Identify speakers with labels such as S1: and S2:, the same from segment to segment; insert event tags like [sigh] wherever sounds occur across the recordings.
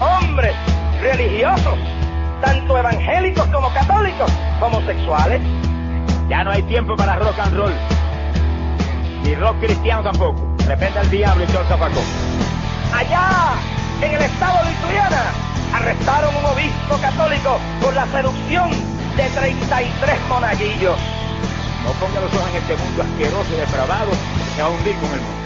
S1: hombres religiosos, tanto evangélicos como católicos, homosexuales.
S2: Ya no hay tiempo para rock and roll. Ni rock cristiano tampoco. Repente al diablo y todo el.
S1: Allá, en el estado de Lituania, arrestaron un obispo católico por la seducción de 33 monaguillos.
S2: No ponga los ojos en este mundo asqueroso y depravado que va a hundir con el mundo.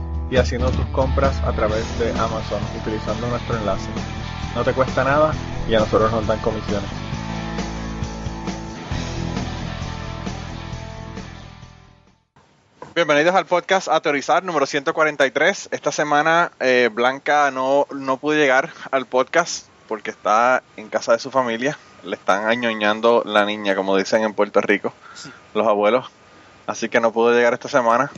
S3: y haciendo tus compras a través de Amazon utilizando nuestro enlace. No te cuesta nada y a nosotros nos dan comisiones. Bienvenidos al podcast A Teorizar número 143. Esta semana eh, Blanca no, no pudo llegar al podcast porque está en casa de su familia. Le están añoñando la niña, como dicen en Puerto Rico, los abuelos. Así que no pudo llegar esta semana.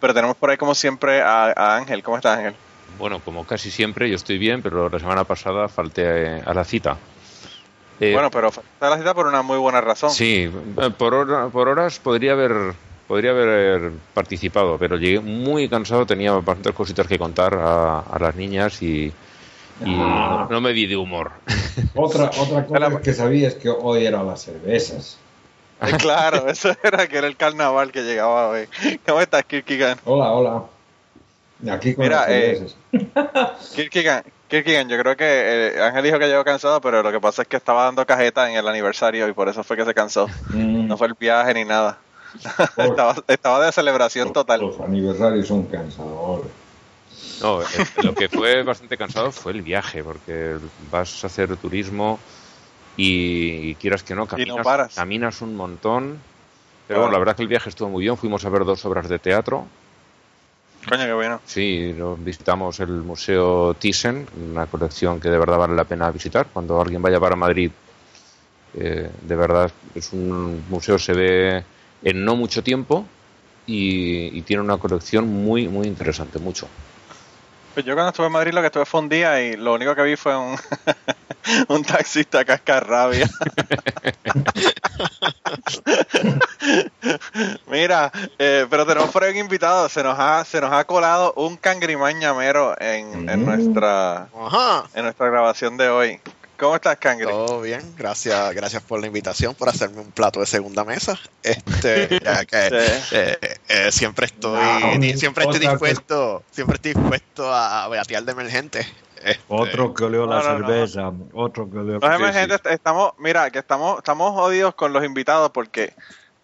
S3: Pero tenemos por ahí, como siempre, a, a Ángel. ¿Cómo estás, Ángel?
S4: Bueno, como casi siempre, yo estoy bien, pero la semana pasada falté a la cita. Eh,
S3: bueno, pero faltaste a la cita por una muy buena razón.
S4: Sí, por, hora- por horas podría haber podría haber participado, pero llegué muy cansado, tenía bastantes cositas que contar a, a las niñas y, y no, no me vi de humor.
S5: Otra, [laughs] otra cosa que sabía es que hoy eran las cervezas.
S3: Eh, Claro, [laughs] eso era que era el carnaval que llegaba hoy. ¿Cómo estás, Kirkigan?
S5: Hola, hola. Aquí con
S3: Mira, eh. [laughs] Kirkigan, Kirkigan, yo creo que eh, Ángel dijo que llegó cansado, pero lo que pasa es que estaba dando cajeta en el aniversario y por eso fue que se cansó.
S5: Mm,
S3: No fue el viaje ni nada. [laughs] estaba de celebración total.
S5: Los aniversarios son cansadores.
S4: No, eh, lo que fue bastante cansado fue el viaje, porque vas a hacer turismo y, y quieras que no, caminas,
S3: paras.
S4: caminas un montón. Pero
S3: Claro.
S4: bueno, la verdad que el viaje estuvo muy bien. Fuimos a ver dos obras de teatro.
S3: Coño, qué bueno.
S4: Sí, visitamos el Museo Thyssen, una colección que de verdad vale la pena visitar. Cuando alguien vaya para Madrid, eh, de verdad es un museo se ve en no mucho tiempo y, y tiene una colección muy, muy interesante, mucho.
S3: Pues yo cuando estuve en Madrid lo que estuve fue un día y lo único que vi fue un, [laughs] [laughs] un taxista cascarrabia. [laughs] Mira, eh, pero tenemos por ahí un invitado, se nos ha, se nos ha colado un cangrimán ñamero en, en
S5: Mm.
S3: nuestra
S6: Ajá.
S3: en nuestra grabación de hoy. ¿Cómo estás, Cangri?
S6: Todo bien, gracias, gracias por la invitación, por hacerme un plato de segunda mesa. Este, [laughs] ya que
S3: Sí.
S6: eh, eh, siempre estoy,
S5: No,
S6: siempre estoy dispuesto, siempre estoy dispuesto a batear de emergente. Este,
S7: Otro que olió la
S3: No, no, no.
S7: cerveza, otro que olió
S3: Los emergentes, estamos, mira, que estamos, estamos jodidos con los invitados porque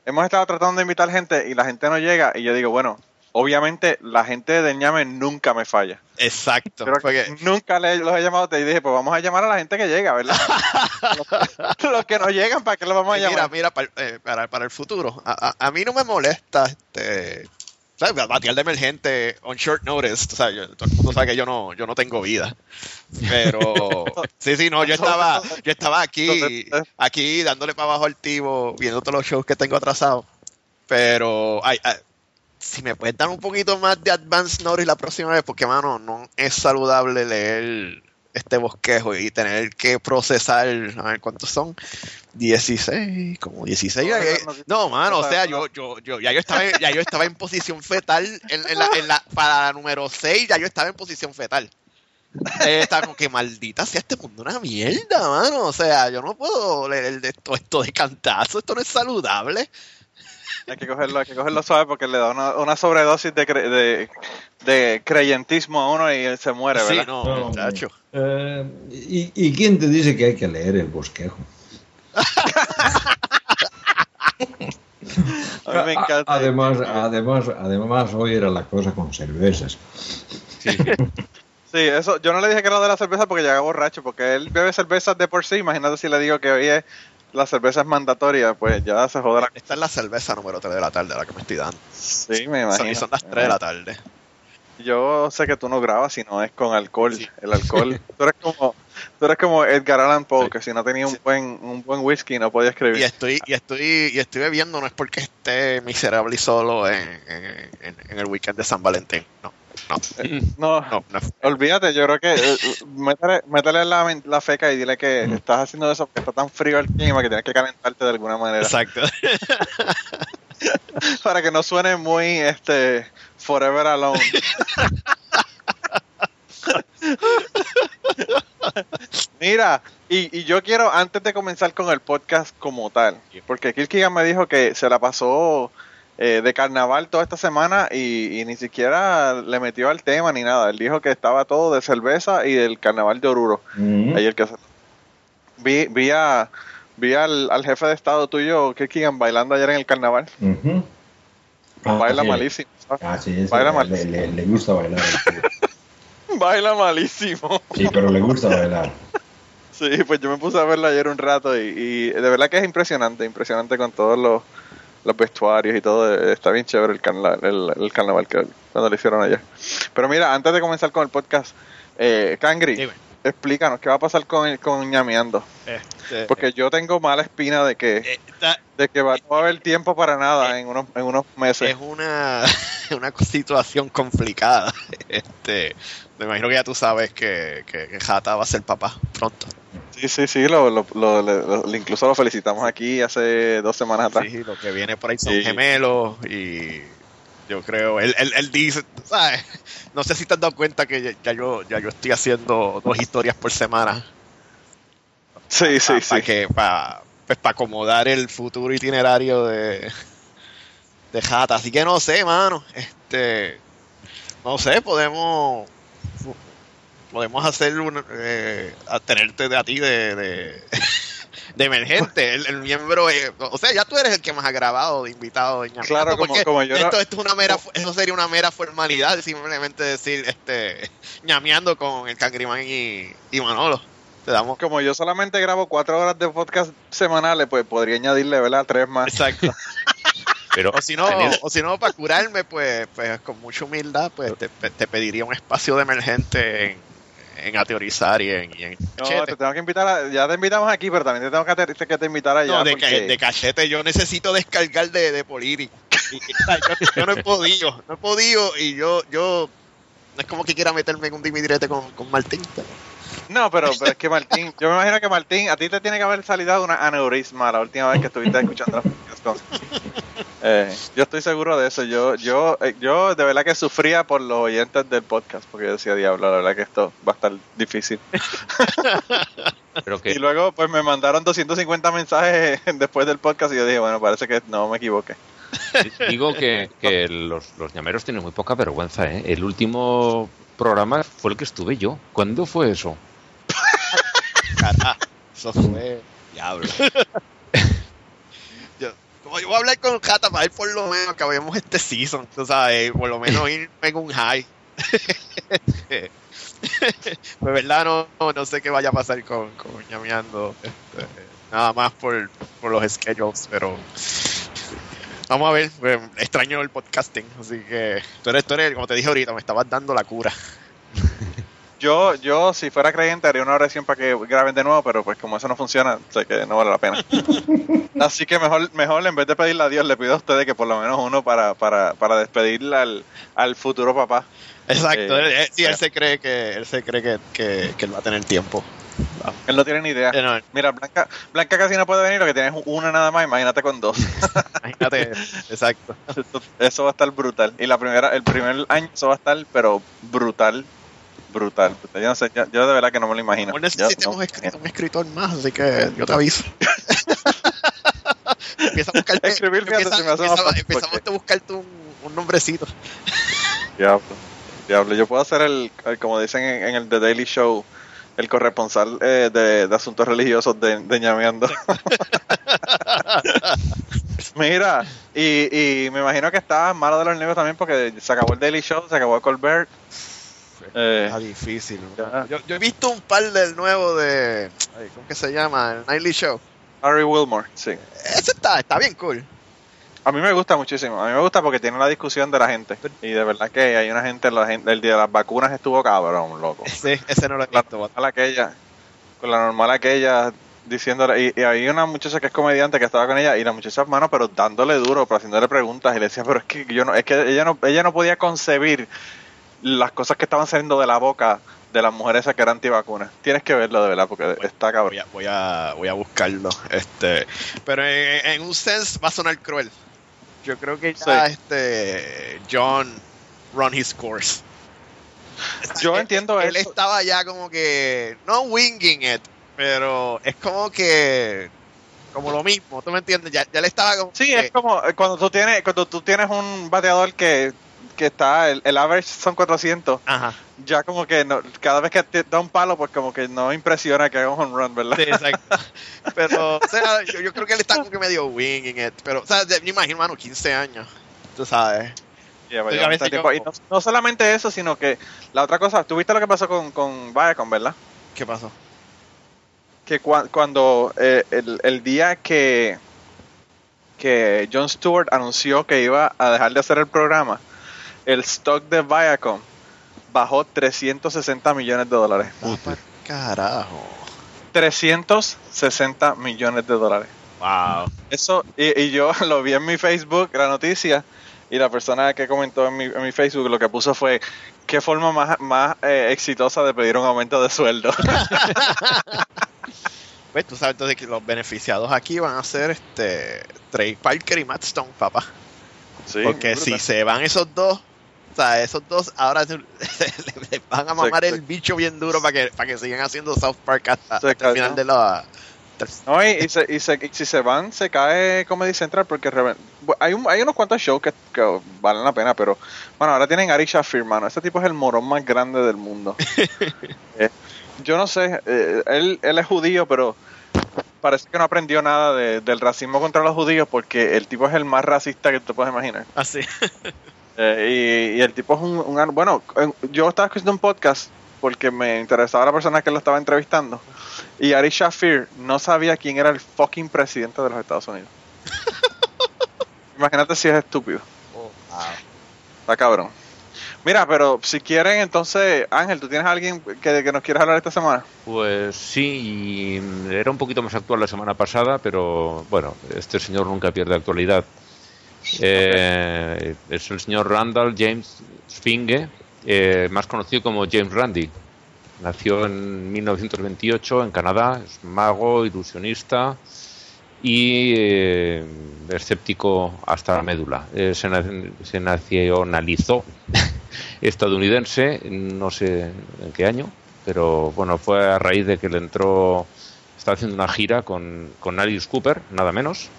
S3: hemos estado tratando de invitar gente y la gente no llega y yo digo, bueno, obviamente la gente del ñame nunca me falla.
S6: Exacto.
S3: Pero
S6: porque-
S3: nunca le- los he llamado te dije, pues vamos a llamar a la gente que llega, ¿verdad? los, [laughs] los que no llegan, ¿para qué los vamos a llamar?
S6: mira, mira, para, eh, para, para el futuro, a, a- a mí no me molesta este, ¿sabes? batear de emergente on short notice. O sea, yo- todo el mundo sabe que yo no, yo no tengo vida. Pero [laughs] sí, sí, no, yo estaba, yo estaba aquí, aquí dándole para abajo al tivo, viendo todos los shows que tengo atrasados. Pero ay, ay, si me puedes dar un poquito más de advance notice la próxima vez, porque mano, no es saludable leer este bosquejo y tener que procesar, a ver cuántos son, 16, como 16.
S3: No,
S6: ya que-
S3: no, no,
S6: no, mano, o sea, yo, yo, yo, ya yo estaba, en- ya yo estaba en posición fetal, en, en la, en la- para la número 6 ya yo estaba en posición fetal. Eh, estaba como que maldita sea este mundo una mierda, mano. O sea, yo no puedo leer de esto, esto de cantazo, esto no es saludable. [laughs]
S3: Hay que cogerlo, hay que cogerlo suave porque le da una, una sobredosis de, cre- de, de creyentismo a uno y él se muere,
S6: Sí,
S3: ¿verdad?
S6: no,
S5: No,
S6: muchacho.
S5: Eh, ¿y, ¿Y quién te dice que hay que leer el bosquejo? [laughs]
S3: A mí me encanta.
S5: A- Además, además, además, hoy era la cosa con cervezas.
S3: Sí, [laughs] eso, yo no le dije que era de la cerveza porque llega borracho, porque él bebe cervezas de por sí. Imagínate si le digo que hoy es la cerveza es mandatoria, pues ya se joderá.
S6: Esta es la cerveza número 3 de la tarde, la que me estoy dando.
S3: Sí, me
S6: Son,
S3: imagino.
S6: y son las 3 de la tarde.
S3: Yo sé que tú no grabas si no es con alcohol. El alcohol. [laughs] tú, eres como, tú eres como Edgar Allan Poe,
S6: Sí.
S3: que si no tenía un
S6: Sí.
S3: buen un buen whisky no podía escribir.
S6: Y estoy, y estoy, y estoy bebiendo no es porque esté miserable y solo en, en- en- en el weekend de San Valentín. No, no,
S3: No,
S6: no, no.
S3: olvídate, yo creo que eh, métele, métele la, feca y dile que estás haciendo eso porque está tan frío el clima que tienes que calentarte de alguna manera.
S6: Exacto. [laughs]
S3: Para que no suene muy este Forever Alone. [laughs] Mira, y, y yo quiero, antes de comenzar con el podcast como tal, porque Kirkigan me dijo que se la pasó eh, de carnaval toda esta semana y, y ni siquiera le metió al tema ni nada. Él dijo que estaba todo de cerveza y del carnaval de Oruro.
S5: Mm.
S3: Ayer que vi, vi, a- vi al, al jefe de estado tuyo, Kirkigan, bailando ayer en el carnaval.
S5: Ah,
S3: Baila
S5: sí.
S3: malísimo. ¿sabes?
S5: Ah, sí,
S3: Baila
S5: le,
S3: mal.
S5: le- gusta bailar. [laughs]
S3: Baila malísimo.
S5: Sí, pero le gusta bailar. [laughs]
S3: Sí, pues yo me puse a verlo ayer un rato y, y de verdad que es impresionante, impresionante con todos los, los vestuarios y todo. Está bien chévere el, carna- el, el carnaval que cuando lo hicieron ayer. Pero mira, antes de comenzar con el podcast, eh, Cangri,
S6: Dime.
S3: explícanos qué va a pasar con, con ñameando.
S6: Este,
S3: Porque yo tengo mala espina de que,
S6: eh,
S3: de que va, no va a haber tiempo para nada en unos, en unos meses.
S6: es una, [laughs] una situación complicada. [laughs] Este, me imagino que ya tú sabes que, que, que Jata va a ser papá pronto.
S3: Sí, sí, sí, lo, lo, lo- incluso lo felicitamos aquí hace dos semanas atrás.
S6: Sí, lo que viene por ahí son
S3: Sí.
S6: gemelos y yo creo, él, él, él dice, ¿sabes? [laughs] No sé si te has dado cuenta que ya, ya yo, ya yo estoy haciendo dos historias por semana.
S3: Sí, sí,
S6: Para
S3: sí.
S6: que, para, pues, para acomodar el futuro itinerario de, de Jata. Así que no sé, mano. Este, no sé, podemos podemos hacer un, eh, a tenerte de a ti de, de, [laughs] de emergente, el, el miembro, eh, o sea, ya tú eres el que más ha grabado de invitado de
S3: Claro, como- como yo
S6: esto, esto es una mera, eso sería una mera formalidad, simplemente decir, este, ñameando con el Cangrimán y, y Manolo. Te damos
S3: Como yo solamente grabo cuatro horas de podcast semanales, pues podría añadirle, ¿verdad? Tres más.
S6: Exacto. [laughs]
S4: Pero
S6: O si no,
S4: Daniel,
S6: o si no para curarme, pues, pues con mucha humildad, pues te, te pediría un espacio de emergente en, en ateorizar y en, y en
S3: No,
S6: cachete.
S3: te tengo que invitar a, ya te invitamos aquí, pero también te tengo que, te, que te invitar allá.
S6: No, de,
S3: porque-
S6: ca- de cachete yo necesito descargar de, de. [laughs] Y- sea, yo, yo no he podido, no he podido y yo, yo no es como que quiera meterme en un dimidirete con, con Martín.
S3: No, pero, pero es que Martín, yo me imagino que Martín, a ti te tiene que haber salido una aneurisma la última vez que estuviste escuchando la Eh, yo estoy seguro de eso. Yo, yo, eh, yo de verdad que sufría por los oyentes del podcast, porque yo decía, diablo, la verdad que esto va a estar difícil. [laughs]
S4: pero que
S3: Y luego, pues me mandaron 250 mensajes [laughs] después del podcast y yo dije, bueno, parece que no me equivoqué. [laughs]
S4: digo que, que los, los llameros tienen muy poca vergüenza, ¿eh? El último programa fue el que estuve yo. ¿Cuándo fue eso?
S6: Carajo, eso fue diablo. Como yo voy a hablar con Jata para ir por lo menos acabemos este season, tú sabes, por lo menos [laughs] ir en un high. [laughs] pues verdad no, no, no sé qué vaya a pasar con, con Ñameando, este, nada más por, por los schedules, pero vamos a ver, pues, extraño el podcasting, así que tú eres, tú eres, como te dije ahorita, me estabas dando la cura. [laughs]
S3: Yo, yo, si fuera creyente, haría una oración para que graben de nuevo, pero pues como eso no funciona, sé que no vale la pena. [laughs] Así que mejor, mejor en vez de pedirle a Dios, le pido a ustedes que por lo menos uno para, para, para despedirle al, al futuro papá.
S6: Exacto,
S3: Eh,
S6: él- él- sí, él se cree que él se cree que, que, que él va a tener tiempo.
S3: Él no tiene ni idea.
S6: Eh, no,
S3: Mira, Blanca, Blanca casi no puede venir, lo que tiene es una nada más, imagínate con dos. [laughs]
S6: imagínate, exacto.
S3: Eso- eso va a estar brutal. Y la primera, el primer año eso va a estar, pero brutal, brutal. Yo no sé, yo, yo de verdad que no me lo imagino.
S6: Necesitamos
S3: no-
S6: un escritor más, así que yo te aviso. [laughs] empieza a buscarte,
S3: Escribir,
S6: empieza- empieza- empezamos
S3: porque-
S6: a buscarte un, un nombrecito.
S3: Diablo. Diablo, yo puedo ser el, el- como dicen en, en el The Daily Show, el corresponsal eh, de, de asuntos religiosos de, de Ñameando. [laughs] Mira, y, y me imagino que está malo de los nervios también porque se acabó el Daily Show, se acabó Colbert. Eh,
S6: Está difícil. Yo, yo he visto un par del nuevo de. ay, ¿Cómo que se llama? El Nightly Show.
S3: Harry Wilmore, sí.
S6: Ese está, está bien cool.
S3: A mí me gusta muchísimo. A mí me gusta porque tiene una discusión de la gente. Y de verdad que hay una gente, la gente el día de las vacunas estuvo cabrón, loco. [laughs]
S6: Sí, ese no lo he
S3: la
S6: visto.
S3: normal aquella, con la normal aquella diciéndole, y, y hay una muchacha que es comediante que estaba con ella y la muchacha mano pero dándole duro, pero haciéndole preguntas y le decía, pero es que yo no, es que ella no, ella no podía concebir las cosas que estaban saliendo de la boca de las mujeres esas que eran antivacunas. Tienes que verlo de verdad porque está
S6: Voy
S3: cabrón.
S6: a, voy a, voy a buscarlo. Este, pero en, en un sense va a sonar cruel. Yo creo que ya
S3: Sí.
S6: este John run his course.
S3: Yo
S6: Él-
S3: entiendo
S6: él
S3: eso.
S6: estaba ya como que no winging it, pero es como que como lo mismo, ¿tú me entiendes? Ya, ya le estaba como
S3: Sí,
S6: que-
S3: es como eh, cuando tú tienes cuando tú tienes un bateador que, que está, el, el average son 400,
S6: Ajá.
S3: ya como que no, cada vez que te da un palo, pues como que no impresiona que haga un home run, ¿verdad?
S6: Sí, exacto. [laughs] Pero, [laughs] o sea, yo, yo creo que él está como que medio winging it. Pero, o sea, me imagino, mano, 15 años. Tú sabes. Yo-
S3: Y no, no solamente eso, sino que la otra cosa, tú viste lo que pasó con, con Viacom, ¿verdad?
S6: ¿Qué pasó?
S3: Que cua- cuando eh, el, el día que, que Jon Stewart anunció que iba a dejar de hacer el programa, el stock de Viacom bajó 360 millones de dólares.
S6: Carajo.
S3: 360 millones de dólares.
S6: Wow.
S3: Eso, y, y yo [laughs] lo vi en mi Facebook, la noticia, y la persona que comentó en mi, en mi Facebook lo que puso fue, ¿qué forma más, más eh, exitosa de pedir un aumento de sueldo? [laughs]
S6: Pues tú sabes entonces que los beneficiados aquí van a ser este Trey Parker y Matt Stone, papá.
S3: Sí,
S6: Porque si se van esos dos, o sea, esos dos ahora se- le, [laughs] le van a mamar
S3: Se-
S6: el bicho bien duro para que, para que sigan haciendo South Park hasta, hasta el final de la.
S3: No, y, y se- y se- y si se van, se cae Comedy Central porque hay, un- hay unos cuantos shows que, que valen la pena, pero bueno, ahora tienen Ari Shafir, mano. Ese tipo es el morón más grande del mundo. [laughs] Eh, yo no sé, eh, él, él es judío, pero parece que no aprendió nada de- del racismo contra los judíos porque el tipo es el más racista que te puedes imaginar.
S6: Así. [laughs]
S3: Eh, y, y el tipo es un, un- Bueno, en- yo estaba escuchando un podcast porque me interesaba la persona que lo estaba entrevistando. Y Ari Shafir no sabía quién era el fucking presidente de los Estados Unidos. [laughs] Imagínate si es estúpido. Está cabrón. Mira, pero si quieren, entonces, Ángel, ¿tú tienes a alguien que, que nos quieras hablar esta semana?
S4: Pues sí, y era un poquito más actual la semana pasada, pero bueno, este señor nunca pierde actualidad. Eh, es el señor Randall James Spinge, eh, más conocido como James Randi. Nació en 1928 en Canadá, es mago, ilusionista y eh, escéptico hasta la médula. Eh, se, se nacionalizó [laughs] estadounidense, no sé en qué año, pero bueno, fue a raíz de que le entró, estaba haciendo una gira con, con Alice Cooper, nada menos,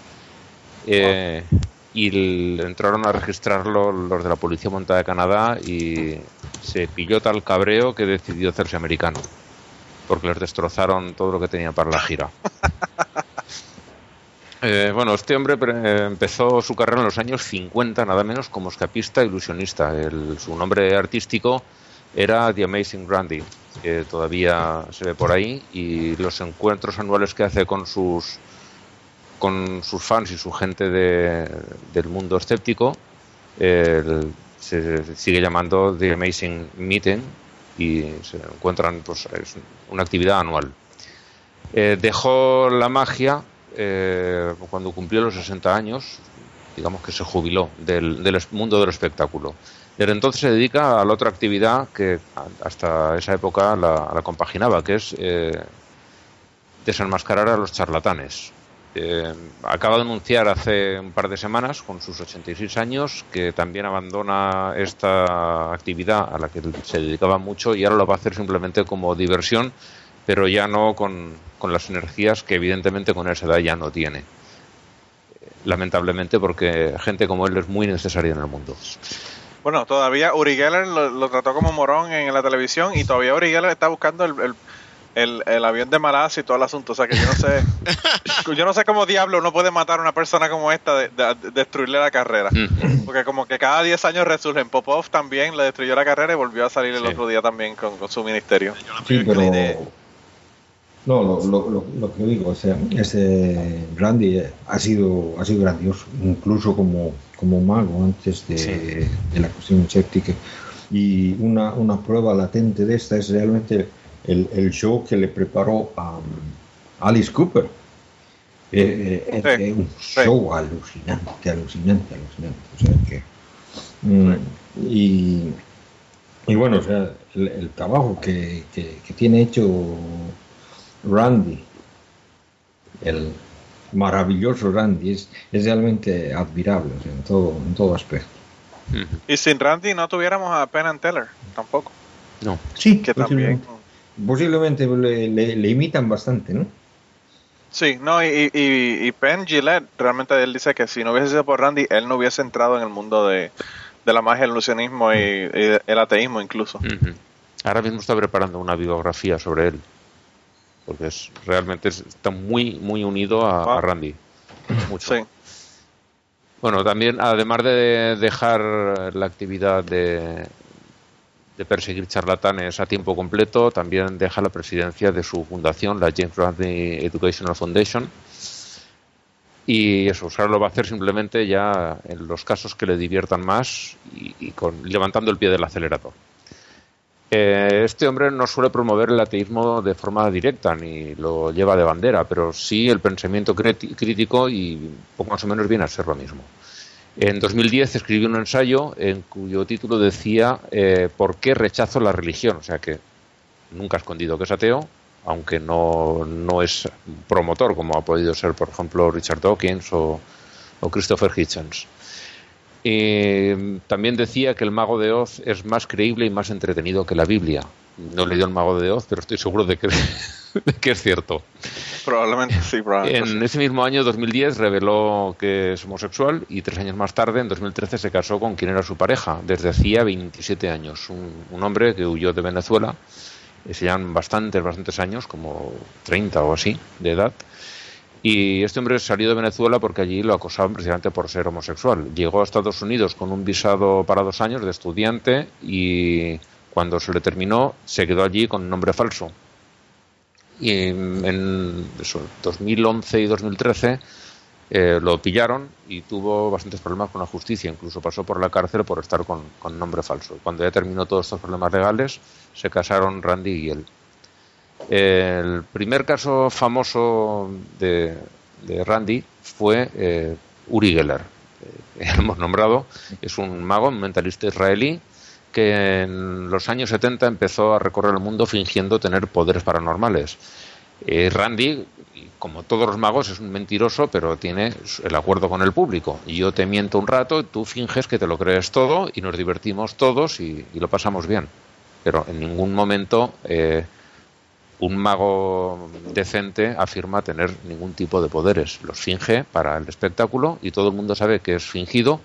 S4: eh, y entraron a registrarlo los de la Policía Montada de Canadá y se pilló tal cabreo que decidió hacerse americano, porque les destrozaron todo lo que tenían para la gira. [laughs] Eh, bueno, este hombre empezó su carrera en los años 50, nada menos, como escapista ilusionista. El- su nombre artístico era The Amazing Randy, que todavía se ve por ahí, y los encuentros anuales que hace con sus con sus fans y su gente de- del mundo escéptico se sigue llamando The Amazing Meeting y se encuentran pues es una actividad anual eh, dejó la magia eh, cuando cumplió los 60 años, digamos que se jubiló del, mundo del espectáculo. Desde entonces se dedica a la otra actividad que hasta esa época la, la compaginaba, que es eh, desenmascarar a los charlatanes. Eh, acaba de anunciar hace un par de semanas, con sus 86 años, que también abandona esta actividad a la que se dedicaba mucho y ahora lo va a hacer simplemente como diversión, pero ya no con, con las energías que evidentemente con esa edad ya no tiene. lamentablemente, porque gente como él es muy necesaria en el mundo.
S8: Bueno, todavía Uri Geller lo, trató como morón en la televisión y todavía Uri Geller está buscando el, el, el, avión de Malasia y todo el asunto. O sea que yo no sé, [laughs] yo no sé cómo diablo uno puede matar a una persona como esta de, destruirle la carrera. Mm. Porque como que cada 10 años resurgen. Popov también le destruyó la carrera y volvió a salir el otro día también con, su ministerio.
S5: Sí, pero... No, lo, lo, lo, que digo, o sea, ese Randy ha sido, ha sido grandioso, incluso como, como mago antes de, de la cuestión escéptica. Y una, una prueba latente de esta es realmente el, el show que le preparó a Alice Cooper. Eh, eh, es un show alucinante, alucinante, alucinante. O sea que, mm, y, y, bueno, o sea, el, el trabajo que, que, que, tiene hecho Randy, el maravilloso Randy, es, es realmente admirable o sea, en, todo, en todo aspecto.
S8: Y sin Randy no tuviéramos a Penn and Teller, tampoco.
S4: No.
S5: Sí, que también posiblemente le, imitan bastante, ¿no?
S8: Sí, no, y, y, Penn Gillette, realmente él dice que si no hubiese sido por Randy, él no hubiese entrado en el mundo de, la magia, el ilusionismo y, el ateísmo incluso.
S4: Ahora mismo está preparando una biografía sobre él, porque es realmente está muy, muy unido a, a Randy. Mucho. Sí. Bueno, también, además de dejar la actividad de, de perseguir charlatanes a tiempo completo, también deja la presidencia de su fundación, la James Randi Educational Foundation. Y eso, ahora lo va a hacer simplemente ya en los casos que le diviertan más y, levantando el pie del acelerador. Eh, este hombre no suele promover el ateísmo de forma directa ni lo lleva de bandera, pero sí el pensamiento crítico y poco más o menos viene a ser lo mismo. En 2010 escribió un ensayo en cuyo título decía eh, ¿Por qué rechazo la religión? O sea que nunca ha escondido que es ateo, aunque no, no es promotor, como ha podido ser, por ejemplo, Richard Dawkins o, Christopher Hitchens. También decía que el Mago de Oz es más creíble y más entretenido que la Biblia. No he leído el Mago de Oz, pero estoy seguro de que, [laughs] que es cierto.
S8: Probablemente sí, probablemente.
S4: En ese mismo año, 2010, reveló que es homosexual y tres años más tarde, en 2013, se casó con quien era su pareja, desde hacía 27 años. Un, hombre que huyó de Venezuela, se llaman bastantes, bastantes años, como 30 o así de edad. Y este hombre salió de Venezuela porque allí lo acosaban precisamente por ser homosexual. Llegó a Estados Unidos con un visado para dos años de estudiante y cuando se le terminó se quedó allí con un nombre falso y en, 2011 y 2013 eh, lo pillaron y tuvo bastantes problemas con la justicia, incluso pasó por la cárcel por estar con, nombre falso. Cuando ya terminó todos estos problemas legales, se casaron Randy y él. El primer caso famoso de, Randy fue eh, Uri Geller, que [laughs] hemos nombrado, es un mago, un mentalista israelí, que en los años 70 empezó a recorrer el mundo fingiendo tener poderes paranormales. Eh, Randy, como todos los magos, es un mentiroso, pero tiene el acuerdo con el público. Yo te miento un rato, tú finges que te lo crees todo y nos divertimos todos y, lo pasamos bien. Pero en ningún momento eh, un mago decente afirma tener ningún tipo de poderes. Los finge para el espectáculo y todo el mundo sabe que es fingido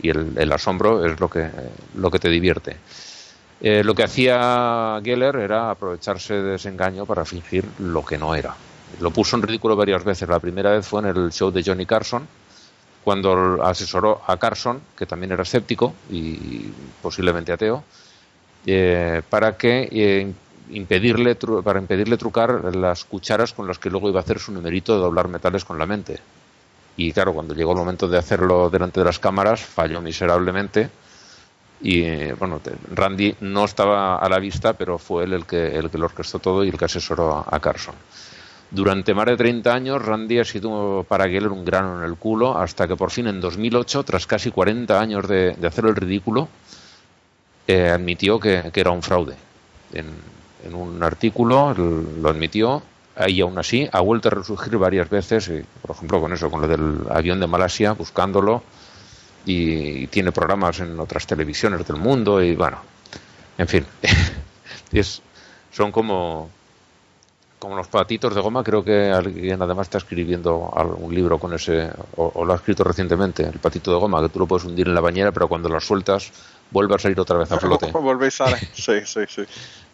S4: y el, asombro es lo que, lo que te divierte. Eh, lo que hacía Geller era aprovecharse de ese engaño para fingir lo que no era. Lo puso en ridículo varias veces. La primera vez fue en el show de Johnny Carson, cuando asesoró a Carson, que también era escéptico y posiblemente ateo, eh, para que eh, impedirle para impedirle trucar las cucharas con las que luego iba a hacer su numerito de doblar metales con la mente. Y claro, cuando llegó el momento de hacerlo delante de las cámaras, falló miserablemente. Y bueno, Randy no estaba a la vista, pero fue él el que, el que lo orquestó todo y el que asesoró a, Carson. Durante más de 30 años, Randy ha sido para Geller un grano en el culo, hasta que por fin en 2008, tras casi 40 años de, hacer el ridículo, eh, admitió que, era un fraude. En un artículo lo admitió y aún así ha vuelto a resurgir varias veces, por ejemplo con eso, con lo del avión de Malasia, buscándolo, y tiene programas en otras televisiones del mundo, y bueno, en fin, [laughs] es, son como, como los patitos de goma, creo que alguien además está escribiendo un libro con ese, o, lo ha escrito recientemente, el patito de goma, que tú lo puedes hundir en la bañera, pero cuando lo sueltas vuelve a salir otra vez a [laughs] flote.
S8: y sale, [laughs] sí, sí, sí.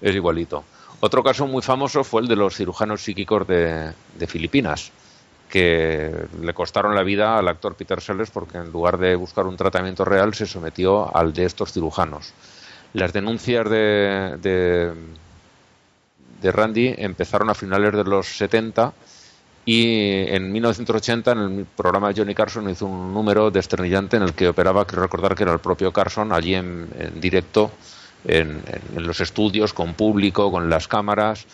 S4: Es igualito. Otro caso muy famoso fue el de los cirujanos psíquicos de, Filipinas, que le costaron la vida al actor Peter Sellers porque en lugar de buscar un tratamiento real se sometió al de estos cirujanos. Las denuncias de, de, de Randy empezaron a finales de los 70 y en 1980 en el programa de Johnny Carson hizo un número desternillante en el que operaba, creo recordar que era el propio Carson, allí en, directo, en, los estudios, con público, con las cámaras.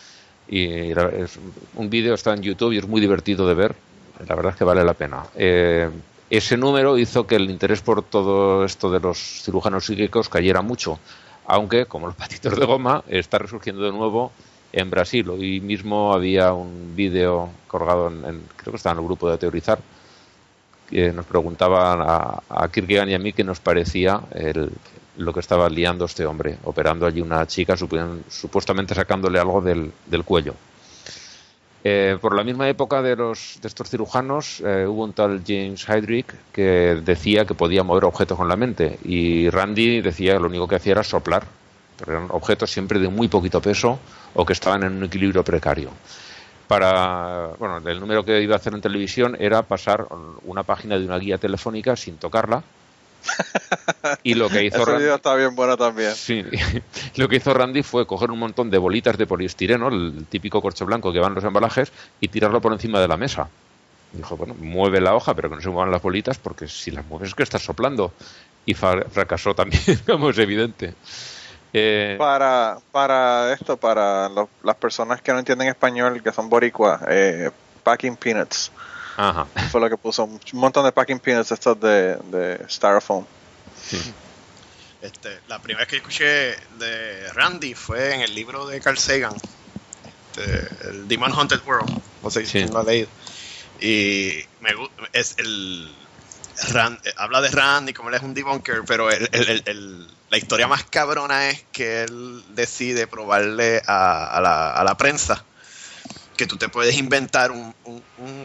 S4: Y un vídeo está en YouTube y es muy divertido de ver. La verdad es que vale la pena. Eh, ese número hizo que el interés por todo esto de los cirujanos psíquicos cayera mucho, aunque, como los patitos de goma, está resurgiendo de nuevo en Brasil. Hoy mismo había un vídeo colgado, en, creo que estaba en el grupo de Teorizar, que nos preguntaban a, a Kierkegaard y a mí qué nos parecía el, lo que estaba liando este hombre, operando allí una chica, supuestamente sacándole algo del, cuello. Eh, por la misma época de, los, de estos cirujanos eh, hubo un tal James Heydrich que decía que podía mover objetos con la mente y Randy decía que lo único que hacía era soplar eran objetos siempre de muy poquito peso o que estaban en un equilibrio precario. Para, bueno, el número que iba a hacer en televisión era pasar una página de una guía telefónica sin tocarla. Y lo que hizo
S8: Randy, está bien bueno también.
S4: Sí, [laughs] lo que hizo Randy fue coger un montón de bolitas de poliestireno, el típico corcho blanco que van en los embalajes, y tirarlo por encima de la mesa. Dijo, bueno, mueve la hoja, pero que no se muevan las bolitas, porque si las mueves es que estás soplando. Y fracasó también, [laughs] como es evidente.
S8: Eh, para, para esto, para las personas que no entienden español, que son boricua, eh, packing peanuts. Ajá. Fue lo que puso un montón de packing peanuts estos de, de styrofoam.
S6: Este, la primera vez que escuché de Randy fue en el libro de Carl Sagan, este, el Demon Haunted World. No sé si lo ha leído. Y me, es el, habla de Randy como él es un debunker, pero la historia más cabrona es que él decide probarle a, la, prensa que tú te puedes inventar un,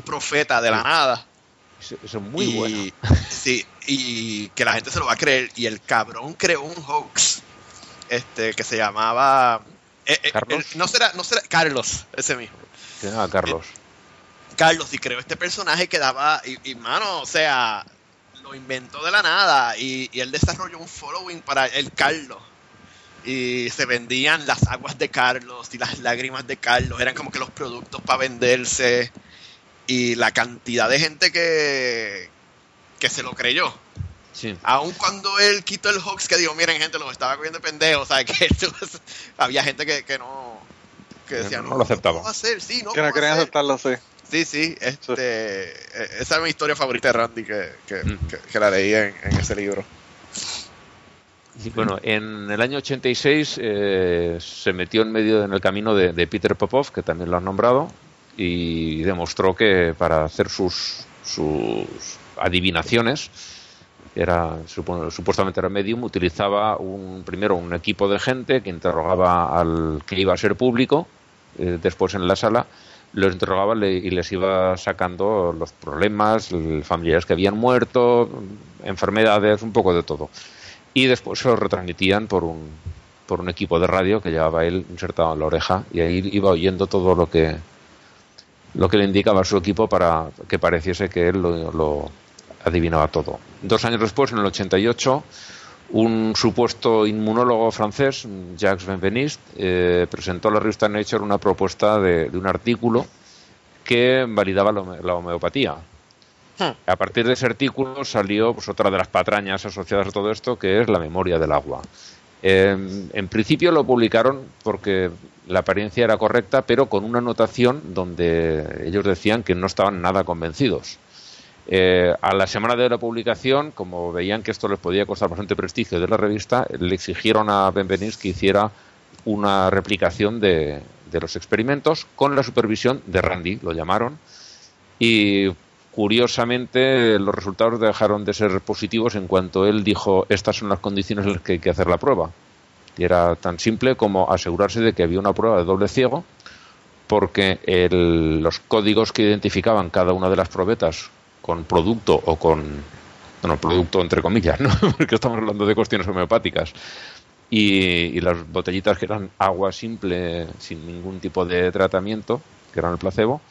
S6: profeta de la nada.
S4: Eso, es muy bueno.
S6: Sí, y que la gente se lo va a creer. Y el cabrón creó un hoax este que se llamaba. Eh, eh, ¿Carlos? no, será, no será. Carlos, ese mismo.
S4: Se llama Carlos.
S6: Carlos, y creó este personaje que daba. Y, y mano, o sea, lo inventó de la nada y, él desarrolló un following para el Carlos. Y se vendían las aguas de Carlos y las lágrimas de Carlos, eran como que los productos para venderse. Y la cantidad de gente que, que se lo creyó. Sí. Aun cuando él quitó el hoax que dijo, miren gente, lo estaba cogiendo pendejo, o sea, que [laughs] había gente que, que no que decía,
S4: no, lo aceptaba.
S8: que no querían aceptarlo, sí.
S6: Sí, sí, este, eh, esa es mi historia favorita de Randy que, que, la leí en, ese libro.
S4: Bueno, en el año 86 eh, se metió en medio en el camino de, Peter Popov, que también lo han nombrado, y demostró que para hacer sus, sus adivinaciones, era supuestamente era medium, utilizaba un primero un equipo de gente que interrogaba al que iba a ser público, eh, después en la sala, los interrogaba y les iba sacando los problemas, familiares que habían muerto, enfermedades, un poco de todo. Y después se los retransmitían por un, por un equipo de radio que llevaba él insertado en la oreja y ahí iba oyendo todo lo que lo que le indicaba a su equipo para que pareciese que él lo, lo adivinaba todo. Dos años después, en el 88, un supuesto inmunólogo francés, Jacques Benveniste, eh, presentó a la revista Nature una propuesta de, un artículo que validaba la, homeopatía. Hmm. A partir de ese artículo salió pues, otra de las patrañas asociadas a todo esto, que es la memoria del agua. en principio lo publicaron porque la apariencia era correcta, pero con una anotación donde ellos decían que no estaban nada convencidos. Eh, a la semana de la publicación, como veían que esto les podía costar bastante prestigio de la revista, le exigieron a Benveniste que hiciera una replicación de, los experimentos con la supervisión de Randy, lo llamaron, y curiosamente los resultados dejaron de ser positivos en cuanto él dijo estas son las condiciones en las que hay que hacer la prueba. Y era tan simple como asegurarse de que había una prueba de doble ciego, porque el- los códigos que identificaban cada una de las probetas con producto o con, bueno, producto entre comillas, ¿no? [laughs] porque estamos hablando de cuestiones homeopáticas, y, y las botellitas que eran agua simple sin ningún tipo de tratamiento, que eran el placebo,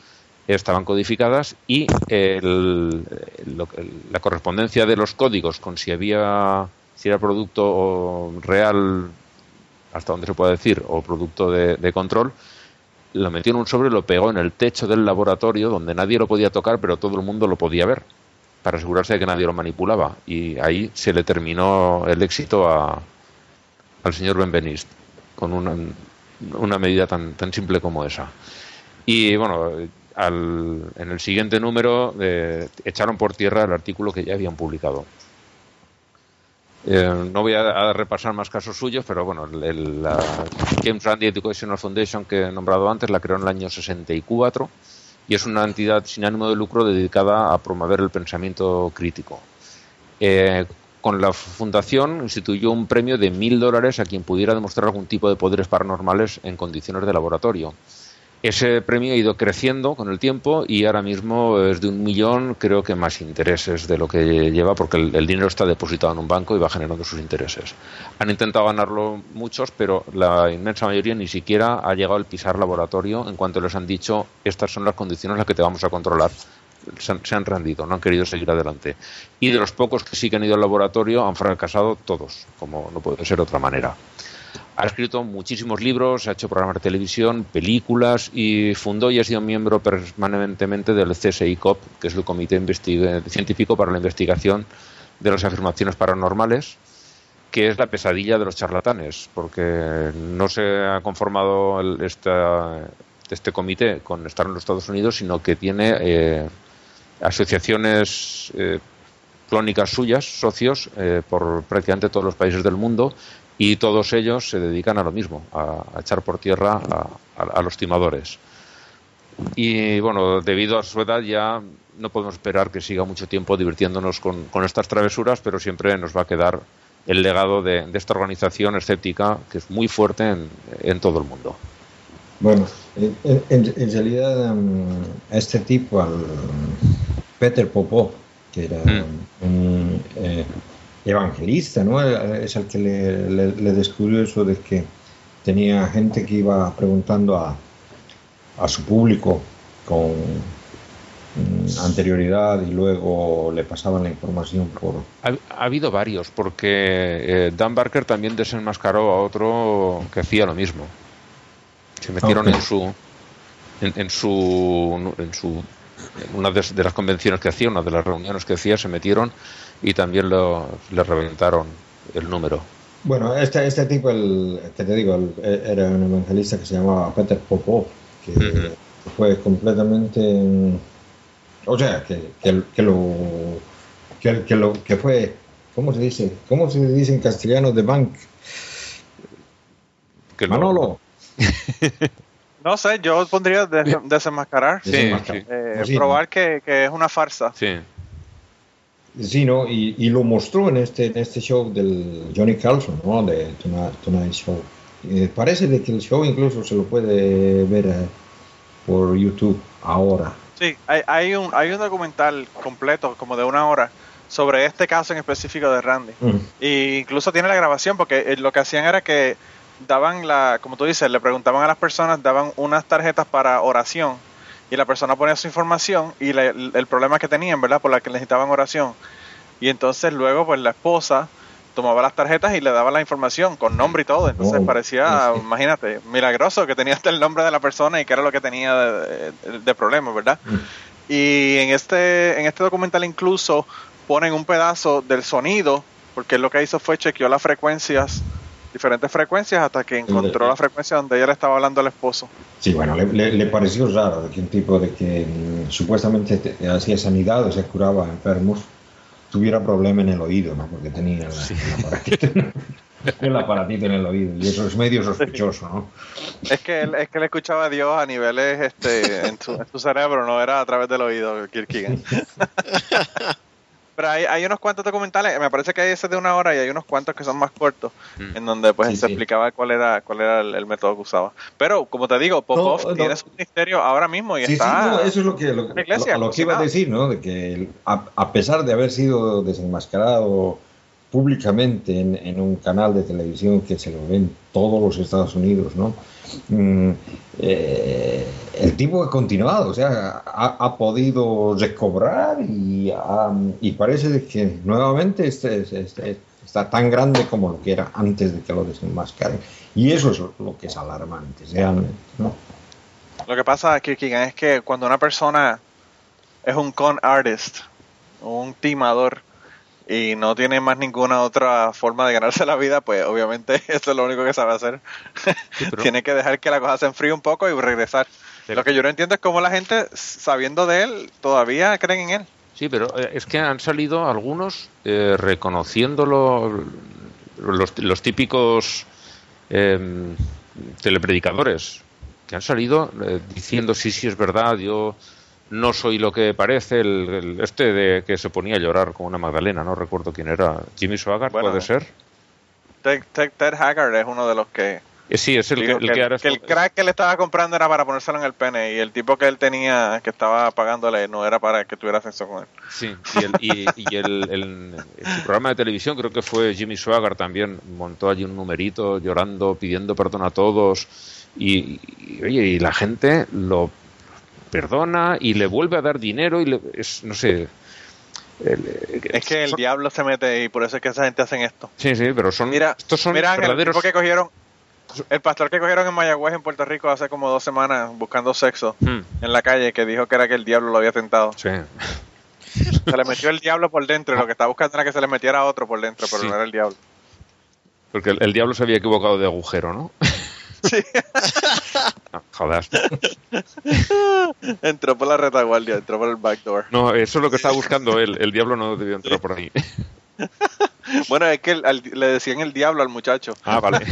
S4: estaban codificadas y el- la correspondencia de los códigos con si había si era producto real hasta donde se puede decir o producto de, de control lo metió en un sobre y lo pegó en el techo del laboratorio donde nadie lo podía tocar pero todo el mundo lo podía ver para asegurarse de que nadie lo manipulaba y ahí se le terminó el éxito a, al señor Benveniste con una, una medida tan, tan simple como esa. Y bueno, al- en el siguiente número eh, echaron por tierra el artículo que ya habían publicado. Eh, no voy a, repasar más casos suyos, pero bueno, el, el- la James Randi Educational Foundation que he nombrado antes la creó en el año 64 y es una entidad sin ánimo de lucro dedicada a promover el pensamiento crítico. Eh, con la fundación instituyó un premio de mil dólares a quien pudiera demostrar algún tipo de poderes paranormales en condiciones de laboratorio. Ese premio ha ido creciendo con el tiempo y ahora mismo es de un millón, creo que más intereses de lo que lleva, porque el, dinero está depositado en un banco y va generando sus intereses. Han intentado ganarlo muchos, pero la inmensa mayoría ni siquiera ha llegado al pisar laboratorio en cuanto les han dicho estas son las condiciones en las que te vamos a controlar. Se han, se han rendido, no han querido seguir adelante. Y de los pocos que sí que han ido al laboratorio han fracasado todos, como no puede ser de otra manera. Ha escrito muchísimos libros, ha hecho programas de televisión, películas y fundó y ha sido miembro permanentemente del CSICOP, que es el Comité Científico para la Investigación de las Afirmaciones Paranormales, que es la pesadilla de los charlatanes, porque no se ha conformado el- esta- este comité con estar en los Estados Unidos, sino que tiene eh, asociaciones eh, clónicas suyas, socios, eh, por prácticamente todos los países del mundo y todos ellos se dedican a lo mismo, a, a echar por tierra a, a- a los timadores. Y bueno, debido a su edad ya no podemos esperar que siga mucho tiempo divirtiéndonos con, con estas travesuras, pero siempre nos va a quedar el legado de, de esta organización escéptica que es muy fuerte en, en todo el mundo.
S5: Bueno, en, en- en realidad um, a este tipo, al Peter Popov, que era
S4: Mm.
S5: un eh, evangelista, ¿no? Es el que le, le- le descubrió eso de que tenía gente que iba preguntando a, a su público con mm, anterioridad y luego le pasaban la información por...
S4: Ha, ha habido varios, porque eh, Dan Barker también desenmascaró a otro que hacía lo mismo. Se metieron
S5: Ok.
S4: en su en, en su en su en una de, de las convenciones que hacía, una de las reuniones que hacía, se metieron y también lo, le reventaron el número.
S5: Bueno, este, este tipo, el, que te digo, el- era un evangelista que se llamaba Peter Popov, que fue completamente, o sea, que, que, que lo, que, que lo, que fue, ¿cómo se dice? ¿Cómo se dice en castellano de bank?
S4: Que lo-
S5: Manolo. [laughs]
S3: No sé, yo pondría des- desenmascarar.
S4: Sí.
S3: Eh,
S5: Pues sí,
S3: probar que, que es una farsa.
S4: Sí,
S5: Sí, ¿no? Y, y lo mostró en este, en este show del Johnny Carlson, ¿no? De Tonight, Tonight Show. Eh, parece de que el show incluso se lo puede ver eh, por YouTube ahora.
S3: Sí, hay, hay, un, hay un documental completo, como de una hora, sobre este caso en específico de Randy.
S5: Mm.
S3: Y incluso tiene la grabación porque eh, lo que hacían era que daban la, como tú dices, le preguntaban a las personas, daban unas tarjetas para oración y la persona ponía su información y la- el, el problema que tenían, ¿verdad? Por la que necesitaban oración. Y entonces luego pues la esposa tomaba las tarjetas y le daba la información con nombre y todo. Entonces parecía,
S5: sí.
S3: imagínate, milagroso que tenía hasta el nombre de la persona y qué era lo que tenía de, de- de problema, ¿verdad?
S5: Mm.
S3: Y en este, en este documental incluso ponen un pedazo del sonido, porque lo que hizo fue chequeó las frecuencias, diferentes frecuencias, hasta que encontró la frecuencia donde ella le estaba hablando al esposo.
S5: Sí, bueno, le, le- le pareció raro de que un tipo de que mm, supuestamente te- hacía sanidad o se curaba a enfermos tuviera problema en el oído, ¿no? Porque tenía la- el, aparatito, [laughs] el aparatito en el oído y eso es medio sospechoso, ¿no?
S3: Es que él, es que él escuchaba a Dios a niveles este, en, su, en su cerebro, no era a través del oído, Kierkegaard. [laughs] pero hay, hay unos cuantos documentales, me parece que hay ese de una hora y hay unos cuantos que son más cortos,
S4: Mm.
S3: en donde pues
S5: Sí,
S3: se
S5: sí.
S3: explicaba cuál era cuál era el, el método que usaba. Pero, como te digo, Popov
S5: No, no.
S3: tiene su ministerio ahora mismo y
S5: Sí, sí,
S3: está...
S5: no, eso es lo que, lo,
S3: iglesia,
S5: a lo que iba a decir, ¿no? De que el- a, a pesar de haber sido desenmascarado públicamente en, en un canal de televisión que se lo ven todos los Estados Unidos, ¿no? Mm, eh, el tipo ha continuado, o sea, ha, ha podido recobrar y, ha- y parece que nuevamente este, este- está tan grande como lo que era antes de que lo desenmascaren. Y eso es lo que es alarmante, realmente, ¿no?
S3: Lo que pasa, Kirkigan, es que cuando una persona es un con artist, un timador, y no tiene más ninguna otra forma de ganarse la vida, pues obviamente [laughs] eso es lo único que sabe hacer.
S4: Sí, pero-
S3: tiene que dejar que la cosa se enfríe un poco y regresar.
S4: Pero-
S3: Lo que yo no entiendo es cómo la gente, sabiendo de él, todavía creen en él.
S4: Sí, pero eh, es que han salido algunos eh, reconociéndolo, los, los típicos eh, telepredicadores, que han salido eh, diciendo sí, sí, es verdad, yo no soy lo que parece, el, el- este de que se ponía a llorar como una Magdalena, no recuerdo quién era, Jimmy Swaggart,
S3: Bueno,
S4: puede ser.
S3: Ted, Ted- Ted Haggard es uno de los que
S4: sí, es el, que, el
S3: que,
S4: que ahora
S3: que el crack que él estaba comprando era para ponérselo en el pene y el tipo que él tenía que estaba pagándole no era para que tuviera sexo con él.
S4: Sí, y, el, y, y el, el- su programa de televisión, creo que fue Jimmy Swaggart también, montó allí un numerito llorando, pidiendo perdón a todos. Y, y, oye, y la gente lo perdona y le vuelve a dar dinero y le, es, no sé. el-
S3: Es que el
S4: son-
S3: diablo se mete y por eso es que esa gente hacen esto.
S4: Sí, sí, pero son,
S3: Mira,
S4: estos son
S3: mira Ángel, el
S4: verdaderos.
S3: tipo que cogieron, [laughs] el pastor que cogieron en Mayagüez, en Puerto Rico, hace como dos semanas buscando sexo
S4: Hmm,
S3: en la calle, que dijo que era que el diablo lo había tentado.
S4: sí. [laughs]
S3: Se le metió el diablo por dentro y lo que estaba buscando era que se le metiera otro por dentro, pero
S4: Sí.
S3: no era el diablo.
S4: Porque el, el diablo se había equivocado de agujero, ¿no? [laughs]
S3: Sí.
S4: No, jodas.
S3: entró por la retaguardia, entró por el backdoor.
S4: No, eso es lo que estaba buscando él. El diablo no debió entrar por ahí.
S3: Bueno, es que el- al- le decían el diablo al muchacho.
S4: Ah, vale.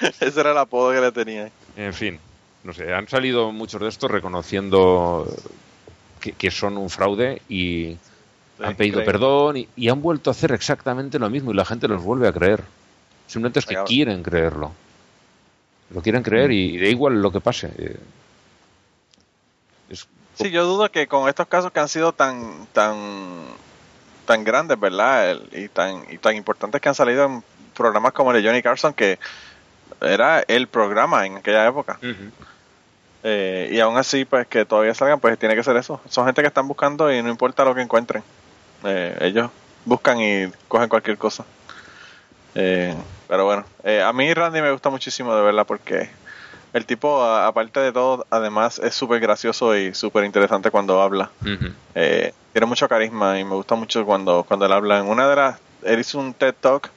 S4: [laughs]
S3: Ese era el apodo que le tenían.
S4: En fin, no sé, han salido muchos de estos reconociendo que, que son un fraude y han pedido perdón y, y han vuelto a hacer exactamente lo mismo y la gente los vuelve a creer. Simplemente es que quieren creerlo. Lo quieren creer y, y da igual lo que pase. Eh, es-
S3: Sí, yo dudo que con estos casos que han sido tan tan tan grandes, ¿verdad? El- y tan y tan importantes que han salido en programas como el de Johnny Carson, que era el programa en aquella época. Eh, y aún así, pues que todavía salgan, pues tiene que ser eso. Son gente que están buscando y no importa lo que encuentren. Eh, ellos buscan y cogen cualquier cosa. Eh, pero bueno, a mí Randy me gusta muchísimo de verla porque el tipo, a- aparte de todo, además es súper gracioso y súper interesante cuando habla. Eh, tiene mucho carisma y me gusta mucho cuando, cuando él habla. En una de las, él hizo un TED Talk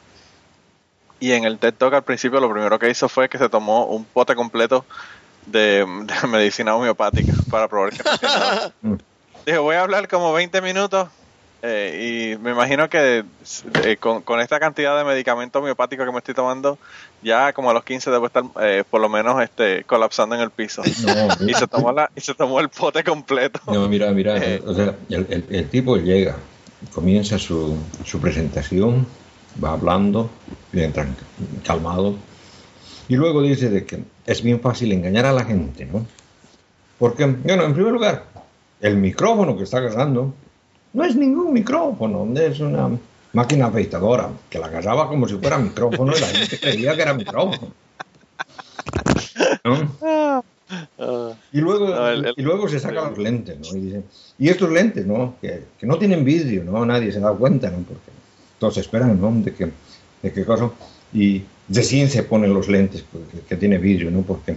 S3: y en el TED Talk al principio lo primero que hizo fue que se tomó un pote completo de, de medicina homeopática para probar que nada. [laughs] Dije, voy a hablar como 20 minutos eh, y me imagino que eh, con, con esta cantidad de medicamento homeopático que me estoy tomando, ya como a los 15 debo estar eh, por lo menos este colapsando en el piso.
S5: No, [laughs]
S3: Y se tomó, la, y se tomó el pote completo.
S5: No, mira, mira, [laughs]
S3: Eh.
S5: o sea, el, el- el tipo llega, comienza su, su presentación, va hablando, bien calmado, y luego dice de que es bien fácil engañar a la gente, ¿no? Porque, bueno, en primer lugar, el micrófono que está agarrando no es ningún micrófono, es una máquina afeitadora que la agarraba como si fuera micrófono y la gente creía que era micrófono. ¿No? Y luego,
S3: No, el- el-
S5: y luego se saca los lentes, ¿no? Y dice, y estos lentes, ¿no? Que, que no tienen vidrio, ¿no? Nadie se da cuenta, ¿no? Porque todos esperan, ¿no? De que, de qué cosa. Y recién se ponen los lentes pues, que, que tiene vidrio, ¿no? Porque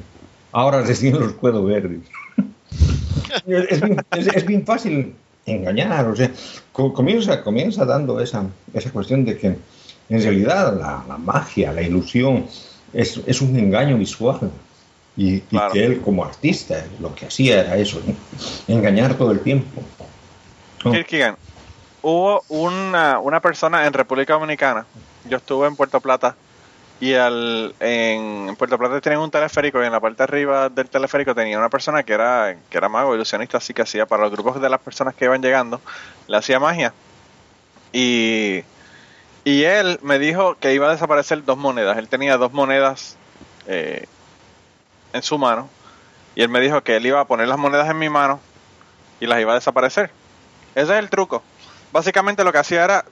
S5: ahora recién los puedo ver. [laughs] es, bien, es- es bien fácil engañar, o sea, co- comienza, comienza dando esa, esa cuestión de que en realidad la, la magia, la ilusión, es, es un engaño visual. Y, y
S3: Claro.
S5: que él como artista lo que hacía era eso, ¿no? engañar todo el tiempo. ¿no?
S3: Kirkigan, hubo una, una persona en República Dominicana, yo estuve en Puerto Plata y al, en Puerto Plata tenían un teleférico y en la parte arriba del teleférico tenía una persona que era, que era mago, ilusionista, así que hacía para los grupos de las personas que iban llegando, le hacía magia. Y, y él me dijo que iba a desaparecer dos monedas. Él tenía dos monedas eh, en su mano. Y él me dijo que él iba a poner las monedas en mi mano y las iba a desaparecer. Ese es el truco. Básicamente lo que hacía era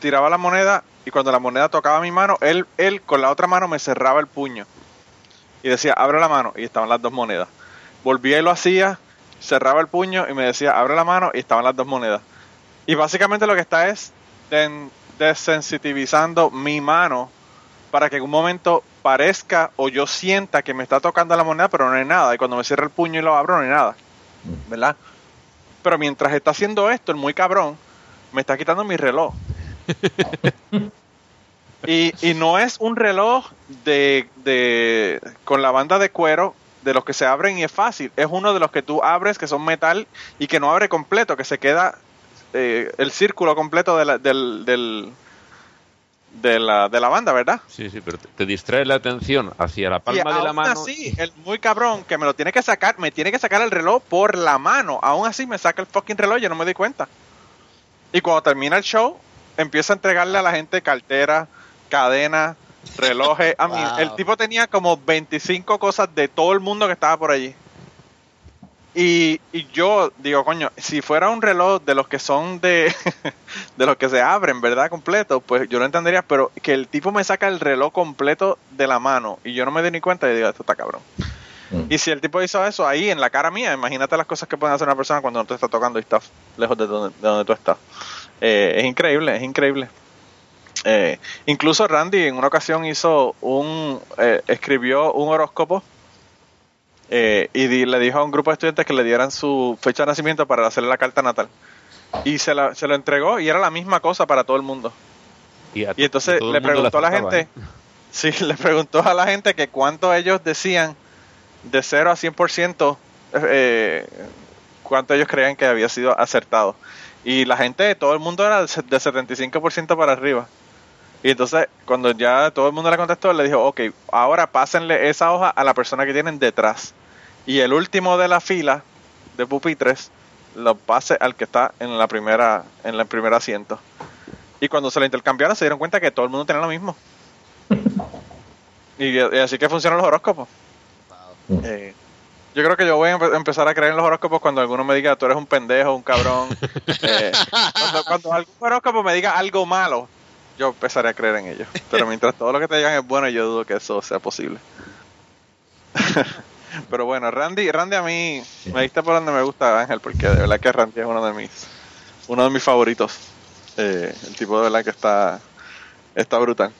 S3: tiraba la moneda y cuando la moneda tocaba mi mano, él, él con la otra mano me cerraba el puño. Y decía, abre la mano y estaban las dos monedas. Volvía y lo hacía, cerraba el puño y me decía, abre la mano y estaban las dos monedas. Y básicamente lo que está es desensitivizando mi mano para que en un momento parezca o yo sienta que me está tocando la moneda, pero no hay nada. Y cuando me cierra el puño y lo abro, no hay nada. ¿Verdad? Pero mientras está haciendo esto, el muy cabrón, me está quitando mi reloj. y, y no es un reloj de, de con la banda de cuero de los que se abren y es fácil. Es uno de los que tú abres que son metal y que no abre completo, que se queda eh, el círculo completo de la, del, del- de, la, de la banda, ¿verdad?
S4: Sí, sí, pero te, distrae la atención hacia la
S3: Y
S4: palma de la
S3: aún
S4: mano.
S3: así, el muy cabrón que me lo tiene que sacar, me tiene que sacar el reloj por la mano. Aún así me saca el fucking reloj, yo no me di cuenta. Y cuando termina el show, empieza a entregarle a la gente cartera, cadena, relojes. A mí,
S6: Wow.
S3: el tipo tenía como 25 cosas de todo el mundo que estaba por allí. Y, y yo digo, coño, si fuera un reloj de los que son de, [laughs] de los que se abren, ¿verdad? Completo, pues yo lo entendería, pero que el tipo me saca el reloj completo de la mano y yo no me di ni cuenta y digo, esto está cabrón.
S5: Mm.
S3: Y si el tipo hizo eso ahí en la cara mía, imagínate las cosas que puede hacer una persona cuando no te está tocando y está lejos de donde, de donde tú estás. Eh, es increíble, es increíble. Eh, incluso Randy en una ocasión hizo un, eh, escribió un horóscopo eh, y di- le dijo a un grupo de estudiantes que le dieran su fecha de nacimiento para hacerle la carta natal. Y se, la, se lo entregó y era la misma cosa para todo el mundo.
S4: Y, a-
S3: Y entonces le preguntó a la gente, [laughs] sí, le preguntó a la gente que cuánto ellos decían de 0 a 100%, eh, cuánto ellos creían que había sido acertado. Y la gente, todo el mundo era de se- de 75% para arriba. Y entonces, cuando ya todo el mundo le contestó, le dijo, ok, ahora pásenle esa hoja a la persona que tienen detrás. Y el último de la fila de pupitres lo pase al que está en la primera, en el primer asiento. Y cuando se lo intercambiaron se dieron cuenta que todo el mundo tenía lo mismo. y así que funcionan los horóscopos.
S5: Mm.
S3: Eh, yo creo que yo voy a empe- empezar a creer en los horóscopos cuando alguno me diga tú eres un pendejo, un cabrón. [laughs] Eh, cuando, cuando algún horóscopo me diga algo malo, yo empezaré a creer en ellos. Pero mientras todo lo que te digan es bueno, yo dudo que eso sea posible. [laughs] Pero bueno, Randy, Randy a mí me diste por donde me gusta Ángel, porque de verdad que Randy es uno de mis, uno de mis favoritos. Eh, el tipo de verdad que está, está brutal.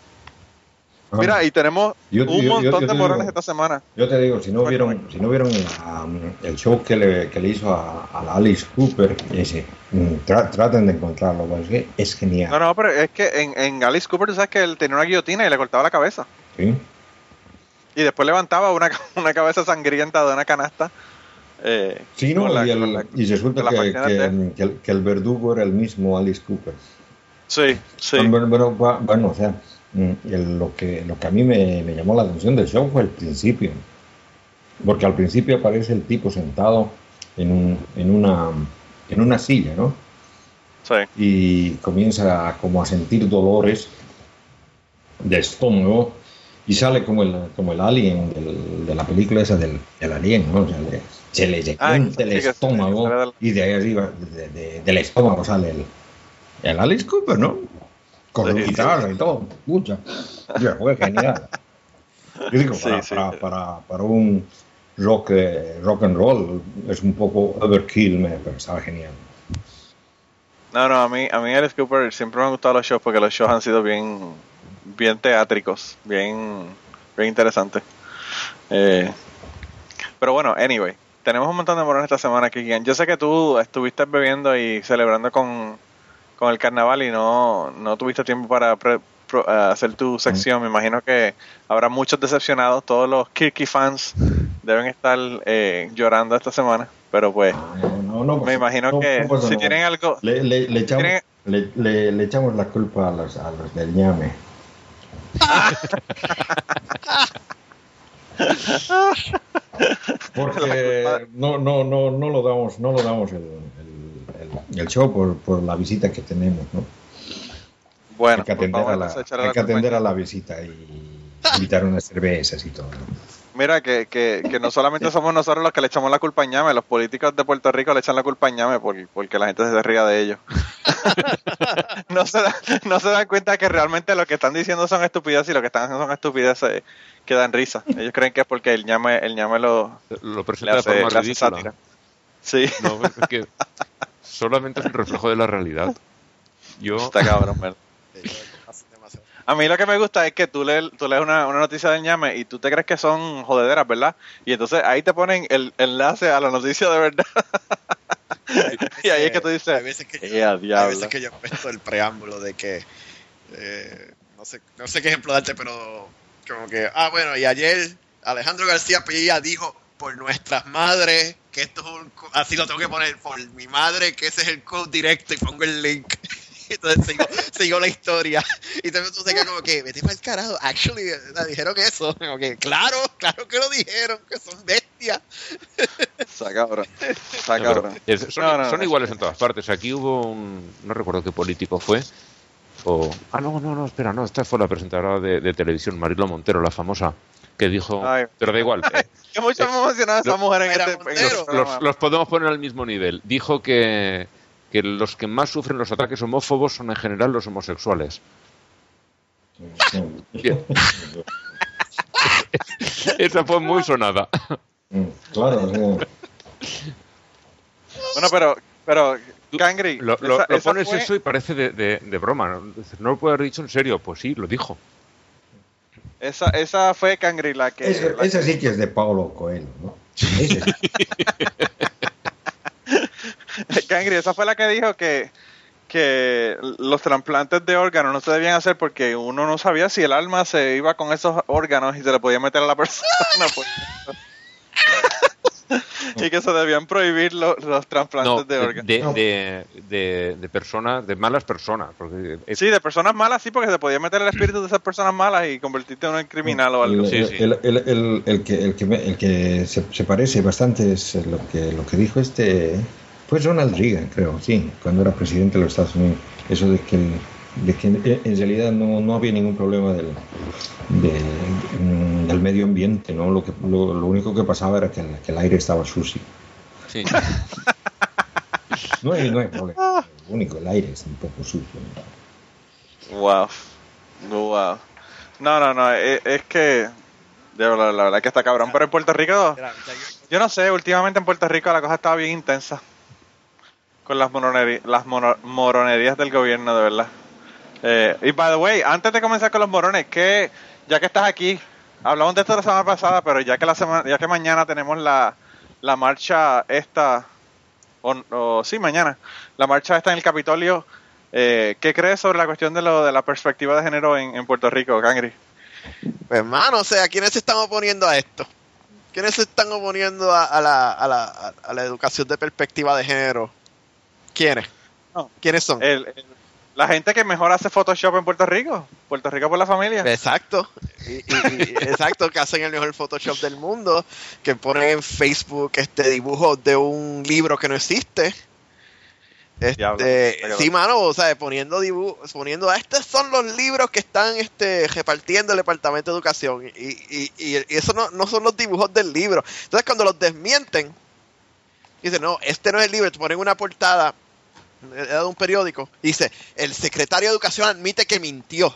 S3: Mira, y tenemos
S5: Yo-
S3: un
S5: yo-
S3: montón
S5: yo
S3: de morones esta semana.
S5: Yo te digo, si no vieron, si no vieron la- el show que le, que le hizo a, Alice Cooper, ese, mm, tra- traten de encontrarlo, porque es, que es genial.
S3: No, no, pero es que en, en Alice Cooper tú sabes que él tenía una guillotina y le cortaba la cabeza.
S5: ¿sí?
S3: Y después levantaba una, [laughs] una cabeza sangrienta de una canasta. eh,
S5: Sí, no,
S3: la-
S5: y, el-
S3: con la-
S5: y resulta que, que- que el, que el verdugo era el mismo Alice Cooper.
S3: Sí, sí.
S5: Bueno, bueno, bu- bueno, o sea, lo, que, lo que a mí me, me llamó la atención del show fue el principio. Porque al principio aparece el tipo sentado en, un- en, una, en una silla, ¿no?
S3: sí.
S5: y comienza a, como a sentir dolores de estómago y sale como el, como el alien del- de la película esa del, del alien, ¿no? O sea, le- se le
S3: Ah,
S5: revienta el estómago y de ahí arriba de- de- del estómago sale el, el Alice Cooper, ¿no? Con
S3: Sí,
S5: guitarra y todo, escucha. Oye, fue genial. Yo digo, para,
S3: sí.
S5: para, para, para un rock, eh, rock and roll es un poco overkill, me, pero estaba genial.
S3: No, no, a mí, a mí Alice Cooper siempre me han gustado los shows porque los shows han sido bien, bien teátricos, bien, bien interesantes. Eh, pero bueno, anyway, tenemos un montón de morones esta semana, Kikian. Yo sé que tú estuviste bebiendo y celebrando con, con el carnaval y no, no tuviste tiempo para pre- pro- eh, hacer tu sección. Me imagino que habrá muchos decepcionados. Todos los Kirky fans deben estar eh, llorando esta semana. Pero pues,
S5: No, no, no,
S3: me
S5: pues,
S3: imagino
S5: no,
S3: que
S5: no pasa
S3: si tienen algo,
S5: Le, le, le echamos,
S3: ¿Tiene-
S5: le, le- le echamos la culpa a los, a los del ñame. [laughs] Porque no, no, no, no lo damos, no lo damos el, el- el- show por, por la visita que tenemos, ¿no?
S3: Bueno,
S5: hay que atender,
S3: favor,
S5: a, la,
S3: échale
S5: hay que atender
S3: a-
S5: a la visita y invitar unas cervezas y todo. ¿no?
S3: Mira, que, que, que no solamente somos nosotros los que le echamos la culpa a Ñame, los políticos de Puerto Rico le echan la culpa a Ñame por, porque la gente se ría de ellos. [laughs] [laughs] no, se da- no se dan cuenta que realmente lo que están diciendo son estupideces y lo que están haciendo son estupideces que dan risa. Ellos creen que es porque el Ñame, el Ñame lo,
S4: Lo
S3: le
S4: presenta de
S3: hace,
S4: forma
S3: le hace
S4: ridícula.
S3: sátira. Sí,
S4: No, es que solamente es un reflejo de la realidad. Yo,
S3: está cabrón, ¿verdad? [laughs] A mí lo que me gusta es que tú lees, tú lees una, una noticia del ñame y tú te crees que son jodederas, ¿verdad? Y entonces ahí te ponen el enlace a la noticia de verdad. [laughs] y ahí es que tú dices,
S6: Hay veces que,
S3: "Eh, a
S6: hay
S3: diablo".
S6: veces que yo he puesto el preámbulo de que. eh, no, sé, no sé qué ejemplo darte, pero. Como que. Ah, bueno, y ayer Alejandro García Padilla dijo por nuestras madres que esto es un. Así lo tengo que poner, por mi madre, que ese es el code directo y pongo el link. [laughs] Entonces sigo, sigo la historia. Y entonces tú te quedas como que, vete para el carajo. Actually, dijeron eso. Como que, claro, claro que lo dijeron, que son bestias. [laughs]
S3: Cabrón. Está
S4: No, es- son,
S3: No, no,
S4: son
S3: no.
S4: iguales en todas partes. Aquí hubo un. No recuerdo qué político fue. O, ah, no, no, no, espera, no. Esta fue la presentadora de, de televisión, Marilo Montero, la famosa, que dijo.
S3: Ay.
S4: Pero da igual. eh, [laughs]
S3: me emocionaba esa
S4: lo-
S3: mujer en este,
S4: los,
S3: programa.
S4: los- los podemos poner al mismo nivel. Dijo que, que los que más sufren los ataques homófobos son en general los homosexuales. [laughs] Esa fue muy sonada.
S5: Mm, Claro,
S3: Bueno, pero, pero, Cangri,
S4: Lo, lo-
S3: esa-
S4: lo
S3: esa
S4: pones
S3: fue-
S4: eso y parece de, de- de broma. ¿no? No lo puede haber dicho en serio. Pues sí, lo dijo.
S3: Esa, esa fue Cangri la que... la
S5: esa sí que es de Paulo Coelho, ¿no? Ese sí. [laughs]
S3: Cangri, esa fue la que dijo que, que los trasplantes de órganos no se debían hacer porque uno no sabía si el alma se iba con esos órganos y se le podía meter a la persona. pues. [laughs] [laughs] y que se debían prohibir lo- los trasplantes
S4: No,
S3: de órganos.
S4: de, de, de- de personas, de malas personas. Porque es-
S3: Sí, de personas malas, sí, porque se podía meter el espíritu de esas personas malas y convertirte en un criminal o algo.
S5: El,
S4: Sí, sí.
S5: el- el- el- el que, el que, el que se, se parece bastante es lo que, lo que dijo este, pues Ronald Reagan, creo, sí, cuando era presidente de los Estados Unidos. Eso de que, de que en, en realidad no, no había ningún problema del, de- mm, del medio ambiente, ¿no? Lo, que, lo, lo único que pasaba era que el, que el aire estaba sucio.
S4: sí.
S5: No hay, no hay problema. Lo único, el aire es un poco sucio. ¿no?
S3: Wow. Wow. No, no, no, es, es que... De verdad, la verdad que está cabrón. Pero en Puerto Rico,
S6: yo-
S3: no sé, últimamente en Puerto Rico la cosa estaba bien intensa. Con las, moroneri- las moronerías del gobierno, de verdad. Eh, y by the way, antes de comenzar con los morones, que ya que estás aquí, hablamos de esto la semana pasada, pero ya que la semana, ya que mañana tenemos la, la marcha esta, o, o- sí, mañana, la marcha esta en el Capitolio, eh, ¿qué crees sobre la cuestión de lo de la perspectiva de género en, en Puerto Rico, Cangri?
S6: Pues, hermano, o sea, ¿quiénes se están oponiendo a esto? ¿Quiénes se están oponiendo a, a la, a, la, a- la educación de perspectiva de género? ¿Quiénes?
S3: No.
S6: ¿Quiénes son?
S3: El- el- la gente que mejor hace Photoshop en Puerto Rico, Puerto Rico por la familia.
S6: Exacto. Y, y- y- [laughs] exacto, que hacen el mejor Photoshop del mundo, que ponen en Facebook este dibujo de un libro que no existe. Este, sí, mano, o sea, poniendo dibujos, poniendo, "Ah, estos son los libros que están este, repartiendo el Departamento de Educación. Y, y, y, y eso no, no son los dibujos del libro. Entonces, cuando los desmienten, dicen, no, este no es el libro, te ponen una portada era de un periódico, dice, el secretario de Educación admite que mintió.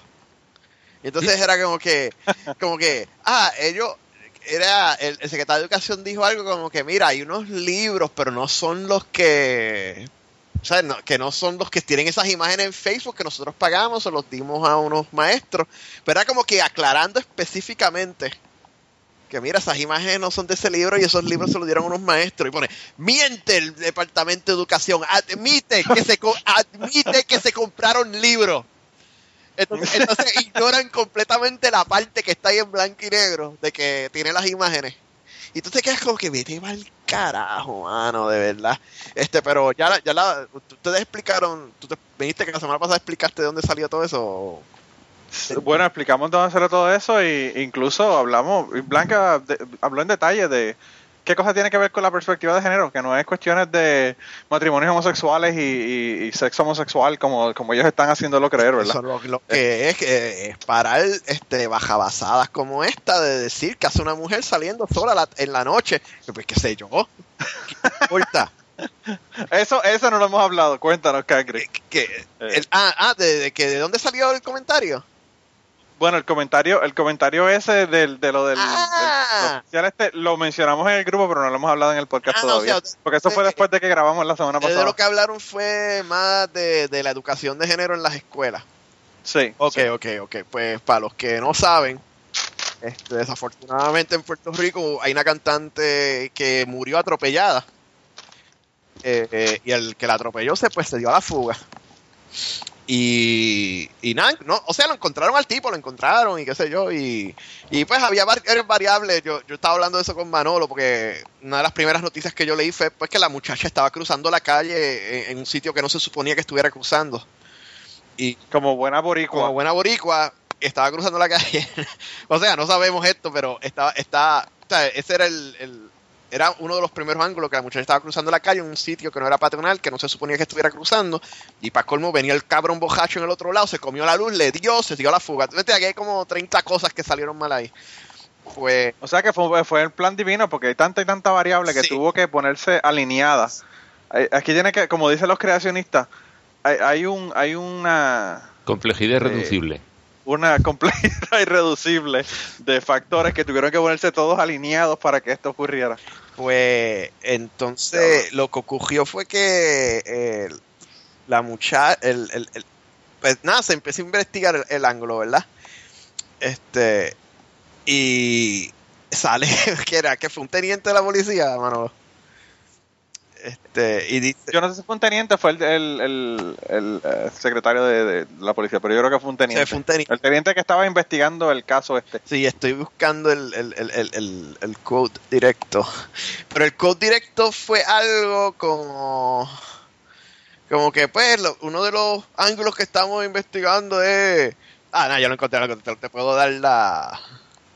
S6: Y entonces era como que, [laughs] como que, ah, ellos, era, el, el secretario de Educación dijo algo como que, mira, hay unos libros, pero no son los que, o sea, no- que no son los que tienen esas imágenes en Facebook que nosotros pagamos o los dimos a unos maestros. Pero era como que aclarando específicamente que mira, esas imágenes no son de ese libro y esos libros se los dieron unos maestros. Y pone, miente el Departamento de Educación, admite que se, admite que se compraron libros. Entonces, entonces ignoran completamente la parte que está ahí en blanco y negro de que tiene las imágenes. Y tú te quedas como que vete mal carajo, mano, de verdad. Este, pero ya la, ya la, ustedes explicaron, tú te, viniste que la semana pasada explicaste de dónde salió todo eso. [laughs]
S3: Bueno, explicamos dónde hacer todo eso e incluso hablamos, Blanca de- habló en detalle de qué cosa tiene que ver con la perspectiva de género, que no es cuestiones de matrimonios homosexuales y, y- y sexo homosexual como, como ellos están haciéndolo creer, ¿verdad?
S6: Eso lo, lo que es, que es parar este, bajabasadas como esta de decir que hace una mujer saliendo sola la- en la noche. Pues qué sé yo. ¿Qué importa? [laughs]
S3: Eso, eso no lo hemos hablado, cuéntanos, Cangre.
S6: Que- ah, ah, de, de que de dónde salió el comentario.
S3: Bueno, el comentario, el comentario ese del, de lo del,
S6: Ah.
S3: del- este, lo mencionamos en el grupo, pero no lo hemos hablado en el podcast
S6: Ah, no,
S3: todavía.
S6: o sea,
S3: porque eso fue después de que grabamos la semana
S6: Eh, De
S3: pasada.
S6: lo que hablaron fue más de, de la educación de género en las escuelas.
S3: Sí.
S6: Ok,
S3: sí.
S6: ok, ok. Pues para los que no saben, este, desafortunadamente en Puerto Rico hay una cantante que murió atropellada. Eh, eh, y el que la atropelló se pues se dio a la fuga. Y, y nada, no, o sea, lo encontraron al tipo, lo encontraron y qué sé yo. Y, y pues había varias variables. Yo, yo estaba hablando de eso con Manolo porque una de las primeras noticias que yo leí fue pues, que la muchacha estaba cruzando la calle en, en un sitio que no se suponía que estuviera cruzando. Y
S3: Como buena boricua.
S6: como buena boricua, estaba cruzando la calle. [laughs] o sea, no sabemos esto, pero estaba, está, o sea, ese era el, el- era uno de los primeros ángulos que la muchacha estaba cruzando la calle en un sitio que no era patronal, que no se suponía que estuviera cruzando, y para colmo venía el cabrón bojacho en el otro lado, se comió la luz, le dio, se dio a la fuga. Vete, aquí hay como 30 cosas que salieron mal ahí. Pues,
S3: O sea que fue, fue el plan divino porque hay tanta y tanta variable que
S6: Sí.
S3: tuvo que ponerse alineada. Aquí tiene que, como dicen los creacionistas, hay, hay un, hay una,
S4: Complejidad irreducible.
S3: una [laughs] complejidad irreducible de factores que tuvieron que ponerse todos alineados para que esto ocurriera.
S6: Pues entonces lo que ocurrió fue que eh, la muchacha, el, el- el- pues nada, se empezó a investigar el, ángulo, ¿verdad? Este, y sale [laughs] que era que fue un teniente de la policía, mano. Este, y dice,
S3: Yo no sé si fue un teniente, fue el, el, el- el, eh, secretario de, de la policía, pero yo creo que fue un teniente.
S6: fue un teniente.
S3: El teniente que estaba investigando el caso este.
S6: Sí, estoy buscando el, el, el, el, el, el quote directo. Pero el quote directo fue algo como. Como que, pues, lo- uno de los ángulos que estamos investigando es. Ah, no, yo lo encontré, lo encontré. Te puedo dar la.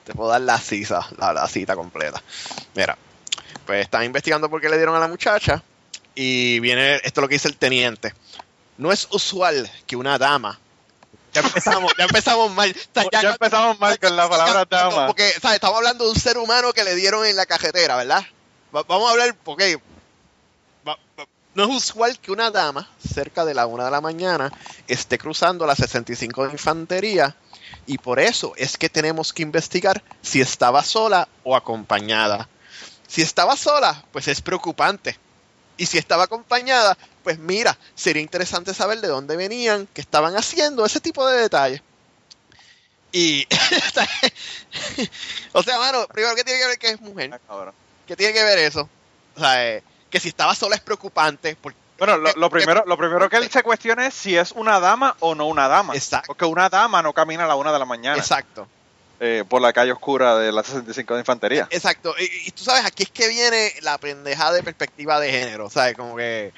S6: Te puedo dar la cita, la, la cita completa. Mira, pues están investigando por qué le dieron a la muchacha. Y viene, esto es lo que dice el teniente. No es usual que una dama. Ya empezamos, ya empezamos mal. O sea,
S3: Ya empezamos mal con la palabra dama.
S6: porque, ¿sabes? Estamos hablando de un ser humano que le dieron en la cajetera, ¿verdad? Va- vamos a hablar, porque va- va- no es usual que una dama, cerca de la una de la mañana, esté cruzando la 65 de infantería. Y por eso es que tenemos que investigar si estaba sola o acompañada. Si estaba sola, pues es preocupante. Y si estaba acompañada, pues mira, sería interesante saber de dónde venían, qué estaban haciendo, ese tipo de detalles. Y, [laughs] o sea, mano, primero que tiene que ver que es mujer,
S3: Ah,
S6: que tiene que ver eso. O sea, eh, que si estaba sola es preocupante. Porque,
S3: Bueno, lo, lo
S6: Eh,
S3: primero,
S6: eh,
S3: lo primero que él se cuestiona es si es una dama o no una dama.
S6: Exacto.
S3: Porque una dama no camina a la una de la mañana
S6: exacto,
S3: eh, por la calle oscura de la 65 de infantería.
S6: exacto. Y, y tú sabes, aquí es que viene la pendejada de perspectiva de género, ¿sabes? Como que.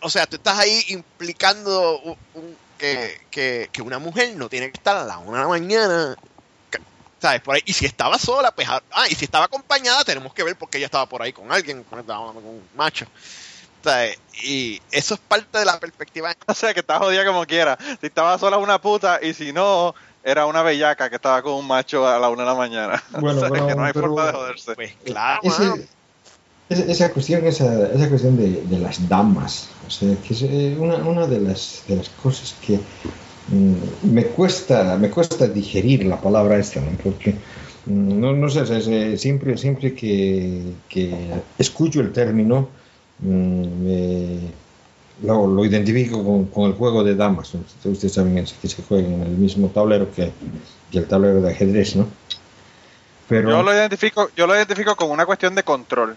S6: O sea, tú estás ahí implicando un- un- que, que, que una mujer no tiene que estar a la una de la mañana. ¿Sabes? Por ahí. Y si estaba sola, pues. Ah, ah, y si estaba acompañada, tenemos que ver porque ella estaba por ahí con alguien, con, con un macho. ¿Sabes? Y eso es parte de la perspectiva [laughs]
S3: O sea, que está jodida como quiera. Si estaba sola una puta y si no, era una bellaca que estaba con un macho a la una de la mañana. [laughs]
S5: Bueno,
S3: o sea,
S5: pero-
S3: que no hay
S5: pero-
S3: forma de joderse.
S6: Pues claro,
S5: Ese- esa, cuestión, esa, esa cuestión de, de las damas, o sea, que es eh, una, una de, las, de las cosas que mm, me cuesta me cuesta digerir la palabra esta, ¿no? porque mm, no, no sé, se- siempre, siempre que, que escucho el término mm, me- lo, lo identifico con, con el juego de damas. ¿no? Ustedes saben es que se juega en el mismo tablero que, que el tablero de ajedrez, ¿no? Pero,
S3: Yo lo identifico, yo lo identifico como una cuestión de control.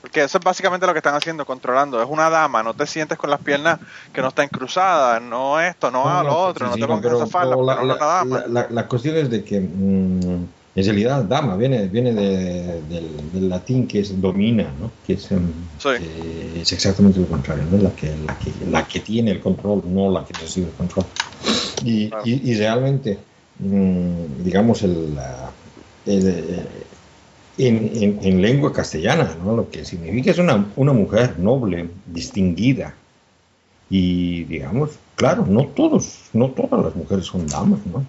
S3: Porque eso es básicamente lo que están haciendo, controlando. Es una dama, no te sientes con las piernas que no están cruzadas, no esto, no, a lo otro, no te
S5: sí,
S3: pongas esa falda,
S5: pero
S3: porque
S5: la,
S3: no
S5: la- la- la cuestión es de que mm, en realidad dama viene, viene de- del, del latín que es domina, ¿no? que es, em,
S3: Sí.
S5: que es exactamente lo contrario, ¿no? la, que, la, que, la que tiene el control, no la que recibe el control. Y, y- y realmente, mm, digamos, el, eh, en, en- en lengua castellana, ¿no? lo que significa es una, una mujer noble, distinguida. Y digamos, claro, no todos, no todas las mujeres son damas, ¿no?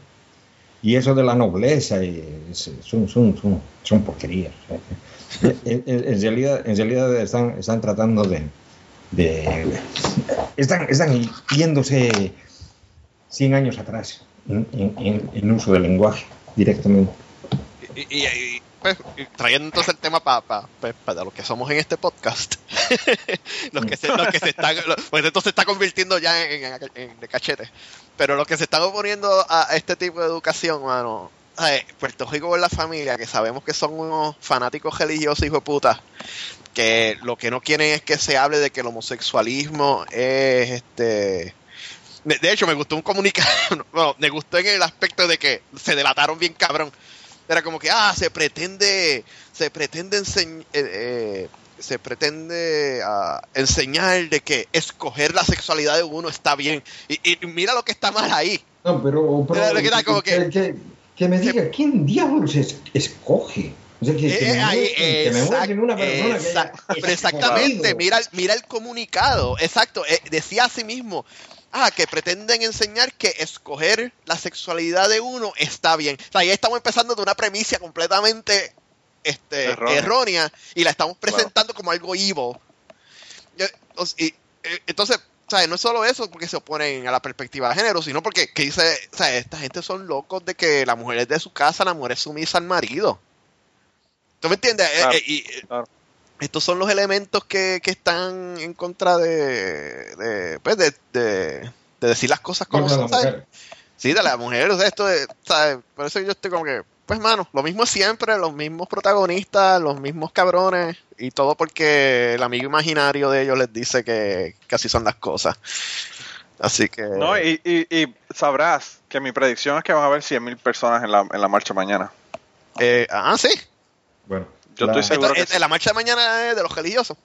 S5: Y eso de la nobleza y son, son, son, son porquerías. [laughs] En, en- realidad, en realidad están, están tratando de, de están, están yéndose 100 años atrás en, en- en- uso del lenguaje directamente.
S6: Y- y, pues, trayendo entonces el tema para lo que somos en este podcast. [laughs] los, que se, los que se están. pues esto se está convirtiendo ya en, en- de cachete. Pero los que se están oponiendo a este tipo de educación, mano. Puerto Rico es la familia, que sabemos que son unos fanáticos religiosos, hijo de puta. Que lo que no quieren es que se hable de que el homosexualismo es este. De de hecho, me gustó un comunicado. Bueno, [laughs] me gustó en el aspecto de que se delataron bien cabrón. Era como que, ah, se pretende, se pretende enseñar, se pretende ah, enseñar de que escoger la sexualidad de uno está bien. Y, y mira lo que está mal ahí.
S5: No, pero, pero
S6: Era- era como que-
S5: que, que me diga, ¿quién diablos es- escoge? O sea, que,
S6: Eh,
S5: me
S6: ahí,
S5: muestren- que me una persona que
S6: exact-
S5: haya
S6: exactamente, mira, mira el comunicado, exacto, eh, decía así mismo, ah, que pretenden enseñar que escoger la sexualidad de uno está bien. O sea, ya estamos empezando de una premisa completamente este,
S3: Errónea.
S6: errónea. y la estamos presentando como algo evil. Y, eh, entonces, ¿sabes? No es solo eso porque se oponen a la perspectiva de género, sino porque que dice, ¿sabes? esta gente son locos de que la mujer es de su casa, la mujer es sumisa al marido. ¿Tú me entiendes? Eh,
S3: Claro,
S6: eh, y,
S3: claro.
S6: Estos son los elementos que, que están en contra de, de, pues, de, de- de decir las cosas como son, ¿sabes? Sí, de la mujer, o sea, esto es, ¿sabes? Por eso yo estoy como que, pues, mano, lo mismo siempre, los mismos protagonistas, los mismos cabrones, y todo porque el amigo imaginario de ellos les dice que, que así son las cosas. Así que...
S3: No, y, y, y sabrás que mi predicción es que van a haber 100.000 personas en la, en la marcha mañana.
S6: eh, ah, sí.
S5: Bueno,
S3: Yo
S5: la-
S3: estoy seguro.
S6: Esto-
S3: que
S6: la marcha de mañana es de los religiosos.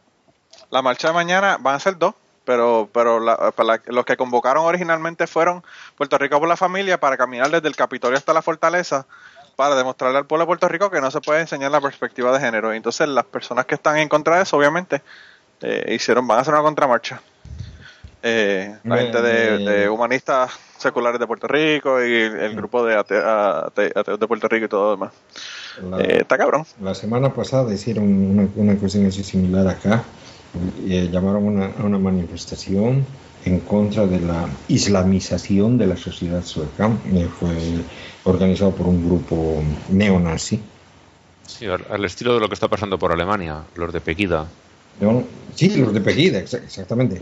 S3: La marcha de mañana van a ser dos, pero, pero la- para la- los que convocaron originalmente fueron Puerto Rico por la familia para caminar desde el Capitolio hasta la fortaleza para demostrarle al pueblo de Puerto Rico que no se puede enseñar la perspectiva de género. Y entonces las personas que están en contra de eso, obviamente, eh, hicieron, van a hacer una contramarcha. Eh, la gente de, de humanistas seculares de Puerto Rico y el, grupo de ate- ate- ateos de Puerto Rico y todo lo demás.
S5: la-
S3: Eh, está cabrón.
S5: La semana pasada hicieron una, una cuestión así similar acá. y, eh, llamaron una, a una manifestación en contra de la islamización de la sociedad sueca. y fue organizado por un grupo neonazi.
S4: Sí, al, al estilo de lo que está pasando por Alemania, los de Pequida.
S5: Sí, los de Pegida, exa- exactamente.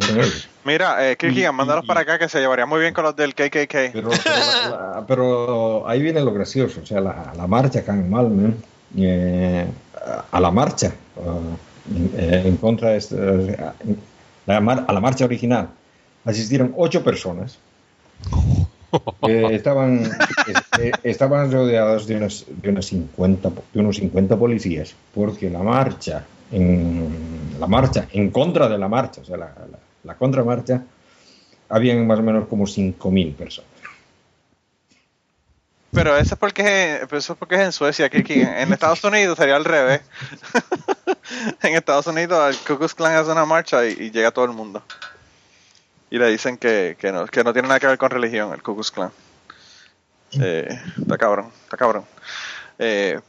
S3: Mira, eh, Kirkigan, mándalos para acá que se llevaría muy bien con los del KKK.
S5: Pero, pero, la- pero ahí viene lo gracioso, o sea, la, la marcha acá en Malmö, eh, a la marcha, en, eh, en contra de este- la mar- a la marcha original, asistieron ocho personas. [laughs] Eh, estaban, es- eh, estaban rodeados de, unas, de, unas 50, po- de unos 50 policías, porque la marcha, en, la marcha, en contra de la marcha, o sea, la, la, contramarcha, habían más o menos como 5.000 personas.
S3: Pero eso es porque eso es porque es en Suecia, Kirkigan. En Estados Unidos sería al revés. [laughs] en Estados Unidos el Ku Klux Klan hace una marcha y, y llega todo el mundo. Y le dicen que, que, no, que no tiene nada que ver con religión el Ku Klux Klan. Eh, está cabrón, está cabrón. Eh,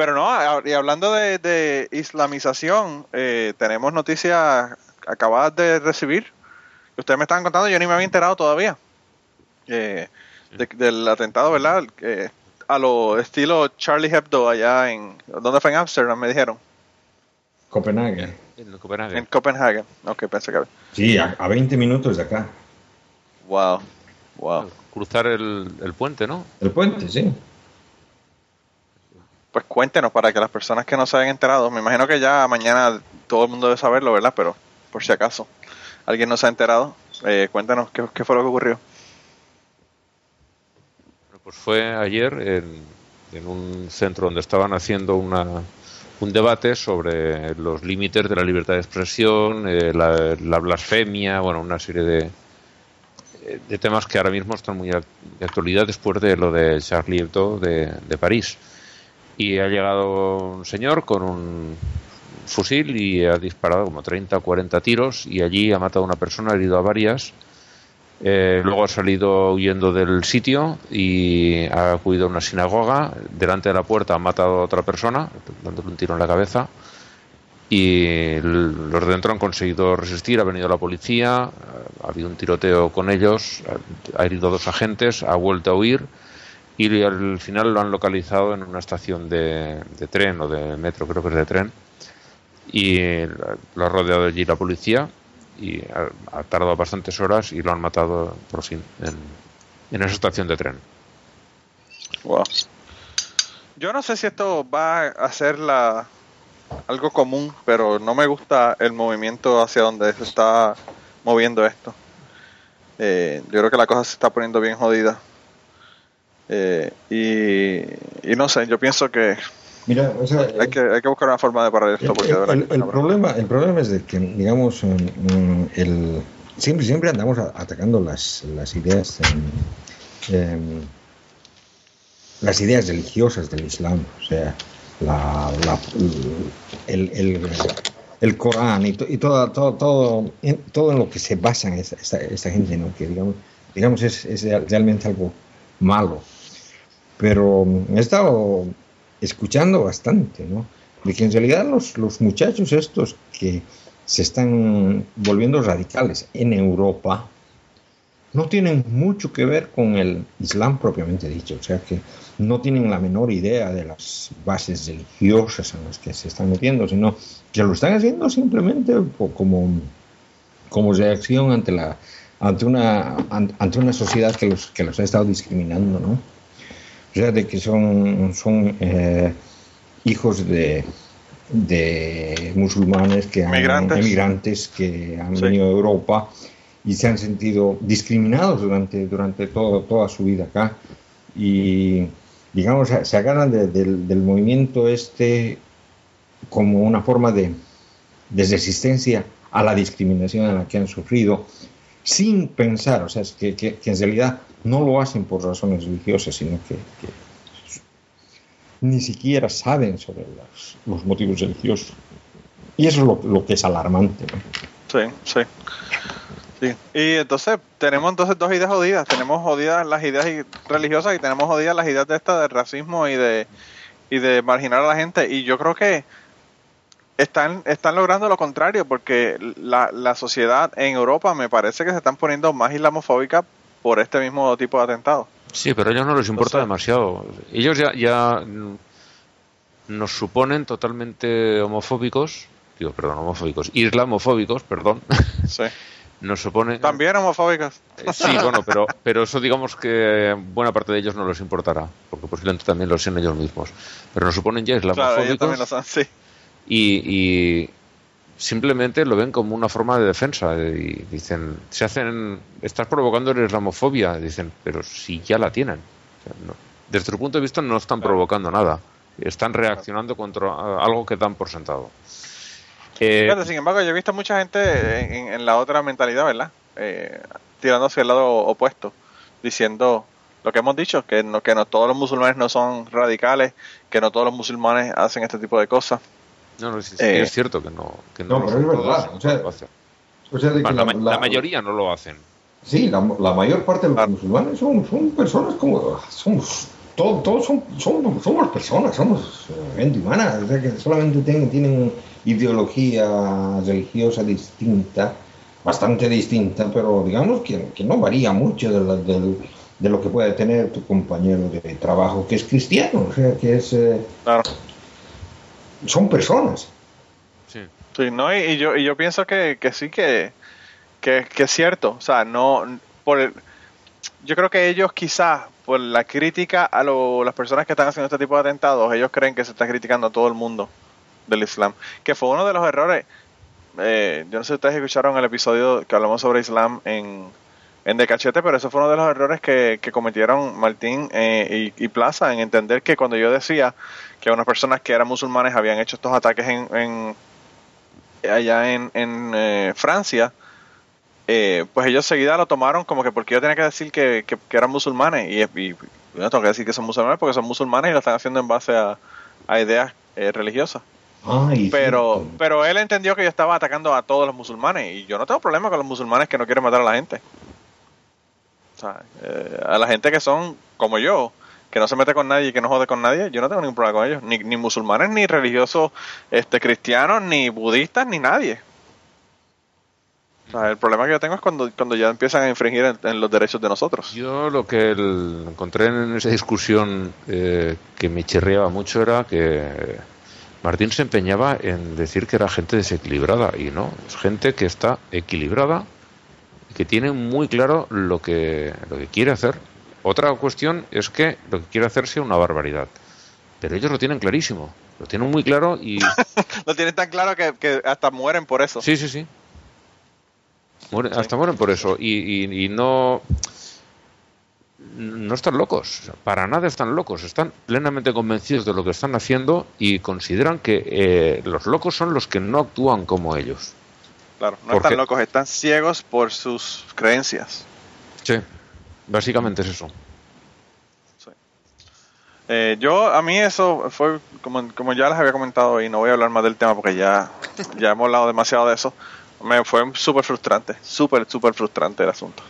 S3: pero no, y hablando de, de islamización, eh, tenemos noticias acabadas de recibir. que Ustedes me estaban contando, yo ni me había enterado todavía. Eh, de- del atentado, ¿verdad? Eh, a lo estilo Charlie Hebdo allá en... ¿Dónde fue? En Amsterdam, me dijeron.
S5: Copenhague.
S4: En Copenhague.
S3: En Copenhague. Ok, pensé que...
S5: Sí, a, a 20 minutos de acá.
S3: Wow. Wow.
S4: Cruzar el, el puente, ¿no?
S5: El puente, sí.
S3: Pues cuéntenos para que las personas que no se hayan enterado, me imagino que ya mañana todo el mundo debe saberlo, ¿verdad? Pero por si acaso alguien no se ha enterado, eh, cuéntanos qué, fue lo que ocurrió.
S4: Pues fue ayer en, en un centro donde estaban haciendo una, un debate sobre los límites de la libertad de expresión, eh, la, la blasfemia, bueno, una serie de, de temas que ahora mismo están muy de actualidad después de lo de Charlie Hebdo de París. Y ha llegado un señor con un fusil y ha disparado como 30 o 40 tiros y allí ha matado a una persona, ha herido a varias. Eh, luego ha salido huyendo del sitio y ha acudido a una sinagoga. Delante de la puerta ha matado a otra persona, dándole un tiro en la cabeza. Y los de dentro han conseguido resistir. Ha venido la policía, ha habido un tiroteo con ellos, ha herido a dos agentes, ha vuelto a huir y al final lo han localizado en una estación de, de tren o de metro, creo que es de tren. Y lo ha rodeado allí la policía y ha, tardado bastantes horas y lo han matado por fin en, en esa estación de tren.
S3: Wow. Yo no sé si esto va a ser la, algo común, pero no me gusta el movimiento hacia donde se está moviendo esto. Eh, yo creo que la cosa se está poniendo bien jodida. Eh, y, y no sé, yo pienso que
S5: Mira, o sea,
S3: hay que, hay que buscar una forma de parar esto. Porque
S5: el, el- el problema, el problema es de que, digamos, el, siempre, siempre andamos atacando las, las ideas, las ideas religiosas del Islam, o sea, la, la- el, el, el Corán y, to- y todo, todo, todo, en, todo en lo que se basan esta, esta, esta gente, ¿no? que digamos, digamos es, es realmente algo malo. Pero mm, he estado escuchando bastante, ¿no? De que en realidad los, los muchachos estos que se están volviendo radicales en Europa no tienen mucho que ver con el Islam propiamente dicho, o sea que no tienen la menor idea de las bases religiosas en las que se están metiendo, sino que lo están haciendo simplemente como, como reacción ante la ante una an- ante una sociedad que los que los ha estado discriminando, ¿no? O sea, de que son, son eh, hijos de, de musulmanes que han,
S3: Migrantes.
S5: emigrantes que han
S3: Sí.
S5: venido a Europa y se han sentido discriminados durante, durante todo, toda su vida acá. Y, digamos, se, agarran de- del, del movimiento este como una forma de, de resistencia a la discriminación en la que han sufrido, sin pensar, o sea, es que, que- que en realidad no lo hacen por razones religiosas, sino que, ni siquiera saben sobre los, motivos religiosos. Y eso es lo, que es alarmante.
S3: Sí, sí. Sí. Y entonces tenemos entonces dos ideas jodidas. Tenemos jodidas las ideas religiosas y tenemos jodidas las ideas de esta de racismo y de y de marginar a la gente. Y yo creo que están están logrando lo contrario porque la, la sociedad en Europa me parece que se están poniendo más islamofóbica por este mismo tipo de atentado.
S4: Sí, pero a ellos no les importa
S3: sea-
S4: demasiado. Ellos ya, ya nos suponen totalmente homofóbicos, digo, perdón, homofóbicos, islamofóbicos, perdón, [laughs]
S3: Sí. [laughs]
S4: nos suponen...
S3: También homofóbicas.
S4: Eh, Sí, bueno, pero, pero eso digamos que buena parte de ellos no les importará, porque posiblemente también lo sean ellos mismos. Pero nos suponen ya
S3: Claro, ellos
S4: islamofóbicos
S3: también lo son, sí.
S4: y, y simplemente lo ven como una forma de defensa y dicen, se hacen, estás provocando la islamofobia, dicen, pero si ya la tienen. O sea, no- desde tu punto de vista no están provocando nada, están reaccionando contra algo que dan por sentado. Eh,
S3: sin embargo, yo he visto mucha gente en, en- en la otra mentalidad, ¿verdad? Eh, tirando hacia el lado opuesto, diciendo lo que hemos dicho, que no, que no todos los musulmanes no son radicales, que no todos los musulmanes hacen este tipo de cosas.
S4: No, no,
S3: eh,
S4: es cierto que no, que no,
S5: No, pero es verdad, o sea,
S4: lo hacen.
S5: O sea, de que
S4: Bueno, la,
S5: la-
S4: la mayoría no lo hacen.
S5: Sí, la, la mayor parte de los
S3: Ah.
S5: musulmanes son, son personas como. Somos, todos, todos son, son- somos personas, somos eh, gente humana. O sea, que solamente tienen, tienen ideología religiosa distinta, bastante distinta, pero digamos que, que no varía mucho de, la- del- de lo que puede tener tu compañero de trabajo que es cristiano. O sea, que es. eh,
S3: Claro.
S5: Son personas.
S4: Sí.
S3: Sí, no, y, y yo, y yo pienso que, que sí que, que, que es cierto. O sea, no. Por el- yo creo que ellos, quizás, por la crítica a lo- las personas que están haciendo este tipo de atentados, ellos creen que se está criticando a todo el mundo del Islam. Que fue uno de los errores. eh, yo no sé si ustedes escucharon el episodio que hablamos sobre Islam en, en De Cachete, pero eso fue uno de los errores que, que cometieron Martín eh, y, y Plaza en entender que cuando yo decía que unas personas que eran musulmanes habían hecho estos ataques en, en allá en, en eh, Francia, eh, pues ellos seguida lo tomaron como que porque yo tenía que decir que, que- que eran musulmanes y, y- yo no tengo que decir que son musulmanes porque son musulmanes y lo están haciendo en base a, a ideas eh, religiosas.
S5: Ay,
S3: Pero, pero él entendió que yo estaba atacando a todos los musulmanes y yo no tengo problema con los musulmanes que no quieren matar a la gente. Sea, eh, a la gente que son como yo, que no se mete con nadie y que no jode con nadie, yo no tengo ningún problema con ellos. Ni, ni musulmanes, ni religiosos este, cristianos, ni budistas, ni nadie. El problema que yo tengo es cuando, cuando ya empiezan a infringir en, los derechos de nosotros.
S4: Yo lo que encontré en esa discusión eh, que me chirriaba mucho era que Martín se empeñaba en decir que era gente desequilibrada y no, es gente que está equilibrada que tiene muy claro lo que, lo que quiere hacer. Otra cuestión es que lo que quiere hacer sea una barbaridad, pero ellos lo tienen clarísimo, lo tienen muy claro y [laughs]
S3: Lo tienen tan claro que, que hasta mueren por eso.
S4: Sí, sí, sí. Mueren- Hasta mueren por eso. Y, y- y no. No están locos. Para nada están locos. Están plenamente convencidos de lo que están haciendo y consideran que eh, los locos son los que no actúan como ellos.
S3: Claro, no
S4: ¿Por
S3: están locos, están ciegos por sus creencias.
S4: Sí. Básicamente es eso.
S3: Eh, yo, a mí eso fue, como, como ya les había comentado, y no voy a hablar más del tema porque ya, ya hemos hablado demasiado de eso, me fue súper frustrante, súper, súper frustrante el asunto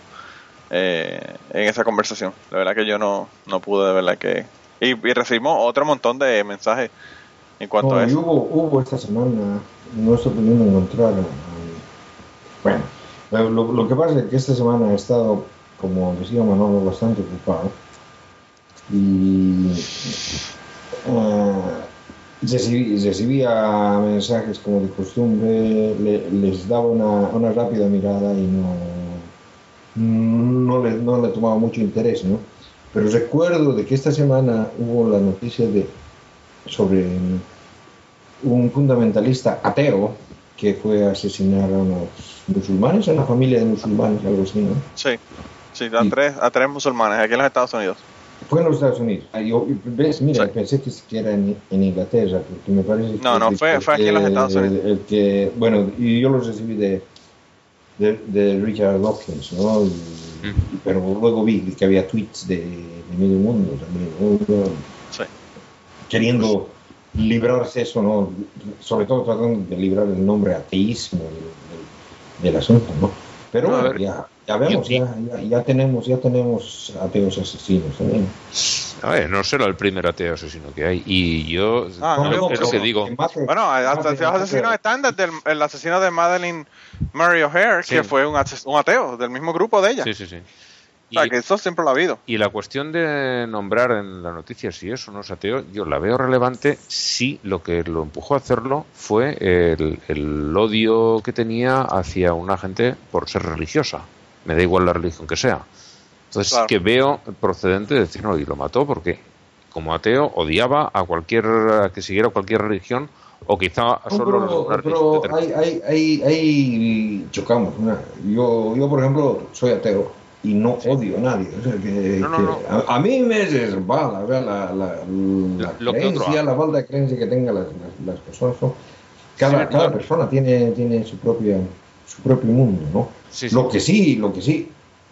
S3: eh, en esa conversación. La verdad que yo no, no pude, de verdad que... Y, y recibimos otro montón de mensajes en cuanto
S5: No,
S3: a
S5: y
S3: eso.
S5: hubo, hubo esta semana, no estoy pudiendo encontrar. eh, bueno, eh, lo, que pasa es que esta semana he estado, como decía Manolo, bastante ocupado. Y recibí- recibía mensajes como de costumbre, le- les daba una, una rápida mirada y no, no, le, no le tomaba mucho interés, ¿no? Pero recuerdo de que esta semana hubo la noticia de sobre un fundamentalista ateo que fue a asesinar a unos musulmanes, a una familia de musulmanes, algo así, ¿no?
S3: Sí, sí, a tres, a tres musulmanes aquí en los Estados Unidos.
S5: Fue en los Estados Unidos. Ah, yo- ¿Ves? Mira,
S3: Sí.
S5: pensé que siquiera en, en Inglaterra, porque me parece que...
S3: No, no, fue- fue aquí en los Estados Unidos.
S5: El, que, bueno, y yo lo recibí de, de, de Richard Dawkins, ¿no? Y-
S4: Mm.
S5: pero luego vi que había tweets de, de medio mundo también, ¿no?
S3: Sí.
S5: queriendo librarse eso, ¿no? Sobre todo tratando de librar el nombre ateísmo del, asunto, ¿no? Pero bueno,
S4: ver,
S5: ya, ya vemos,
S4: yo-
S5: ya, ya, ya tenemos, ya tenemos ateos asesinos también.
S4: A ver, no será el primer ateo asesino que hay. Y yo.
S3: Ah, no,
S4: es
S3: no,
S4: lo
S3: pero-
S4: que digo.
S5: mate-
S3: Bueno, los asesinos están desde el, el asesino de Madeline Murray O'Hare,
S4: Sí.
S3: que fue un ateo del mismo grupo de ella.
S4: Sí, sí, sí.
S3: O sea,
S4: Y-
S3: que eso siempre lo ha habido.
S4: Y la cuestión de nombrar en la noticia si es o no es ateo, yo la veo relevante si lo que lo empujó a hacerlo fue el, el odio que tenía hacia una gente por ser religiosa. Me da igual la religión que sea. Entonces
S3: Claro.
S4: que veo procedente de decir, no, y lo mató porque como ateo odiaba a cualquier a que siguiera cualquier religión o quizá
S5: No,
S4: solo
S5: pero,
S4: una
S5: pero
S4: religión
S5: hay, hay, hay, hay- chocamos. ¿no? Yo, yo, por ejemplo, soy ateo y no odio a nadie. O sea, que,
S4: No, no,
S5: que
S4: no.
S5: A, a mí me resbala o sea, la, la, la
S4: Lo
S5: creencia, la falta de creencia que tengan las, las, las personas. Cada,
S4: Sí,
S5: cada persona tiene, tiene su, propia, su propio mundo. ¿no?
S4: Sí, sí.
S5: Lo que sí, lo que sí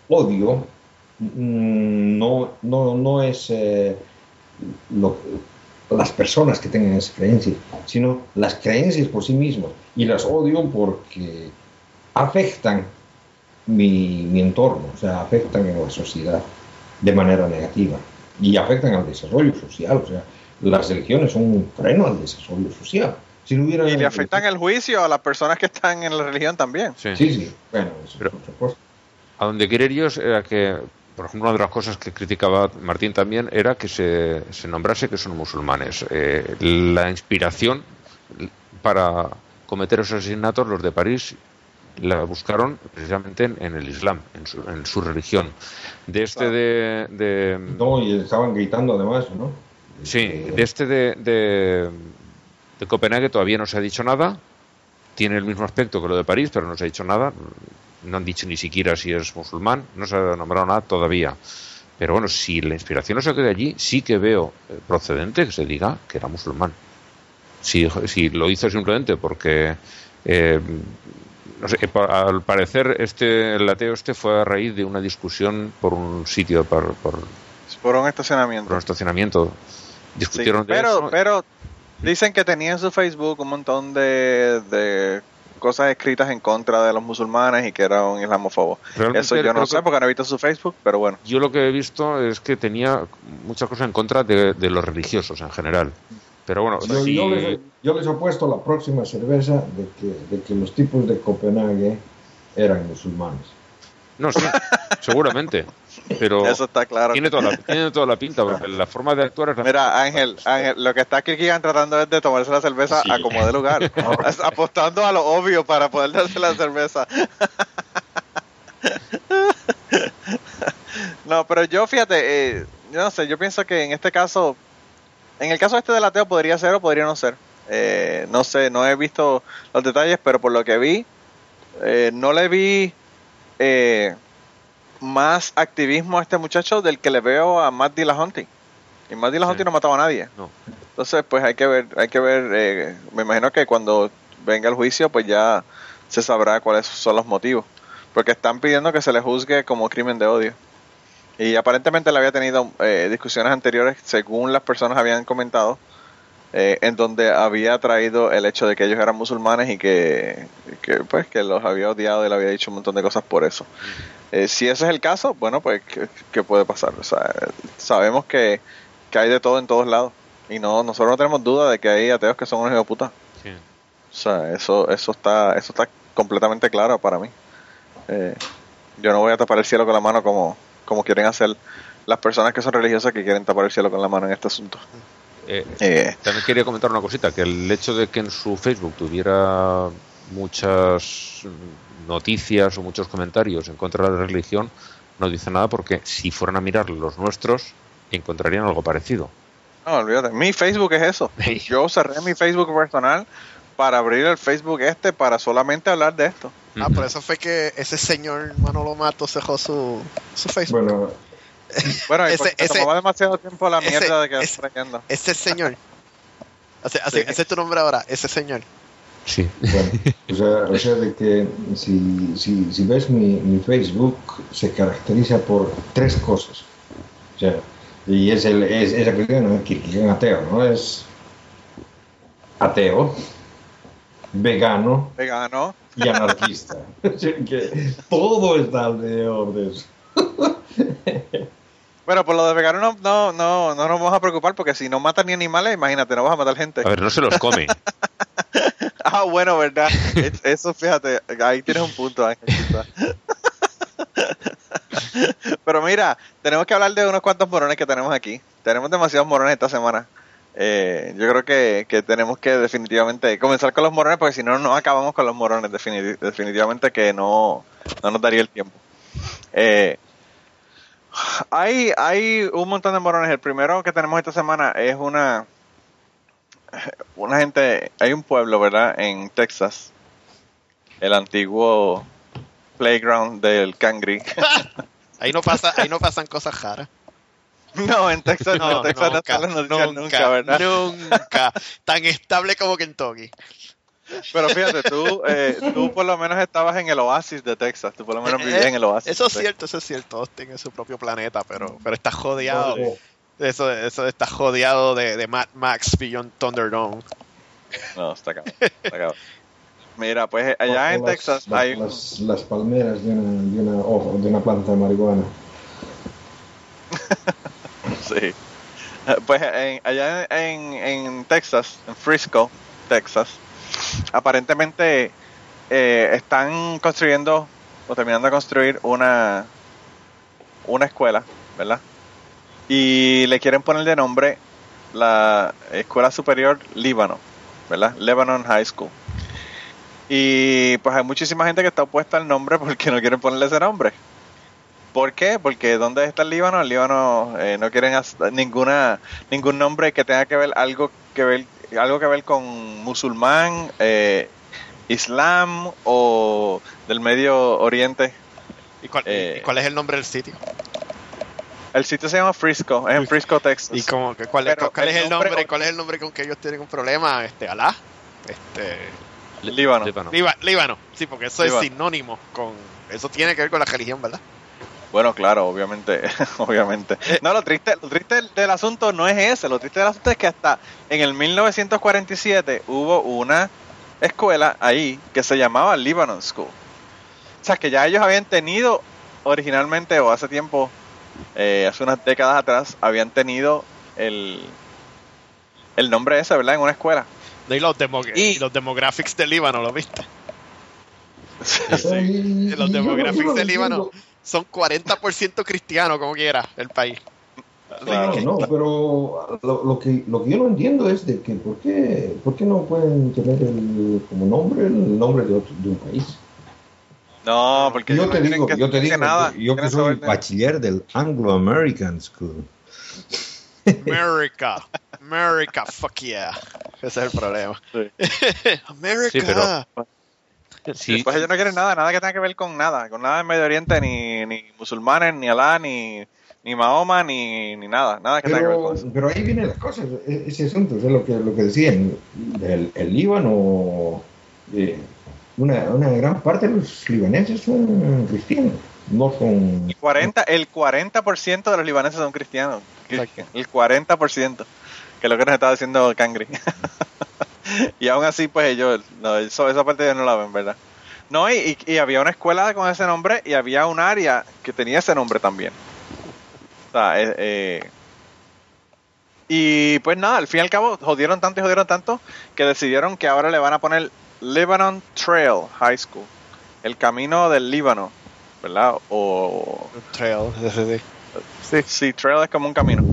S5: odio mm, no, no, no es eh, lo- las personas que tengan esas creencias, sino las creencias por sí mismas. Y las odio porque afectan mi, mi entorno, o sea, afectan a la sociedad de manera negativa y afectan al desarrollo social. O sea, las religiones son un freno al desarrollo social. Si no hubiera
S3: Y le afectan el juicio a las personas que están en la religión también.
S4: Sí.
S5: Sí, sí, bueno, eso
S4: Pero-
S5: es otra cosa.
S4: A donde querer yo era que, por ejemplo, una de las cosas que criticaba Martín también era que se, se nombrase que son musulmanes. Eh, la inspiración para cometer esos asesinatos, los de París, la buscaron precisamente en, en el Islam, en su, en su religión. De este de, de-
S5: No, y estaban gritando además, ¿no?
S4: sí, de este de, de, de Copenhague todavía no se ha dicho nada. Tiene el mismo aspecto que lo de París, pero no se ha dicho nada. No han dicho ni siquiera si es musulmán, no se ha nombrado nada todavía. Pero bueno, si la inspiración no se queda allí, sí que veo eh, procedente que se diga que era musulmán. Si, si lo hizo simplemente porque eh, no sé, pa- al parecer este el ateo este fue a raíz de una discusión por un sitio, por, por,
S3: Por un
S4: por
S3: estacionamiento.
S4: un estacionamiento.
S3: Sí,
S4: Discutieron de
S3: pero,
S4: eso.
S3: pero dicen que tenía en su Facebook un montón de, de cosas escritas en contra de los musulmanes y que era un islamófobo.
S4: Realmente
S3: Eso yo no sé porque no he visto su Facebook, pero bueno.
S4: Yo lo que he visto es que tenía muchas cosas en contra de, de los religiosos en general. Pero bueno,
S5: Yo,
S4: sí,
S5: yo les, yo les apuesto la próxima cerveza de que, de que los tipos de Copenhague eran musulmanes.
S4: no, sí, [laughs] seguramente. Pero
S3: Eso está claro.
S4: tiene toda, la, tiene toda la pinta, porque la forma de actuar es la
S3: Mira, Ángel, Ángel, lo que está aquí tratando es de tomarse la cerveza
S4: Sí.
S3: a como de lugar, [laughs] Es [laughs] apostando a lo obvio para poder darse la cerveza. no, pero yo fíjate, eh, yo no sé, yo pienso que en este caso, en el caso este del ateo podría ser o podría no ser. Eh, no sé, no he visto los detalles, pero por lo que vi, eh, no le vi eh, más activismo a este muchacho del que le veo a Matt Dillahunty. Y Matt Dillahunty
S4: Sí.
S3: no mataba a nadie.
S4: No.
S3: Entonces, pues hay que ver, hay que ver, eh, me imagino que cuando venga el juicio, pues ya se sabrá cuáles son los motivos. Porque están pidiendo que se le juzgue como crimen de odio. Y aparentemente le había tenido eh, discusiones anteriores, según las personas habían comentado, eh, en donde había traído el hecho de que ellos eran musulmanes y que, que, pues, que los había odiado y le había dicho un montón de cosas por eso. Eh, si ese es el caso, bueno, pues, ¿qué, qué puede pasar? O sea, sabemos que, que hay de todo en todos lados. Y no nosotros no tenemos duda de que hay ateos que son unos puta.
S4: Sí.
S3: O sea, eso, eso está, eso está completamente claro para mí. Eh, yo no voy a tapar el cielo con la mano como, como quieren hacer las personas que son religiosas que quieren tapar el cielo con la mano en este asunto.
S4: Eh,
S3: Eh,
S4: También quería comentar una cosita, que el hecho de que en su Facebook tuviera muchas noticias o muchos comentarios en contra de la religión no dice nada porque si fueran a mirar los nuestros encontrarían algo parecido.
S3: no, olvídate. Mi Facebook es eso. [laughs] Yo cerré mi Facebook personal para abrir el Facebook este para solamente hablar de esto.
S6: Ah, por eso fue que ese señor Manolo Mato cerró su, su Facebook.
S5: Bueno,
S3: Bueno, y
S6: Ese- ese-
S3: tomaba demasiado tiempo la
S6: ese-
S3: mierda de que
S6: ese-
S3: trayendo.
S6: Ese señor. Así, así-
S3: Sí.
S6: ese es tu nombre ahora, ese señor.
S4: Sí.
S5: bueno, o sea, o sea de que si, si, si ves mi, mi Facebook se caracteriza por tres cosas. O sea, y es, el, es, es cuestión, ¿no? que, que es ateo, ¿no? Es ateo, vegano
S3: Vegano.
S5: y anarquista. [laughs] Que todo está alrededor de eso.
S3: Bueno, por lo de vegano no, no, no, no nos vamos a preocupar porque si no matan ni animales, imagínate, no vas a matar gente.
S4: A ver, no se los come. [laughs]
S3: Ah, bueno, ¿verdad? Es- Eso, fíjate, ahí tienes un punto, Ángel. [laughs] Pero mira, tenemos que hablar de unos cuantos morones que tenemos aquí. Tenemos demasiados morones esta semana. Eh, yo creo que, que tenemos que definitivamente comenzar con los morones porque si no, no acabamos con los morones. Definiti- definitivamente que no, no nos daría el tiempo. Eh, hay, hay un montón de morones. El primero que tenemos esta semana es una una gente, hay un pueblo, ¿verdad? En Texas, el antiguo playground del Cangri. [laughs]
S6: Ahí no pasa, ahí no pasan cosas raras.
S3: No, en Texas no, en Texas no están las noticias nunca, ¿verdad?
S6: Nunca. Tan estable como Kentucky.
S3: Pero fíjate, tú, eh, tú por lo menos estabas en el oasis de Texas, tú por lo menos vivías en el oasis.
S6: Eh, Eso es cierto, eso es cierto. Todos tienen su propio planeta, pero, pero está jodeado. Eso, eso está jodeado de, de Mad Max Beyond Thunderdome.
S3: No, está cabrón, está cabrón. Mira, pues allá en
S5: las-
S3: Texas
S5: las,
S3: hay un-
S5: las, las palmeras de una, de, una, hoja- de una planta de marihuana. [laughs] [laughs]
S3: Sí. Pues en- allá en, en Texas, en Frisco, Texas, aparentemente eh, están construyendo o terminando de construir una una escuela, ¿verdad? Y le quieren poner de nombre la Escuela Superior Líbano, ¿verdad? Lebanon High School. Y pues hay muchísima gente que está opuesta al nombre [laughs] porque no quieren ponerle ese nombre. ¿Por qué? Porque ¿dónde está el Líbano? El Líbano eh, no quieren ninguna ningún nombre que tenga que ver algo que ver algo que ver con musulmán, eh, islam o del Medio Oriente.
S6: ¿Y cuál,
S3: Eh.
S6: y cuál es el nombre del sitio?
S3: El sitio se llama Frisco, es en Frisco, Texas.
S6: ¿Y cómo, que- cuál, es- cuál es
S3: el nombre-
S6: nombre? ¿Cuál es el nombre con que ellos tienen un problema? Este, Alá. Este,
S3: Líbano.
S4: Líbano.
S6: Líba- Líbano, sí, porque eso
S3: Líbano.
S6: es sinónimo con. Eso tiene que ver con la religión, ¿verdad?
S3: Bueno, claro, obviamente, [laughs] obviamente. No, lo triste, lo triste del asunto no es ese, lo triste del asunto es que hasta en el 1947 hubo una escuela ahí que se llamaba Lebanon School. O sea, que ya ellos habían tenido originalmente o hace tiempo, eh, hace unas décadas atrás, habían tenido el, el nombre ese, ¿verdad? En una escuela.
S6: Y los, demo-
S3: Y-
S6: y los demographics de Líbano, ¿lo viste? [laughs] Los
S5: y yo no-
S6: demographics de Líbano. Son 40% cristianos, como quiera, el país.
S3: Claro.
S5: No, no, pero lo, lo que, lo que yo no entiendo es de que ¿por qué, por qué no pueden tener el, como nombre el nombre de, otro- de un país?
S3: No, porque
S5: Yo te
S3: no tienen
S5: digo, yo te
S3: que
S5: digo,
S3: nada,
S5: yo que soy bachiller del Anglo-American School.
S6: America. [laughs] America, fuck yeah. Ese es el problema.
S3: Sí. [laughs]
S6: America.
S4: Sí, pero- Sí,
S3: Pues ellos no quieren nada, nada que tenga que ver con nada, con nada en Medio Oriente, ni, ni musulmanes, ni Alá, ni, ni Mahoma, ni, ni nada, nada que tenga que ver
S5: Pero,
S3: con eso.
S5: pero ahí viene la cosa, e- ese asunto, es lo que, lo que decían, el, el Líbano, eh, una, una gran parte de los libaneses son cristianos, no son...
S3: El 40, el 40% de los libaneses son cristianos.
S6: Exacto.
S3: El 40%, que es lo que nos estaba diciendo Cangri. [laughs] [laughs] y aún así, pues ellos, no, eso- esa parte ellos no la ven, ¿verdad? No, y, y- y había una escuela con ese nombre y había un área que tenía ese nombre también. O sea, eh, eh, y pues nada, al fin y al cabo jodieron tanto y jodieron tanto que decidieron que ahora le van a poner Lebanon Trail High School, el camino del Líbano, ¿verdad? O
S6: Trail. [laughs] Sí,
S3: sí, trail es como un camino.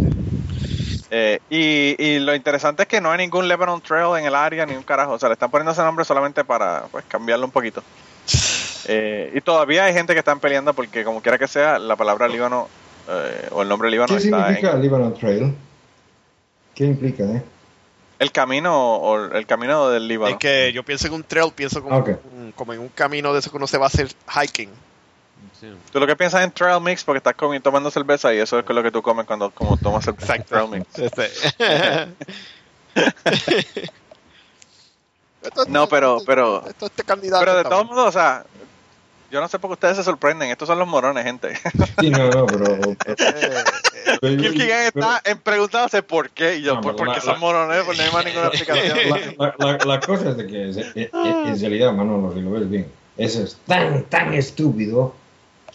S3: Eh, y, y lo interesante es que no hay ningún Lebanon Trail en el área, ni un carajo. O sea, le están poniendo ese nombre solamente para pues, cambiarlo un poquito. Eh, y todavía hay gente que están peleando porque, como quiera que sea, la palabra Líbano eh, o el nombre Líbano
S5: ¿Qué
S3: está
S5: significa
S3: en
S5: Lebanon Trail? ¿Qué implica, eh?
S3: el camino o el camino del Líbano.
S6: Es que yo pienso en un trail, pienso como, un- como en un camino de eso que uno se va a hacer hiking.
S4: Sí.
S3: Tú lo que piensas en trail mix porque estás comiendo, tomando cerveza y eso es lo que tú comes cuando como tomas cerveza. Trail mix. [laughs]
S6: Este. [laughs] Esto-
S3: No, pero- pero-
S6: esto, este candidato
S3: Pero de todos modos, o sea, yo no sé por qué ustedes se sorprenden. Estos son los morones, gente. [laughs]
S5: Sí, no, no, pero... Pero-
S3: Kilkigan está en preguntándose por qué. Y yo,
S5: No,
S3: porque
S5: la-
S3: son morones, pues no hay más ninguna explicación.
S5: La, la- cosa es de que en realidad, Manolo, si lo ves bien, eso es tan, tan estúpido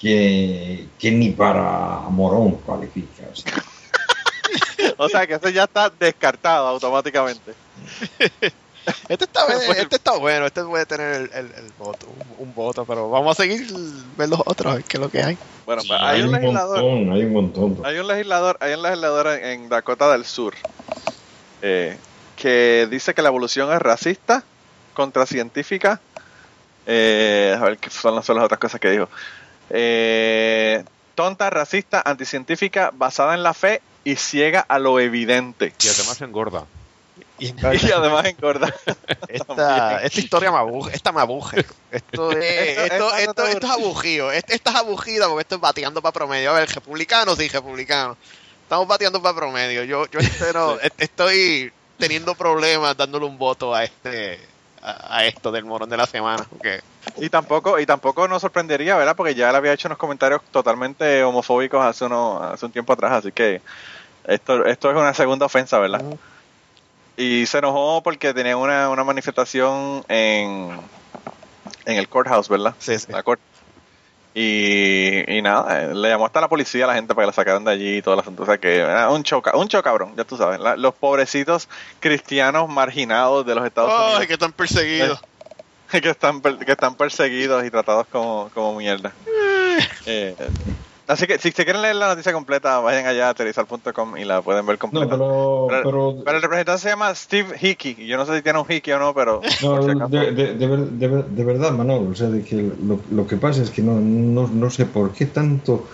S5: que, que ni para morón cualifica. o sea. [laughs]
S3: o sea, que eso ya está descartado automáticamente. [laughs]
S6: Este está, este está bueno, este puede tener el, el- el voto, un, un voto, pero vamos a seguir ver los otros, a ver qué es lo que hay.
S3: Bueno, pues hay un legislador.
S5: montón, hay un montón.
S3: Hay un legislador, hay un legislador en, en Dakota del Sur eh, que dice que la evolución es racista, contracientífica. Eh, a ver qué son las, son las otras cosas que dijo. Eh, tonta, racista, anticientífica, basada en la fe y ciega a lo evidente.
S4: Y además engorda.
S6: Y [laughs]
S3: Y además engorda. [laughs]
S6: esta, esta historia me aburre, esta me aburre. Esto es, [laughs]
S3: Esto-
S6: esto,
S3: esto
S6: esto,
S3: no te
S6: esto es aburrido, este, esta es aburrida porque esto es bateando para promedio. A ver, republicano, sí, republicano. Estamos bateando para promedio. Yo, yo espero, est- estoy teniendo problemas dándole un voto a este a, a esto del morón de la semana.
S3: Y tampoco, y tampoco nos sorprendería, ¿verdad? Porque ya él había hecho unos comentarios totalmente homofóbicos hace, uno, hace un tiempo atrás, así que esto, esto es una segunda ofensa, ¿verdad? Y se enojó porque tenía una, una manifestación en, en el courthouse, ¿verdad?
S6: Sí, sí.
S3: La corte. Y, y nada, eh, le llamó hasta la policía a la gente para que la sacaran de allí y todo el asunto. O sea que era un choca, un chocabrón, ya tú sabes. la- los pobrecitos cristianos marginados de los Estados
S6: Ay,
S3: Unidos
S6: que están perseguidos. [laughs]
S3: que están per- que están perseguidos y tratados como, como mierda. Eh, así que si se quieren leer la noticia completa, vayan allá a aterrizar.com y la pueden ver
S5: No,
S3: completa.
S5: pero...
S3: Pero-
S5: pero,
S3: Pero el representante se llama Steve Hickey. y Yo no sé si tiene un Hickey o no, pero
S5: no,
S3: si
S5: de, de- de ver- de ver- de verdad, Manolo, o sea, de que lo, lo que pasa es que no, no, no sé por qué tanto...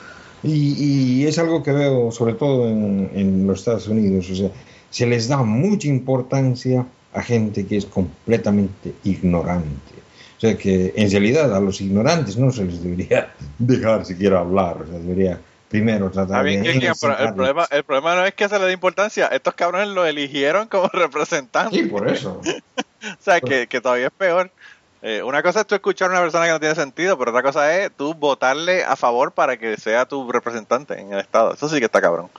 S5: Y, y es algo que veo sobre todo en, en los Estados Unidos, o sea, se les da mucha importancia a gente que es completamente ignorante. O sea que en realidad a los ignorantes no se les debería [laughs] dejar siquiera hablar, o sea, debería primero tratar de...
S3: Kilkian, pero el problema, el problema no es que se le dé importancia. Estos cabrones lo eligieron como [laughs] representante.
S5: Sí, por eso. [laughs]
S3: o sea, que, que todavía es peor. Eh, una cosa es tú escuchar a una persona que no tiene sentido, pero otra cosa es tú votarle a favor para que sea tu representante en el Estado. Eso sí que está cabrón.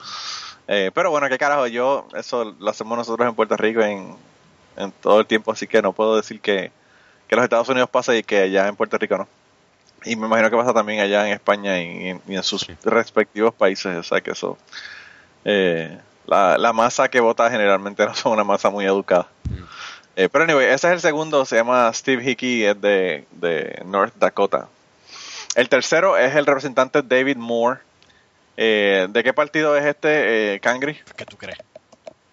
S3: Eh, pero bueno, qué carajo, yo, eso lo hacemos nosotros en Puerto Rico en, en todo el tiempo, así que no puedo decir que, que los Estados Unidos pasa y que allá en Puerto Rico no. Y me imagino que pasa también allá en España y, en- y en sus respectivos países, o sea que eso... eh, la, la masa que vota generalmente [laughs] no son una masa muy educada. Eh, pero anyway, ese es el segundo, se llama Steve Hickey, es de, de North Dakota. El tercero es el representante David Moore. Eh, ¿De qué partido es este, eh, Cangri?
S6: ¿Qué tú crees?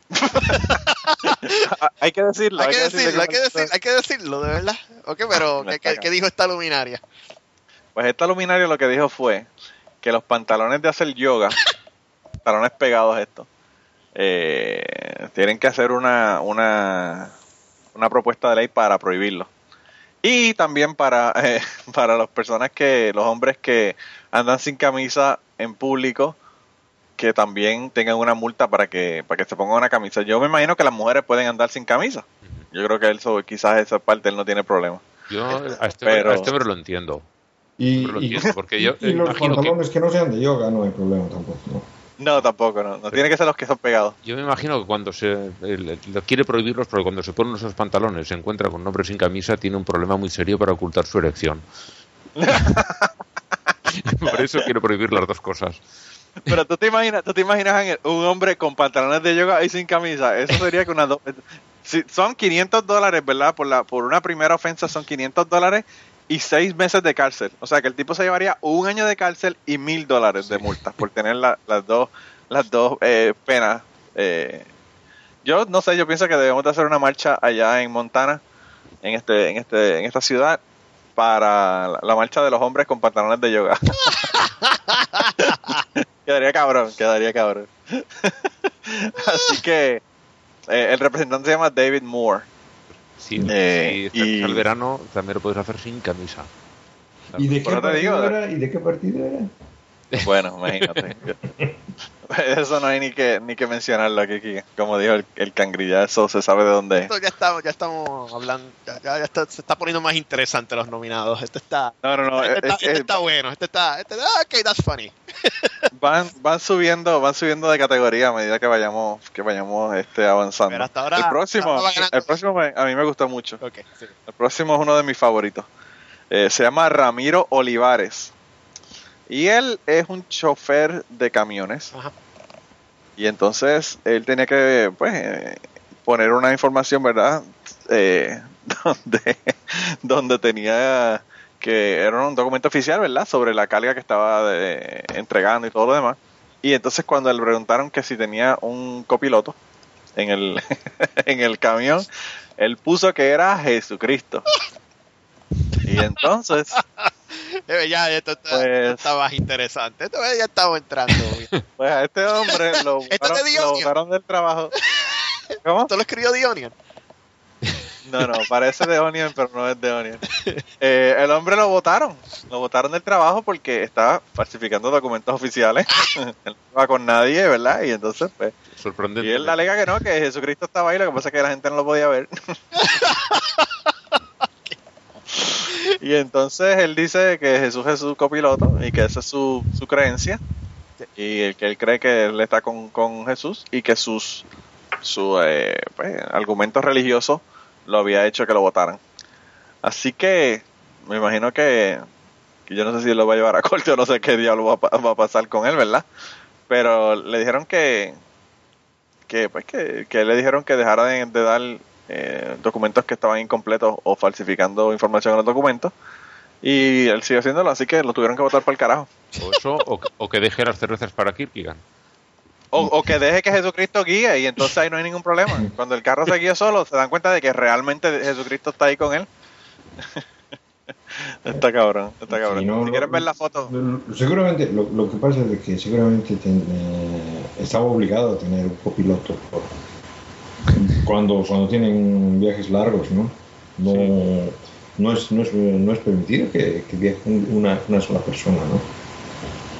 S6: [laughs]
S3: Hay que decirlo.
S6: Hay que
S3: decir de
S6: decirlo, hay que, decir, hay que decirlo, de verdad. Ok, pero ¿qué, qué- qué dijo esta luminaria?
S3: Pues esta luminaria lo que dijo fue que los pantalones de hacer yoga, [laughs] pantalones pegados estos, eh, tienen que hacer una, una, una propuesta de ley para prohibirlo. Y también para, [laughs] eh, para las personas que, los hombres que andan sin camisa en público, que también tengan una multa para que, para que se pongan una camisa. Yo me imagino que las mujeres pueden andar sin camisa. Yo creo que eso, quizás esa parte él no tiene problema.
S4: Yo a este,
S3: Pero-
S4: a este hombre lo entiendo.
S5: Y,
S4: Pero lo
S5: y-
S4: entiendo, porque yo
S5: y los
S4: que-
S5: pantalones que... no sean de yoga no hay problema tampoco. ¿no?
S3: No, tampoco, no. No tiene que ser los que son pegados.
S4: Yo me imagino que cuando se quiere prohibirlos, porque cuando se ponen esos pantalones se encuentra con un hombre sin camisa, tiene un problema muy serio para ocultar su erección. [laughs] [laughs] Por eso quiero prohibir las dos cosas. [laughs]
S3: Pero tú te imaginas, tú te imaginas Ángel, un hombre con pantalones de yoga y sin camisa. Eso sería que una do- [laughs] si- son 500 dólares, ¿verdad? Por la por una primera ofensa son 500 dólares y seis meses de cárcel. O sea que el tipo se llevaría un año de cárcel y mil dólares de multa por tener la- las dos las dos eh, penas. Eh, yo no sé, yo pienso que debemos de hacer una marcha allá en Montana, en este en este en esta ciudad para la- marcha de los hombres con pantalones de yoga. [laughs] quedaría cabrón, quedaría cabrón. [laughs] Así que eh, el representante se llama David Moore.
S4: Si,
S3: Eh,
S4: si estás
S3: y-
S4: al verano, también lo puedes hacer sin camisa.
S5: ¿Y de qué
S3: digo,
S5: partido era? ¿Y de qué partido era?
S3: Bueno, imagínate. [laughs] Eso no hay ni que ni que mencionarlo aquí, aquí. como dijo el, el cangri, ya eso se sabe de dónde es.
S6: Esto ya estamos, ya estamos hablando, ya, ya- ya está- se está poniendo más interesante los nominados. Este está,
S3: No, no, no.
S6: este,
S3: es-
S6: está,
S3: es-
S6: este está bueno, este está, este, ah, ok, that's funny. [laughs]
S3: van, van subiendo, van subiendo de categoría a medida que vayamos, que vayamos este avanzando.
S6: Pero hasta ahora-
S3: el próximo, el próximo me- a mí me gustó mucho.
S6: Ok, sí.
S3: El próximo es uno de mis favoritos. Eh, se llama Ramiro Olivares. Y él es un chofer de camiones.
S6: Ajá.
S3: Y entonces él tenía que pues, eh, poner una información, ¿verdad? Eh, [laughs] donde, donde tenía que era un documento oficial, ¿verdad? Sobre la carga que estaba eh, entregando y todo lo demás. Y entonces cuando le preguntaron que si tenía un copiloto en el, [laughs] en el camión, él puso que era Jesucristo. Y entonces, [laughs]
S6: ya, esto, está-
S3: Pues-
S6: esto está más interesante. Esto ya estamos entrando. [laughs]
S3: pues a este hombre lo [laughs]
S6: de
S3: botaron,
S6: The
S3: lo botaron del trabajo. ¿Cómo?
S6: Esto lo escribió The Onion.
S3: No, no, parece de Onion, pero no es de Onion. Eh, el hombre lo votaron, lo votaron del trabajo porque estaba falsificando documentos oficiales. él no iba con nadie, ¿verdad? Y entonces, pues,
S4: Sorprendente.
S3: y él alega que no, que Jesucristo estaba ahí, lo que pasa es que la gente no lo podía ver. Y entonces él dice que Jesús es su copiloto y que esa es su, su creencia. Y el que él cree que él está con, con Jesús y que sus su eh, pues, argumentos religiosos lo había hecho que lo votaran. Así que me imagino que, que yo no sé si lo va a llevar a corte o no sé qué diablo va va a pasar con él, ¿verdad? Pero le dijeron que que pues que, que le dijeron que dejara de, de dar eh, documentos que estaban incompletos o falsificando información en los documentos y él sigue haciéndolo, así que lo tuvieron que votar para el carajo.
S4: O eso, o, que- o que deje las cervezas para Kierkegaard.
S3: O, o que deje que Jesucristo guíe y entonces ahí no hay ningún problema. Cuando el carro se guía solo, se dan cuenta de que realmente Jesucristo está ahí con él. [laughs] está cabrón, está cabrón.
S5: Sí, no,
S3: si
S5: no,
S3: quieres ver la foto,
S5: Lo- Seguramente, lo, lo que pasa es que seguramente ten- eh, estaba obligado a tener un copiloto por- cuando, cuando tienen viajes largos, ¿no? No, no, es, no, es, no es permitido que, que viaje un- una, una sola persona, ¿no?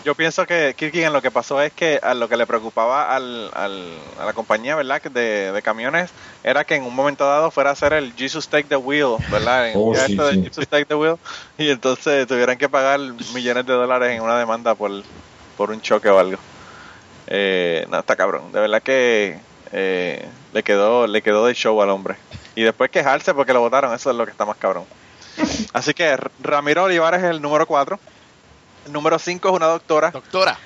S3: Yo pienso que Kirkigan lo que pasó es que a lo que le preocupaba al, al- a la compañía, ¿verdad? que De, de camiones era que en un momento dado fuera a hacer el Jesus Take the Wheel, ¿verdad? En
S5: Oh, sí,
S3: de. Jesus Take the Wheel. [laughs] Y entonces tuvieran que pagar millones de dólares en una demanda por, por un choque o algo. Eh, no, está cabrón. De verdad que eh, le quedó le quedó de show al hombre. Y después quejarse porque lo votaron, eso es lo que está más cabrón. [laughs] Así que Ramiro Olivares es el número 4. El número 5 es una doctora.
S6: Doctora.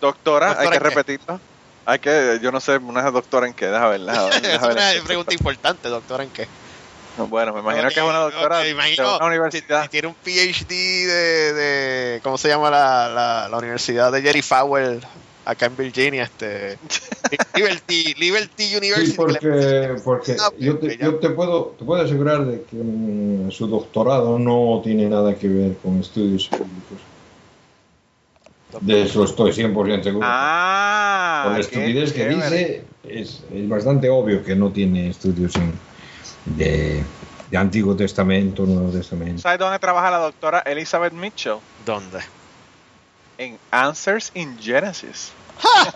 S3: Doctora, hay
S6: ¿Doctora
S3: que repetirlo. Hay que, yo no sé, una doctora en qué, deja ver, deja ver, [laughs]
S6: es
S3: deja ver
S6: una pregunta importante, doctora, ¿en qué?
S3: Bueno, me imagino que es una doctora de una universidad.
S6: si- si tiene un PhD de, de ¿cómo se llama la, la, la universidad de Jerry Fowler acá en Virginia? Este, [laughs] Liberty, Liberty University.
S5: Sí, porque, porque yo, te, yo puedo te puedo asegurar de que mm, su doctorado no tiene nada que ver con estudios públicos. De eso estoy 100% seguro.
S3: Ah,
S5: Por la
S3: qué
S5: estupidez que dice, es, es bastante obvio que no tiene estudios en- de, de Antiguo Testamento, Nuevo Testamento.
S3: ¿Sabes dónde trabaja la doctora Elizabeth Mitchell?
S6: ¿Dónde?
S3: En Answers in Genesis.
S5: Ah,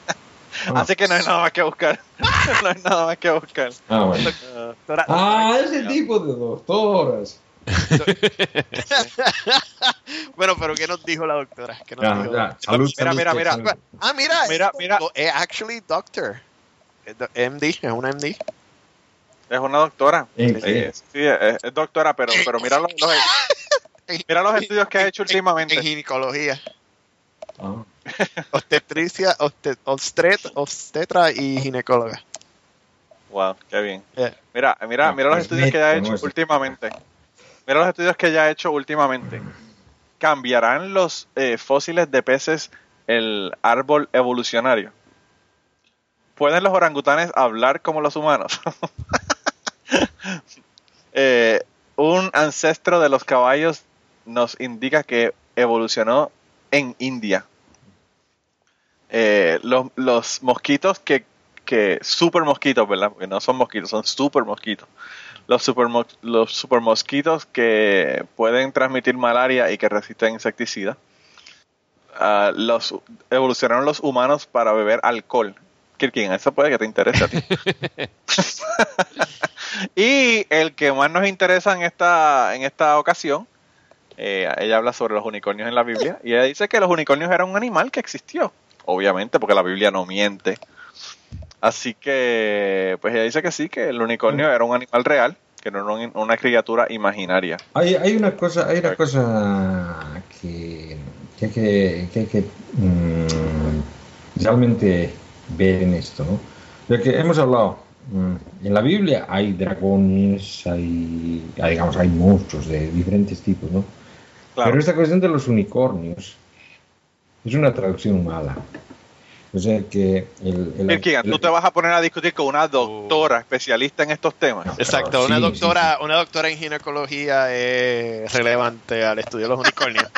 S3: Así que no hay nada más que buscar. [laughs] no hay nada más que buscar.
S5: ah, bueno.
S3: Ah,
S6: Doctora-
S5: Ah, ese tipo de doctoras. [laughs]
S6: bueno, pero ¿qué nos dijo la doctora? ¿Qué nos
S5: Ya,
S6: dijo?
S5: ya, salud,
S3: Mira,
S5: salud,
S3: mira, mira.
S5: salud.
S6: Ah, mira,
S3: Mira,
S6: es,
S3: mira.
S6: es actually doctor. Es do- MD, es una MD.
S3: es una doctora.
S5: ¿En
S3: Sí,
S5: qué?
S3: sí, es, es doctora, pero, pero mira los, los- [laughs] mira los estudios que ha hecho
S6: En
S3: últimamente.
S6: ginecología.
S5: Ah.
S6: Obstetricia, obstet, obstet, obstetra y ginecóloga.
S3: Wow, qué bien.
S6: Yeah.
S3: Mira, mira,
S5: No,
S3: mira los
S5: es
S3: estudios que ya ha hecho últimamente. Mira los estudios que ya ha hecho últimamente. ¿Cambiarán los eh, fósiles de peces el árbol evolucionario? ¿Pueden los orangutanes hablar como los humanos? [laughs] Eh, un ancestro de los caballos nos indica que evolucionó en India. Eh, los, los mosquitos que, que super mosquitos, ¿verdad? Porque no son mosquitos, son super mosquitos. Los super, los super mosquitos que pueden transmitir malaria y que resisten insecticidas. Ah, los evolucionaron los humanos para beber alcohol. Kirkin, eso puede que te interese a ti. [laughs] [laughs] y el que más nos interesa en esta, en esta ocasión, eh, ella habla sobre los unicornios en la Biblia y ella dice que los unicornios eran un animal que existió, obviamente, porque la Biblia no miente. Así que, pues ella dice que sí, que el unicornio era un animal real, que no era un- una criatura imaginaria.
S5: Hay, hay una cosa, hay una cosa que, que hay que, que, hay que, mm, realmente ver en esto, ¿no? De que hemos hablado, mm, en la Biblia hay dragones, hay, hay, digamos, hay monstruos de diferentes tipos, ¿no?
S3: Claro.
S5: Pero esta cuestión de los unicornios es una traducción mala. O sea que el, el-
S3: Kirkigan, tú
S5: el-
S3: te vas a poner a discutir con una doctora especialista en estos temas.
S6: Exacto, una
S5: sí,
S6: doctora,
S5: sí.
S6: una doctora en ginecología es relevante al estudio de los unicornios. [laughs]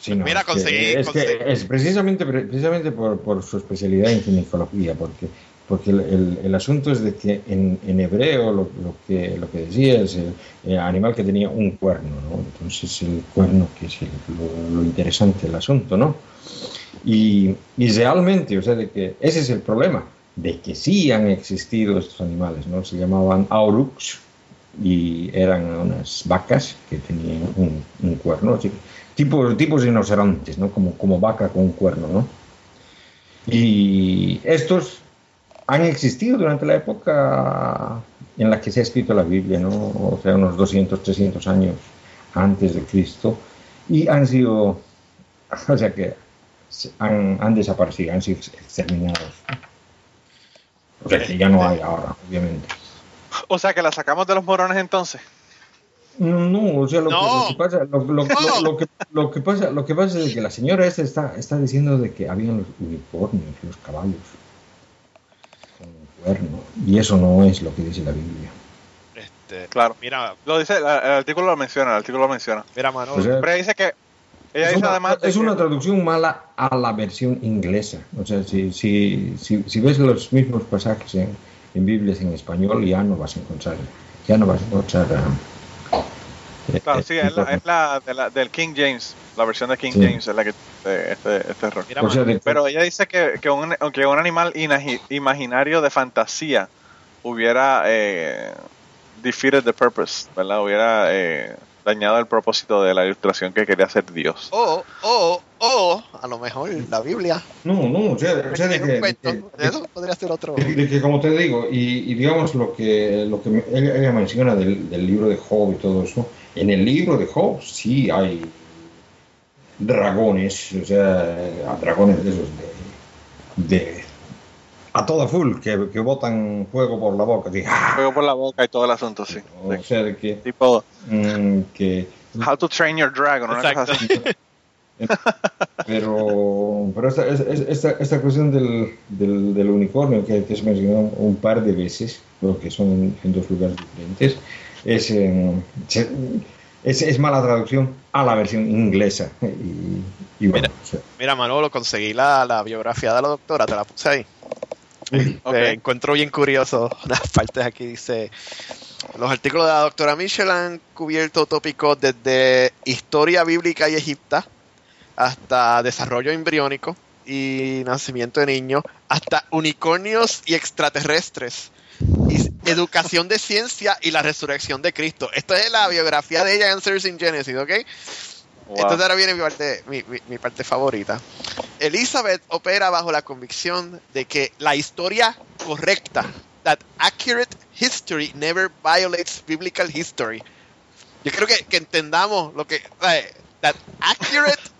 S5: Sí, no,
S6: Mira,
S5: es que-
S6: conseguí-
S5: es, que es precisamente, precisamente por, por su especialidad en ginecología, porque, porque el, el- el asunto es de que en, en hebreo lo, lo que, lo que decía es el, el animal que tenía un cuerno, ¿no? Entonces el cuerno que es lo, lo interesante del asunto, ¿no? Y, y realmente, o sea, de que ese es el problema, de que sí han existido estos animales, ¿no? Se llamaban auruks y eran unas vacas que tenían un, un cuerno, así, tipo, tipos rinocerontes, ¿no? Como, como vaca con un cuerno, ¿no? Y estos han existido durante la época en la que se ha escrito la Biblia, ¿no? O sea, unos 200, 300 años antes de Cristo, y han sido, [laughs] o sea que han, han desaparecido, han sido exterminados. O sea que ya no hay ahora, obviamente.
S3: O sea que la sacamos de los morones entonces.
S5: No, o sea, lo,
S6: No.
S5: que, lo que pasa, lo, lo- lo-
S6: No.
S5: lo que, lo que pasa, lo que pasa es que la señora esta está, está diciendo de que habían los unicornios, los caballos cuerno, y eso no es lo que dice la Biblia.
S6: Este,
S3: Claro.
S6: mira,
S3: Lo dice, el, artículo lo menciona, el artículo lo menciona.
S6: mira, mano.
S5: O sea,
S3: Pero dice que ella
S5: es
S3: dice
S5: una, es
S3: que-
S5: una traducción mala a la versión inglesa. O sea, si, si, si, si ves los mismos pasajes en, en Biblias en español, ya no vas a encontrar, ya no vas a encontrar. eh,
S3: Claro,
S5: eh,
S3: sí, es la, es la, de la- del King James, la versión de King
S5: Sí.
S3: James es la que este, este, este error.
S6: Mira,
S5: de-
S3: Pero ella dice que, que, un, que un animal imaginario de fantasía hubiera eh, defeated the purpose, ¿verdad? Hubiera eh, dañado el propósito de la ilustración que quería hacer Dios.
S6: o, o, o, a lo mejor la Biblia
S5: No, no, o sea, o sea, de que,
S6: cuento.
S5: de que-
S6: Eso podría ser otro.
S5: de- de que, como te digo, y, y digamos lo que, lo que ella menciona del, del libro de Job y todo eso, en el libro de Job sí hay dragones, o sea, dragones de esos de, de- a toda full, que, que botan fuego por la boca, así, ¡ah!
S3: Fuego por la boca y todo el asunto, sí.
S5: o
S3: Sí.
S5: sea, que,
S3: Tipo,
S5: mm, que
S3: How to Train Your Dragon, una cosa así. [laughs]
S5: Pero, pero esta, esta, esta, cuestión del, del, del unicornio que te has mencionado un par de veces, creo que son en, en dos lugares diferentes, es, se- es, es mala traducción a la versión inglesa. [laughs] Y, y bueno,
S6: Mira.
S5: o sea,
S6: Mira, Manolo, conseguí la, la biografía de la doctora, te la puse ahí. Eh, encuentro bien curioso [laughs] unas partes aquí. Dice: Los artículos de la doctora Michel han cubierto tópicos desde historia bíblica y egipta hasta desarrollo embriónico y nacimiento de niños, hasta unicornios y extraterrestres, y educación de ciencia y la resurrección de Cristo. Esto es la biografía de ella en Answers in Genesis, ¿ok?
S3: Wow.
S6: Entonces ahora viene mi parte, mi, mi- mi parte favorita. Elizabeth opera bajo la convicción de que la historia correcta, that accurate history never violates biblical history. Yo creo que, que entendamos lo que eh, that accurate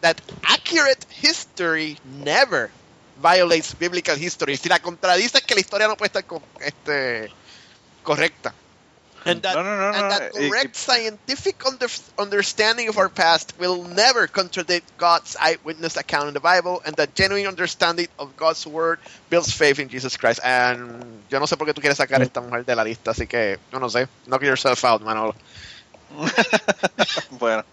S6: that accurate history never violates biblical history. Si la contradice es que la historia no puede estar co- este, correcta. And that,
S3: No, no, no,
S6: and
S3: no,
S6: that
S3: y- y-
S6: correct scientific under, understanding of our past will never contradict God's eyewitness account in the Bible, and that genuine understanding of God's word builds faith in Jesus Christ. And yo no sé por qué tú quieres sacar a esta mujer de la lista, así que yo no sé. Knock yourself out, Manolo. [laughs]
S3: bueno,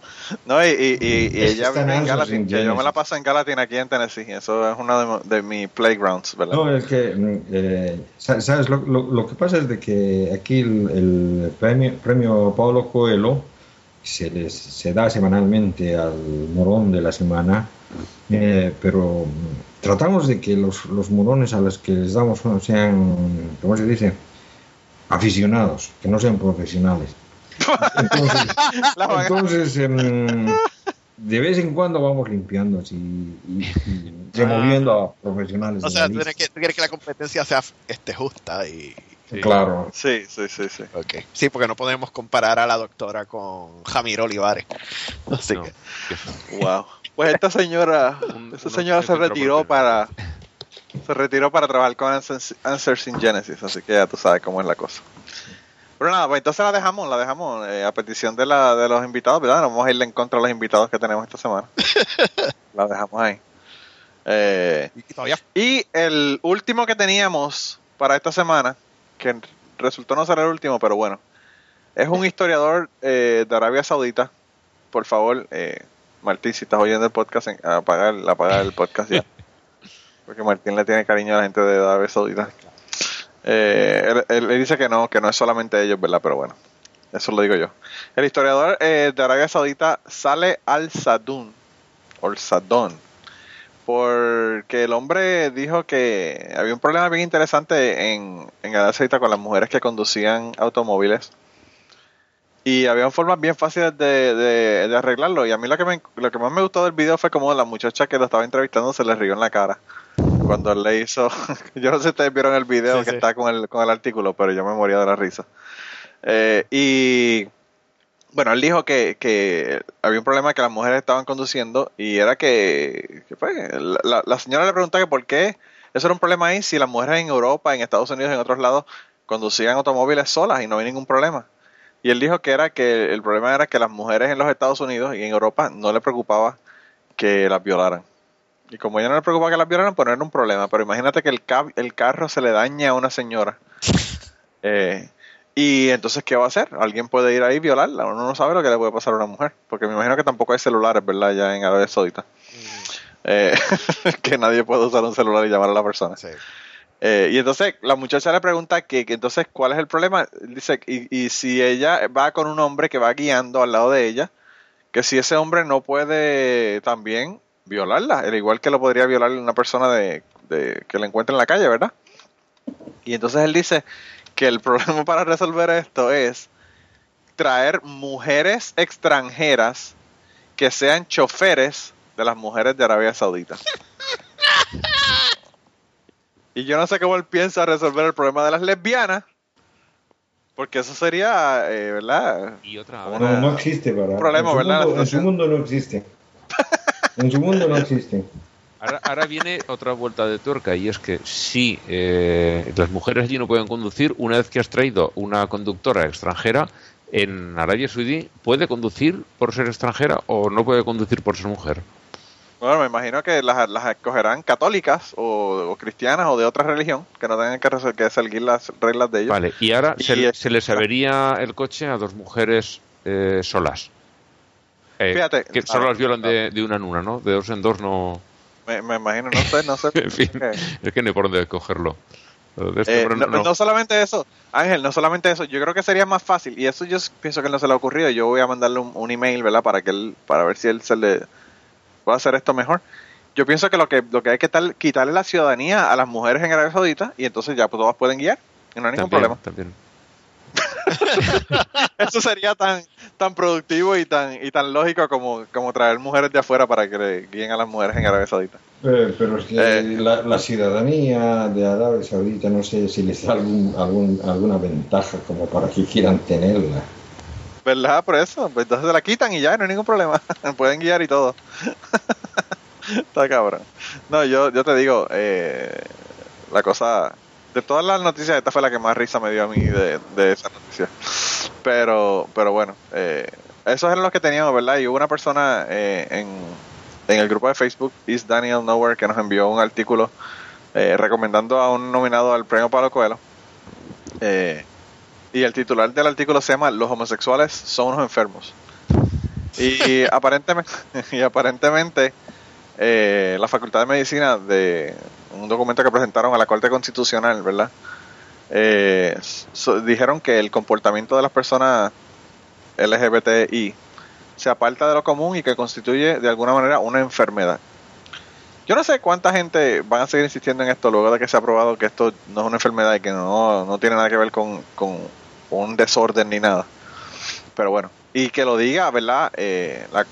S3: no, y, y, y- ella vive en Gallatin,
S5: in
S3: que yo me la paso en Gallatin aquí en Tennessee. Eso es uno de, mis playgrounds, ¿verdad?
S5: no, es que, mm, eh, sa- ¿sabes? Lo, lo- lo que pasa es de que aquí el, el premio, premio Paulo Coelho se, les, se da semanalmente al morón de la semana, eh, pero mm, tratamos de que los, los morones a los que les damos sean, ¿cómo se dice? Aficionados, que no sean profesionales. Entonces, [laughs] entonces, de vez en cuando vamos limpiando así y, y removiendo a profesionales.
S6: O sea, tú, tienes
S5: lista.
S6: que, tú quieres que la competencia sea este, justa y...
S5: Claro.
S3: Sí, sí, sí, sí.
S6: Ok. Sí, porque no podemos comparar a la doctora con Jamiro Olivares. Así
S4: No.
S6: que...
S3: Wow. Pues esta señora, esta señora se retiró para se retiró para trabajar con Answers, Answers in Genesis, así que ya tú sabes cómo es la cosa. Pero nada, pues entonces la dejamos, la dejamos eh, a petición de la de los invitados, ¿verdad? No vamos a irle en contra de los invitados que tenemos esta semana. [laughs] la dejamos ahí. Eh,
S6: Y todavía
S3: y el último que teníamos para esta semana, que resultó no ser el último, pero bueno, es un historiador eh, de Arabia Saudita. Por favor, eh, Martín, si estás oyendo el podcast, en- apaga, el- apaga el podcast ya. [laughs] Porque Martín le tiene cariño a la gente de Arabia Saudita. Eh, él, dice que no, que no es solamente ellos, ¿verdad? Pero bueno, eso lo digo yo. El historiador eh, de Arabia Saudita sale al Sadun, o Sadón, porque el hombre dijo que había un problema bien interesante en, en Arabia Saudita con las mujeres que conducían automóviles. Y había formas bien fáciles de, de- de arreglarlo. Y a mí lo que, me- lo que más me gustó del video fue como la muchacha que lo estaba entrevistando se le rió en la cara. Cuando él le hizo... [laughs] yo no sé si ustedes vieron el video
S6: Sí,
S3: que
S6: sí.
S3: está con el, con el artículo, pero yo me moría de la risa. Eh, y bueno, él dijo que, que había un problema que las mujeres estaban conduciendo y era que, que fue, la, la- señora le preguntaba que por qué eso era un problema ahí si las mujeres en Europa, en Estados Unidos, en otros lados conducían automóviles solas y no había ningún problema. Y él dijo que era que el problema era que las mujeres en los Estados Unidos y en Europa no le preocupaba que las violaran. Y como ella no le preocupaba que las violaran, pues no era un problema. Pero imagínate que el, el carro se le daña a una señora. [laughs] Eh, y entonces, ¿qué va a hacer? Alguien puede ir ahí y violarla. Uno no sabe lo que le puede pasar a una mujer. Porque me imagino que tampoco hay celulares, ¿verdad? Ya en Arabia Saudita. Eh, [laughs] que nadie puede usar un celular y llamar a la persona.
S6: Sí.
S3: Eh, y entonces la muchacha le pregunta que, que entonces cuál es el problema. Dice, y, y si ella va con un hombre que va guiando al lado de ella, que si ese hombre no puede también violarla, al igual que lo podría violar una persona de, de- que la encuentre en la calle, ¿verdad? Y entonces él dice que el problema para resolver esto es traer mujeres extranjeras que sean choferes de las mujeres de Arabia Saudita. Y yo no sé cómo él piensa resolver el problema de las lesbianas, porque eso sería, eh, ¿verdad?
S4: Y otra,
S5: No, no existe para.
S3: problema,
S5: en,
S3: ¿verdad?
S5: mundo, en su mundo no existe. En su mundo no existe.
S4: Ahora, ahora viene otra vuelta de tuerca y es que si eh, las mujeres allí no pueden conducir, una vez que has traído una conductora extranjera, en Arabia Saudí puede conducir por ser extranjera o no puede conducir por ser mujer.
S3: Bueno, me imagino que las, las escogerán católicas o, o cristianas o de otra religión, que no tengan que, que seguir las reglas de ellos.
S4: Vale, y ahora
S3: Y
S4: se,
S3: es-
S4: se les avería el coche a dos mujeres eh, solas. Eh,
S3: Fíjate,
S4: que solo
S3: ah,
S4: las violan de, de una en una, ¿no? De dos en dos no...
S3: Me, me imagino, no sé, no sé. [laughs]
S4: En fin, es que no hay por dónde cogerlo. Este
S3: Eh, no,
S4: no-
S3: no solamente eso, Ángel, no solamente eso, yo creo que sería más fácil, y eso yo pienso que él no se le ha ocurrido, yo voy a mandarle un, un email, ¿verdad? Para que él, para ver si él se le puede hacer esto mejor. Yo pienso que lo que, lo que hay que tal, quitarle la ciudadanía a las mujeres en Arabia Saudita, y entonces ya pues, todas pueden guiar, y no hay ningún
S4: también,
S3: problema.
S4: también. [laughs]
S3: Eso sería tan, tan productivo y tan, y tan lógico como, como traer mujeres de afuera para que le guíen a las mujeres en Arabia Saudita.
S5: Eh, pero es que
S3: Eh.
S5: la, la ciudadanía de Arabia Saudita no sé si les da algún, algún, alguna ventaja como para que quieran tenerla.
S3: ¿Verdad? Por eso. Pues entonces se la quitan y ya, no hay ningún problema. [laughs] Pueden guiar y todo. [laughs] Está cabrón. No, yo, yo te digo, eh, la cosa... De todas las noticias, esta fue la que más risa me dio a mí de, de esa noticia. Pero, pero bueno, eh, esos eran los que teníamos, ¿verdad? Y hubo una persona eh, en, en el grupo de Facebook, Is Daniel Nowhere, que nos envió un artículo eh, recomendando a un nominado al premio Palo Coelho. Eh, y el titular del artículo se llama Los homosexuales son unos enfermos. Y [laughs] aparentemente, y aparentemente eh, la Facultad de Medicina, de un documento que presentaron a la Corte Constitucional, ¿verdad? Eh, dijeron que el comportamiento de las personas LGBTI se aparta de lo común y que constituye de alguna manera una enfermedad. Yo no sé cuánta gente van a seguir insistiendo en esto luego de que se ha probado que esto no es una enfermedad y que no, no tiene nada que ver con, con un desorden ni nada. Pero bueno, y que lo diga, ¿verdad? Eh, la-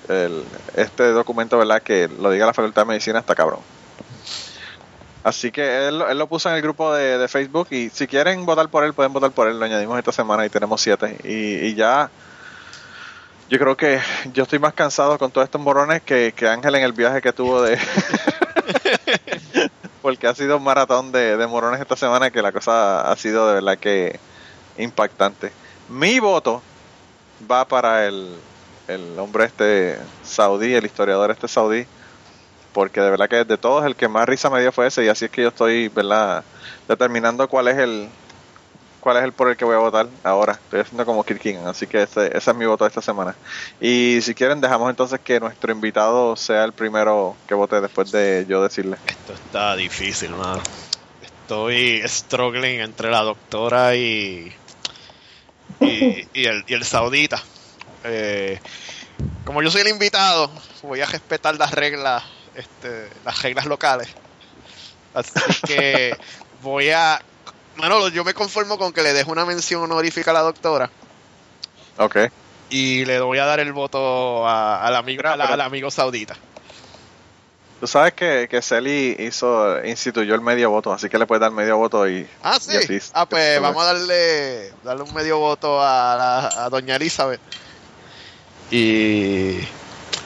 S3: este documento, ¿verdad? Que lo diga la Facultad de Medicina está cabrón. Así que él, él lo puso en el grupo de, de Facebook y si quieren votar por él, pueden votar por él. Lo añadimos esta semana y tenemos siete. Y, y ya, yo creo que yo estoy más cansado con todos estos morones que, que Ángel en el viaje que tuvo de... [laughs] Porque ha sido un maratón de, de morones esta semana que la cosa ha sido de verdad que impactante. Mi voto va para el, el hombre este saudí, el historiador este saudí, porque de verdad que de todos el que más risa me dio fue ese y así es que yo estoy, ¿verdad? Determinando cuál es el cuál es el por el que voy a votar ahora. Estoy haciendo como Kirk King, así que ese, ese es mi voto de esta semana. Y si quieren dejamos entonces que nuestro invitado sea el primero que vote después de yo decirle.
S6: Esto está difícil, mano. Estoy struggling entre la doctora y. y, y el, y el saudita. Eh, como yo soy el invitado, voy a respetar las reglas, este, las reglas locales. Así que voy a. Manolo, yo me conformo con que le dejo una mención honorífica a la doctora
S3: Ok.
S6: y le voy a dar el voto a- al amigo, al amigo saudita.
S3: Tú sabes que, que Celi hizo, instituyó el medio voto, así que le puedes dar medio voto y...
S6: Ah,
S3: y así-
S6: sí. Ah, pues vamos a darle, darle un medio voto a, la- a doña Elizabeth. Y...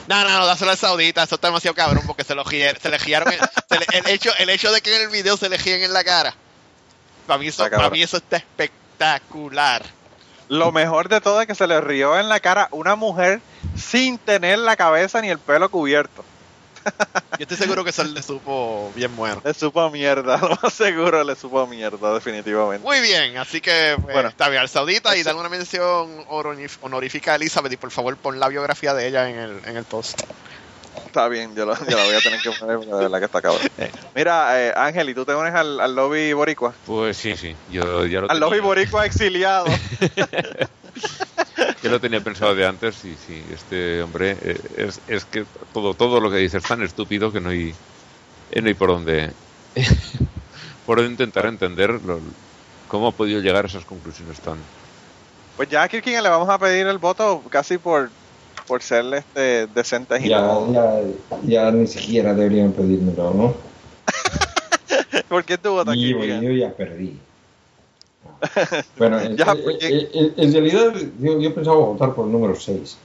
S6: No, no, no, dáselo al saudita, eso está demasiado cabrón porque se lo se le se le- el, hecho, el hecho de que en el video se le gíen en la cara, para mí eso, para mí eso está espectacular.
S3: Lo mejor de todo es que se le rió en la cara una mujer sin tener la cabeza ni el pelo cubierto. [laughs]
S6: Yo estoy seguro que eso le supo bien bueno.
S3: Le supo a mierda, [laughs] lo más seguro le supo a mierda, definitivamente.
S6: Muy bien, así que pues,
S3: Bueno.
S6: está bien, al saudita y darle una mención honorífica a Elizabeth y por favor pon la biografía de ella en el, en el post.
S3: Está bien, yo, lo, yo la voy a tener que poner porque de verdad que está cabrón. [laughs] Mira, eh, Ángel, ¿y tú te unes al, al lobby boricua?
S4: Pues sí, sí, yo ya lo
S3: Al lobby boricua exiliado.
S4: Que lo tenía pensado de antes y sí, este hombre eh, es, es que todo todo lo que dice es tan estúpido que no hay, eh, no hay por dónde [laughs] por dónde intentar entender lo- cómo ha podido llegar a esas conclusiones tan
S3: Pues ya a Kirkin le vamos a pedir el voto casi por, por ser este, decentes y
S5: Ya,
S3: no.
S5: ya, ya ni siquiera deberían pedírmelo, ¿no? [laughs]
S3: ¿Por qué tu voto,
S5: yo, yo ya perdí. [laughs] Bueno, en,
S3: Ya,
S5: en-
S3: porque-
S5: en- en- en realidad yo, yo pensaba votar por el número 6.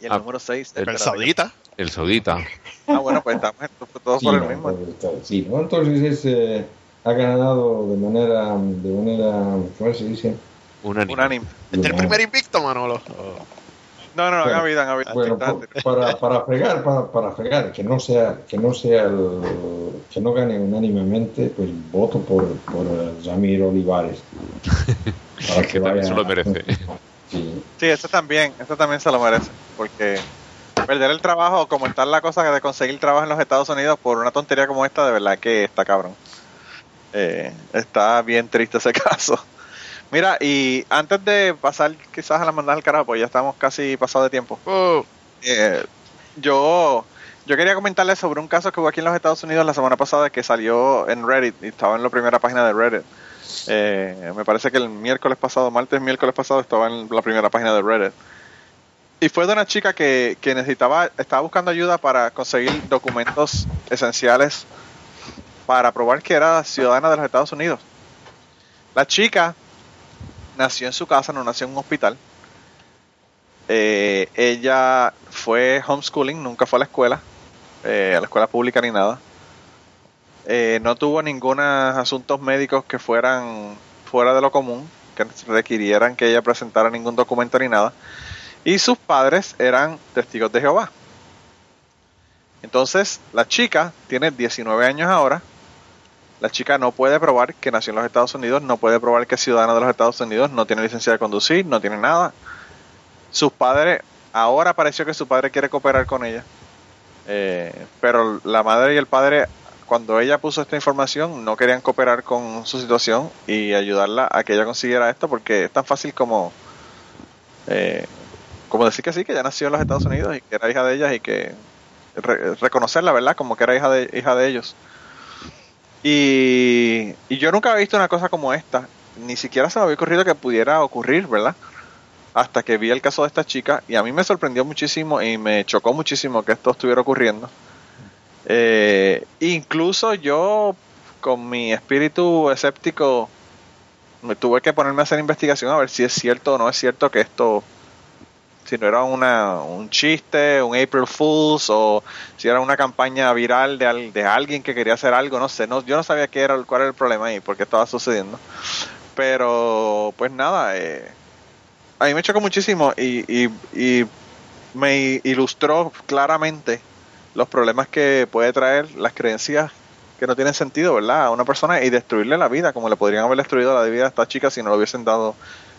S3: Y el
S4: Ah,
S3: número 6.
S6: El saudita.
S4: el saudita
S3: Ah, bueno, pues estamos todos
S5: Sí,
S3: por el
S5: no,
S3: mismo.
S5: por- sí, ¿no? Entonces es, eh, ha ganado de manera, de manera, ¿cómo se dice?
S4: unánime.
S3: Unánime.
S6: Este es el primer invicto, Manolo. Oh.
S3: No, no, no, han
S5: Bueno. Bueno, por- para, para fregar, para, para fregar, que no sea, que no sea el, que no gane unánimemente, pues voto por, por eh, Ramir Olivares. [laughs] Para
S4: que también se lo merece.
S5: Sí.
S3: Sí, ese también, ese también se lo merece. Porque perder el trabajo, como está la cosa de conseguir trabajo en los Estados Unidos por una tontería como esta, de verdad que está cabrón. Eh, está bien triste ese [laughs] caso. Mira, y antes de pasar quizás a la mandada al carajo, pues ya estamos casi pasados de tiempo.
S6: Oh,
S3: Eh, yo, yo quería comentarles sobre un caso que hubo aquí en los Estados Unidos la semana pasada que salió en Reddit y estaba en la primera página de Reddit. Eh, me parece que el miércoles pasado, martes, miércoles pasado, estaba en la primera página de Reddit. Y fue de una chica que, que necesitaba, estaba buscando ayuda para conseguir documentos esenciales para probar que era ciudadana de los Estados Unidos. La chica nació en su casa, no nació en un hospital. Eh, ella fue homeschooling, nunca fue a la escuela, eh, a la escuela pública ni nada. Eh, no tuvo ningunos asuntos médicos que fueran fuera de lo común, que requirieran que ella presentara ningún documento ni nada. Y sus padres eran testigos de Jehová. Entonces, la chica tiene 19 años ahora. La chica no puede probar que nació en los Estados Unidos, no puede probar que es ciudadana de los Estados Unidos, no tiene licencia de conducir, no tiene nada sus padres, ahora pareció que su padre quiere cooperar con ella. Eh, pero la madre y el padre, cuando ella puso esta información, no querían cooperar con su situación y ayudarla a que ella consiguiera esto, porque es tan fácil como, eh, como decir que sí, que ella nació en los Estados Unidos y que era hija de ellas y que re- reconocerla, ¿verdad? Como que era hija de, hija de ellos. Y, y yo nunca había visto una cosa como esta, ni siquiera se me había ocurrido que pudiera ocurrir, ¿verdad? hasta que vi el caso de esta chica y a mí me sorprendió muchísimo y me chocó muchísimo que esto estuviera ocurriendo. Eh, incluso yo, con mi espíritu escéptico, me tuve que ponerme a hacer investigación a ver si es cierto o no es cierto que esto, si no era una, un chiste, un April Fools o si era una campaña viral de, de alguien que quería hacer algo, no sé, no, yo no sabía qué era, cuál era el problema ahí, por qué estaba sucediendo. Pero, pues nada, eh, a mí me chocó muchísimo y, y, y me ilustró claramente los problemas que puede traer las creencias que no tienen sentido, ¿verdad? A una persona y destruirle la vida, como le podrían haber destruido la vida a esta chica si no le hubiesen dado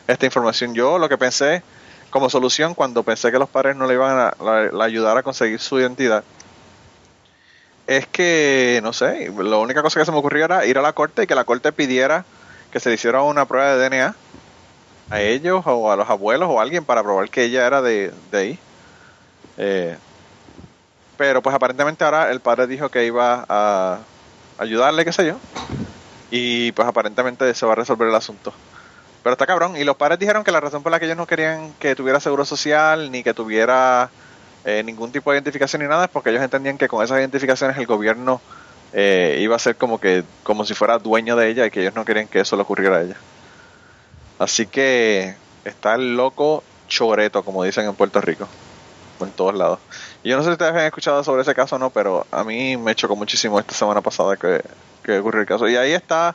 S3: esta información. Yo lo que pensé como solución cuando pensé que los padres no le iban a la- ayudar a conseguir su identidad es que, no sé, la única cosa que se me ocurrió era ir a la corte y que la corte pidiera que se le hiciera una prueba de DNA a ellos o a los abuelos o a alguien para probar que ella era de, de ahí. Eh, pero pues aparentemente ahora el padre dijo que iba a ayudarle, qué sé yo. Y pues aparentemente se va a resolver el asunto. Pero está cabrón. Y los padres dijeron que la razón por la que ellos no querían que tuviera seguro social ni que tuviera eh, ningún tipo de identificación ni nada es porque ellos entendían que con esas identificaciones el gobierno eh, iba a ser como que como si fuera dueño de ella y que ellos no querían que eso le ocurriera a ella. Así que está el loco choreto, como dicen en Puerto Rico, en todos lados. Y yo no sé si ustedes han escuchado sobre ese caso o no, pero a mí me chocó muchísimo esta semana pasada que, que ocurrió el caso. Y ahí está.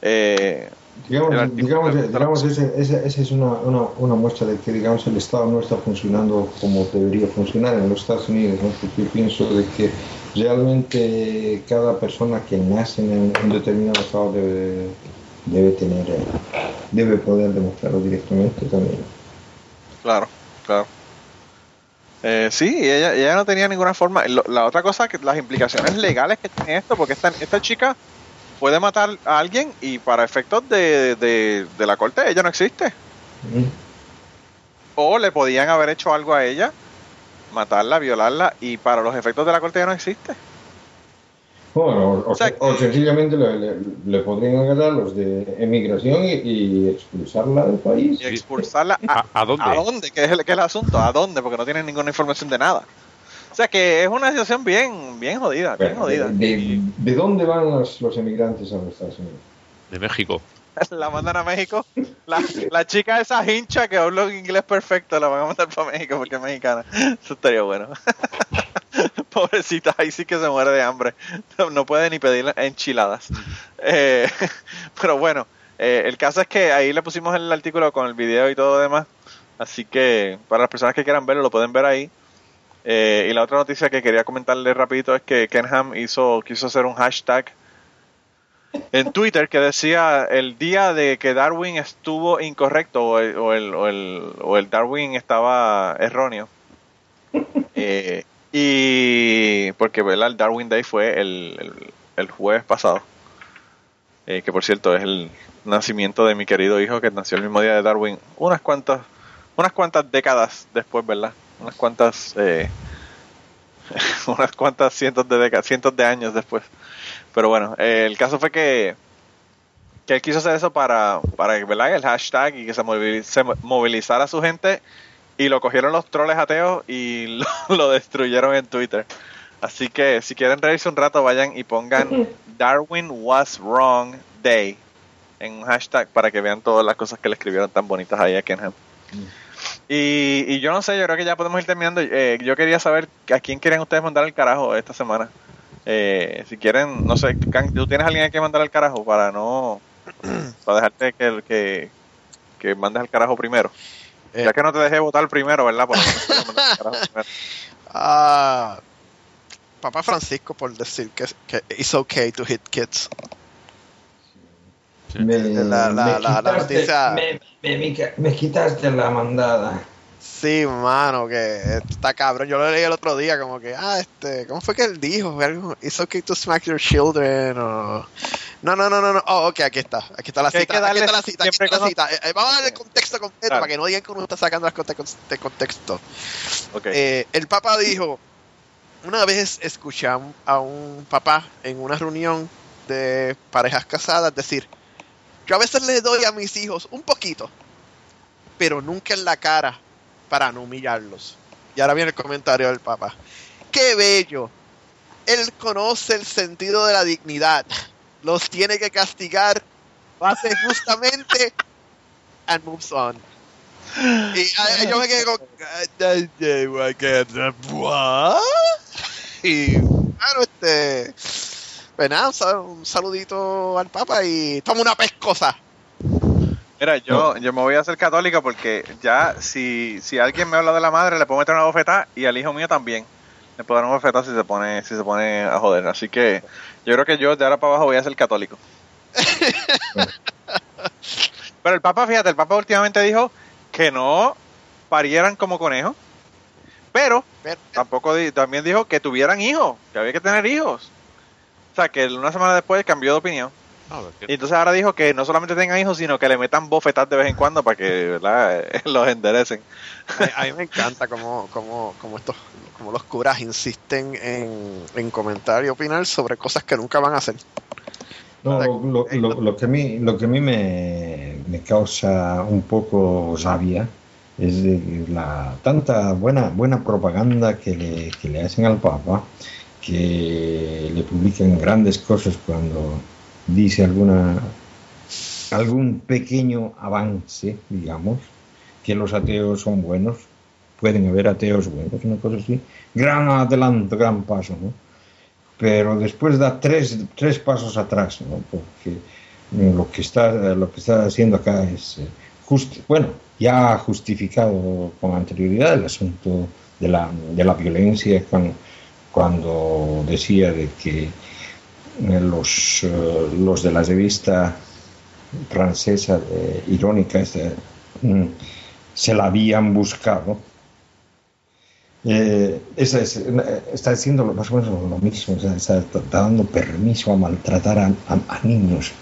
S3: Eh,
S5: Digamos, digamos, digamos ese- ese- esa es una, una, una muestra de que digamos, el Estado no está funcionando como debería funcionar en los Estados Unidos, ¿no? porque yo pienso de que realmente cada persona que nace en un determinado Estado debe, debe tener, eh, debe poder demostrarlo directamente también.
S3: Claro, claro. Eh, sí, ella, ella no tenía ninguna forma. La otra cosa, que las implicaciones legales que tiene esto, porque esta, esta chica puede matar a alguien y para efectos de, de, de la corte ella no existe.
S5: Mm.
S3: O le podían haber hecho algo a ella, matarla, violarla y para los efectos de la corte ya no existe.
S5: Bueno, o, o-
S3: O sea,
S5: o sencillamente le, le- le podrían agarrar los de emigración y, y expulsarla del país.
S3: Y expulsarla a,
S4: ¿A, a dónde?
S3: ¿A dónde? ¿Qué es, el, qué es el asunto? ¿A dónde? Porque no tienen ninguna información de nada. O sea que es una situación bien, bien jodida, bien
S5: Pero,
S3: jodida.
S5: de, dónde van los, los emigrantes a los Estados Unidos?
S4: De México. [laughs]
S3: la mandan a México. La, la chica esa hincha que habla inglés perfecto la van a mandar para México porque es mexicana. Eso estaría bueno. [laughs] Pobrecita, ahí sí que se muere de hambre. No, no puede ni pedir enchiladas. Eh, [laughs] pero bueno, eh, el caso es que ahí le pusimos el artículo con el video y todo lo demás. Así que para las personas que quieran verlo, lo pueden ver ahí. Eh, y la otra noticia que quería comentarle rapidito es que Kenham hizo, quiso hacer un hashtag en Twitter que decía el día de que Darwin estuvo incorrecto o el, o el, o el, o el Darwin estaba erróneo. [laughs] Eh, y porque ¿verdad? el Darwin Day fue el, el, el jueves pasado. Eh, que por cierto es el nacimiento de mi querido hijo que nació el mismo día de Darwin unas cuantas unas cuantas décadas después, ¿verdad? Unas cuantas eh, [laughs] unas cuantas cientos de décadas, cientos de años después. Pero bueno, eh, el caso fue que, que él quiso hacer eso para, para ¿verdad? el hashtag y que se, moviliz- se movilizara a su gente y lo cogieron los troles ateos y [laughs] lo, lo destruyeron en Twitter. Así que si quieren reírse un rato, vayan y pongan Darwin was wrong day en un hashtag para que vean todas las cosas que le escribieron tan bonitas ahí a Kenham. Y, y yo no sé, yo creo que ya podemos ir terminando. Eh, yo quería saber a quién quieren ustedes mandar el carajo esta semana. Eh, si quieren, no sé, ¿tú tienes alguien a que mandar al carajo para no. [clears throat] para dejarte que, que, que mandes al carajo primero?
S6: Eh.
S3: Ya que no te dejé votar primero, ¿verdad? Por primero.
S6: Ah, Papá Francisco por decir que, que it's okay to hit kids.
S5: Me,
S6: La- la-
S5: me
S6: la- la
S5: quitaste-
S6: noticia-
S5: me- me- me- me quitaste la mandada.
S6: Sí, mano, que está cabrón. Yo lo leí el otro día, como que, ah, este, ¿cómo fue que él dijo? It's okay to smack your children. O... No, no, no, no, no. Oh, ok, aquí está. Aquí está la cita. Aquí está la cita. Aquí está la cita. Eh, eh, vamos a darle el contexto completo
S3: Claro.
S6: para que no digan que uno está sacando las cosas de contexto. Eh, el Papa dijo, una vez escuché a un papá en una reunión de parejas casadas decir, yo a veces le doy a mis hijos un poquito, pero nunca en la cara para no humillarlos. Y ahora viene el comentario del Papa. ¡Qué bello! Él conoce el sentido de la dignidad. Los tiene que castigar. Lo hace justamente and moves on. Y ah, yo me quedé con. [laughs] Y claro, este. Pues nada, un sal- un saludito al Papa y toma una pescosa.
S3: Mira, yo, yo me voy a hacer católico porque ya si, si alguien me habla de la madre, le puedo meter una bofetada y al hijo mío también. Le puedo dar una bofetada si se pone, si se pone a joder. Así que yo creo que yo de ahora para abajo voy a ser católico. [laughs] Pero el Papa, fíjate, el Papa últimamente dijo que no parieran como conejos, pero
S6: Pero-
S3: tampoco di- también dijo que tuvieran hijos, que había que tener hijos. O sea, que una semana después cambió de opinión. Y entonces ahora dijo que no solamente tengan hijos, sino que le metan bofetas de vez en cuando para que ¿verdad? [laughs] los enderecen.
S6: A, a mí me encanta como, como, como estos como los curas insisten en, en comentar y opinar sobre cosas que nunca van a hacer.
S5: No, lo, lo- lo- lo que a mí, lo que a mí me, me causa un poco rabia es de la tanta buena, buena propaganda que le, que le hacen al Papa, que le publican grandes cosas cuando dice alguna algún pequeño avance, digamos, que los ateos son buenos, pueden haber ateos buenos, una cosa así, gran adelanto, gran paso, ¿no? pero después da tres, tres pasos atrás, ¿no? porque eh, lo que está lo que está haciendo acá es eh, justi- bueno ya ha justificado con anterioridad el asunto de la, de la violencia cuando decía de que eh, los, eh, los de la revista francesa de- irónica esta, mm, se la habían buscado Eh, esa es, eh, está haciendo más o menos lo mismo, o sea, está, dando permiso a maltratar a, a- a niños.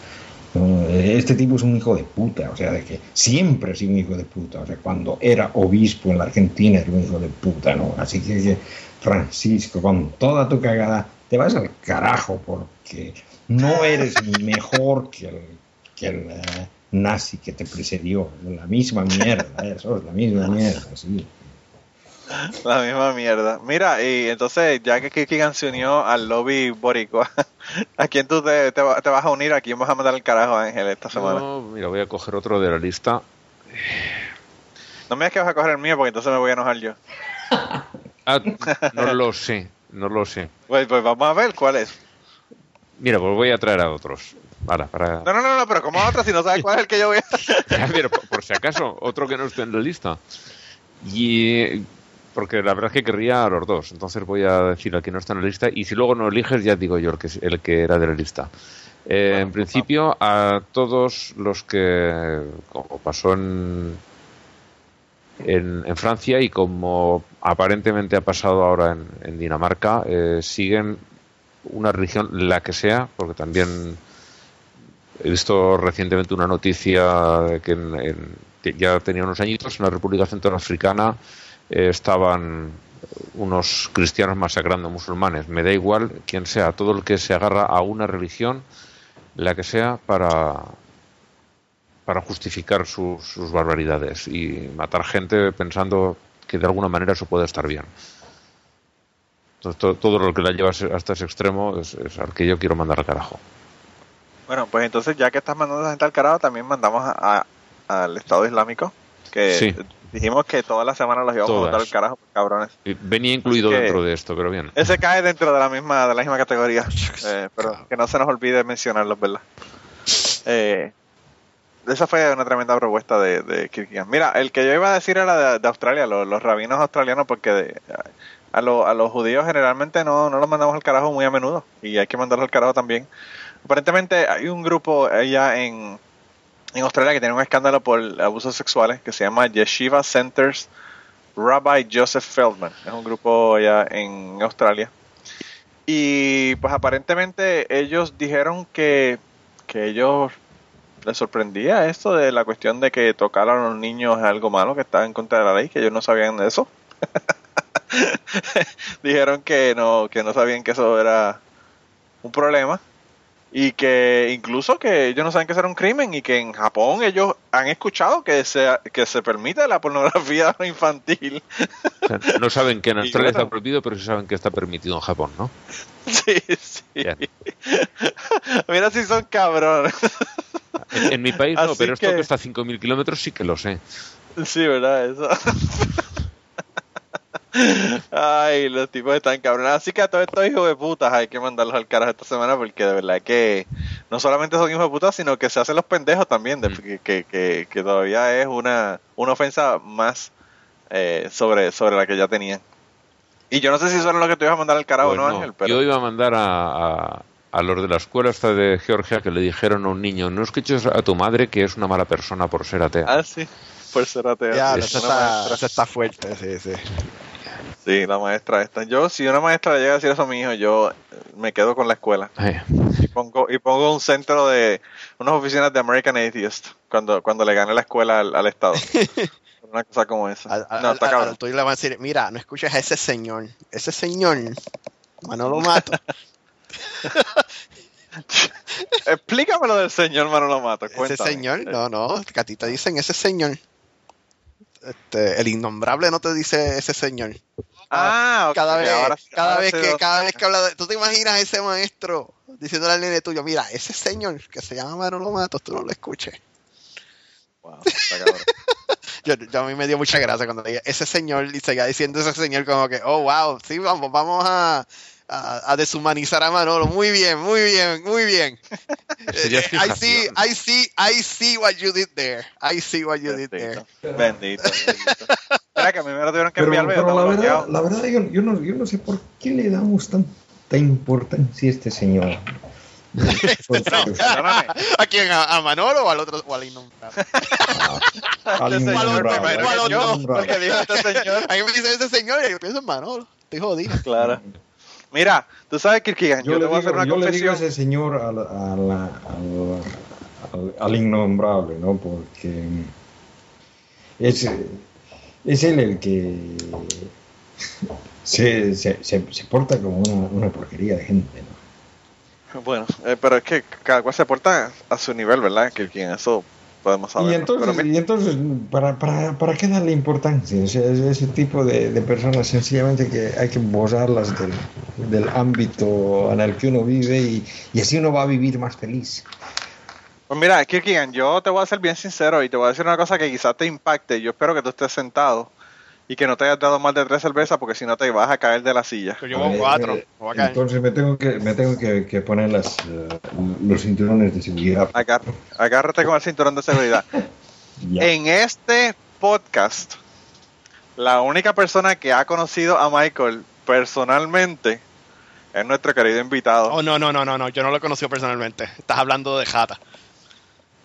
S5: Este tipo es un hijo de puta, o sea, de que siempre ha sido un hijo de puta, o sea, cuando era obispo en la Argentina era un hijo de puta, ¿no? Así que, Francisco, con toda tu cagada, te vas al carajo porque no eres mejor que el, que el eh, nazi que te precedió, la misma mierda, eso es la misma mierda, sí.
S3: La misma mierda. Mira, y entonces, ya que Kikigan se unió al lobby boricua, [laughs] ¿a quién tú te, te te vas a unir? ¿A quién vas a mandar el carajo, Ángel, esta semana?
S4: No, mira, voy a coger otro de la lista.
S3: No me digas que vas a coger el mío porque entonces me voy a enojar yo. [laughs]
S4: Ah, [laughs] no lo sé, no lo sé.
S3: Pues, pues vamos a ver cuál es.
S4: Mira, pues voy a traer a otros. Para, para...
S3: No, no, no, no, pero como otra si no sabes cuál es el que yo voy a... [laughs]
S4: Pero por, por si acaso, otro que no esté en la lista. Y porque la verdad es que querría a los dos, entonces voy a decir al que no está en la lista y si luego no eliges ya digo yo el que el que era de la lista. Eh, en principio a todos los que como pasó en, en en Francia y como aparentemente ha pasado ahora en, en Dinamarca eh, siguen una religión la que sea porque también He visto recientemente una noticia que, en- que ya tenía unos añitos en la República Centroafricana eh, estaban unos cristianos masacrando musulmanes. Me da igual quién sea, todo el que se agarra a una religión, la que sea, para, para justificar sus, sus barbaridades y matar gente pensando que de alguna manera eso puede estar bien. Entonces, to- todo, lo que la lleva hasta ese extremo es, es al que yo quiero mandar al carajo.
S3: Bueno, pues entonces ya que estás mandando a gente al carajo, también mandamos a- a- al Estado Islámico, que
S4: Sí.
S3: dijimos que todas las semanas los íbamos a mandar al carajo, cabrones.
S4: Y Venía incluido dentro de esto, pero bien.
S3: Ese cae dentro de la misma de la misma categoría, [laughs] Eh, pero que no se nos olvide mencionarlos, ¿verdad? Eh, [laughs] esa fue una tremenda propuesta de, de Kierkegaard. Mira, el que yo iba a decir era de, Australia, los, rabinos australianos, porque a, lo- a los judíos generalmente no, no los mandamos al carajo muy a menudo y hay que mandarlos al carajo también. Aparentemente hay un grupo allá en, en Australia que tiene un escándalo por abusos sexuales que se llama Yeshiva Centers Rabbi Joseph Feldman. Es un grupo allá en Australia. Y pues aparentemente ellos dijeron que, que ellos les sorprendía esto de la cuestión de que tocar a los niños es algo malo, que estaba en contra de la ley, que ellos no sabían de eso. [laughs] dijeron que no, que no sabían que eso era un problema y que incluso que ellos no saben que eso era un crimen y que en Japón ellos han escuchado que se, que se permite la pornografía [laughs] infantil.
S4: O sea, no saben que en [laughs] Australia está prohibido, pero sí saben que está permitido en Japón, ¿no?
S3: Sí, sí.
S4: Bien.
S3: Mira si son cabrones.
S4: En, en mi país no, pero esto
S3: que-
S4: está a 5.000 kilómetros sí que lo sé.
S3: Sí, ¿verdad? Eso. Ay, los tipos están cabrones. Así que a todos estos hijos de putas hay que mandarlos al carajo esta semana porque de verdad que no solamente son hijos de putas, sino que se hacen los pendejos también, de-
S4: Mm.
S3: que, que, que, que todavía es una, una ofensa más eh, sobre, sobre la que ya tenían. Y yo no sé si eso es lo que te ibas a mandar al carajo,
S4: Pues
S3: ¿no,
S4: no,
S3: Ángel? Pero...
S4: Yo iba a mandar a, a, a los de la escuela esta de Georgia que le dijeron a un niño, no escuches a tu madre que es una mala persona por ser atea.
S3: Ah, sí, por ser ateo.
S6: Ya,
S3: Sí,
S6: eso está,
S3: maestra.
S6: eso está fuerte, sí, sí.
S3: Sí, la maestra esta. Yo, si una maestra le llega a decir eso a mi hijo, yo eh, me quedo con la escuela. Y pongo, y pongo un centro de unas oficinas de American Atheist cuando, cuando le gane la escuela al, al Estado. [laughs] Una cosa como esa.
S6: Al, al-
S3: no, está cabrón.
S6: tuyo le van a decir, mira, no escuches a ese señor. Ese señor, Manolo Mato. [laughs]
S3: Explícame lo del señor Manolo Mato.
S6: ese
S3: Cuéntame.
S6: señor, no, no, que a ti te dicen ese señor. Este, el innombrable no te dice ese señor.
S3: Ah, ok,
S6: cada vez,
S3: ahora
S6: cada
S3: ahora
S6: vez que, cada vez que habla de, tú te imaginas a ese maestro diciéndole al nene tuyo, mira, ese señor que se llama Manolo Matos, tú no lo escuches.
S3: Wow, está cabrón. [laughs]
S6: Yo, yo a mí me dio mucha gracia cuando leía ese señor y seguía diciendo ese señor como que, oh wow, sí, vamos, vamos a, a, a deshumanizar a Manolo. Muy bien, muy bien, muy bien. [laughs] Eh, I see. I see, I see what you did there. I see what you did there.
S3: Bendito. Bendito. bendito. Mira que a mí me lo tuvieron que
S5: Pero,
S3: enviar,
S5: pero
S3: yo
S5: la verdad, la verdad yo, yo no, yo no sé por qué le damos tanta importancia a este señor.
S3: Perdóname.
S6: ¿A quién? ¿A, a Manolo o al otro? O al innombrable? [laughs]
S5: Al
S3: Este
S5: innombrable,
S3: porque dijo este señor.
S6: A mí me dice ese señor y yo pienso en Manolo. Estoy jodido.
S3: Claro. Mira, tú sabes, Kirkigan, yo,
S5: Yo,
S3: te
S5: le
S3: voy a hacer una
S5: yo le digo a
S3: confesión.
S5: ese señor al, al, al, al- al innombrable, ¿no? Porque es, es él el que se, se, se, se porta como una, una porquería de gente, ¿no?
S3: Bueno, eh, pero es que cada cual se porta a su nivel, ¿verdad? Kirkigan, eso podemos saber.
S5: Y entonces, y entonces ¿para, para, ¿para qué darle importancia? O sea, es ese tipo de, de personas sencillamente que hay que borrarlas del, del ámbito en el que uno vive y, y así uno va a vivir más feliz.
S3: Pues mira, Kirkigan, yo te voy a ser bien sincero y te voy a decir una cosa que quizás te impacte. Yo espero que tú estés sentado y que no te hayas dado más de tres cervezas porque si no te vas a caer de la silla.
S6: Yo llevo cuatro.
S5: eh,
S6: me.
S5: Entonces me tengo que, me tengo que, que poner las, eh, los cinturones de seguridad.
S3: Agar- agárrate con el cinturón de seguridad. [laughs] En este podcast, la única persona que ha conocido a Michael personalmente es nuestro querido invitado.
S6: Oh, no, no, no, no, no. Yo no lo he conocido personalmente. Estás hablando de Jata.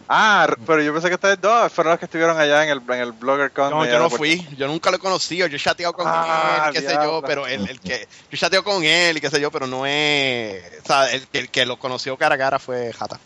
S3: Ah, pero yo pensé que ustedes dos fueron los que estuvieron allá en el, en el Blogger Con.
S6: No, yo no fui. Yo nunca lo he conocido. Yo he chateado con
S3: Ah,
S6: él, qué sé yo, pero el, el que. Yo chateo con él y qué sé yo, pero no es. O sea, el, el que lo conoció cara a cara fue Jata.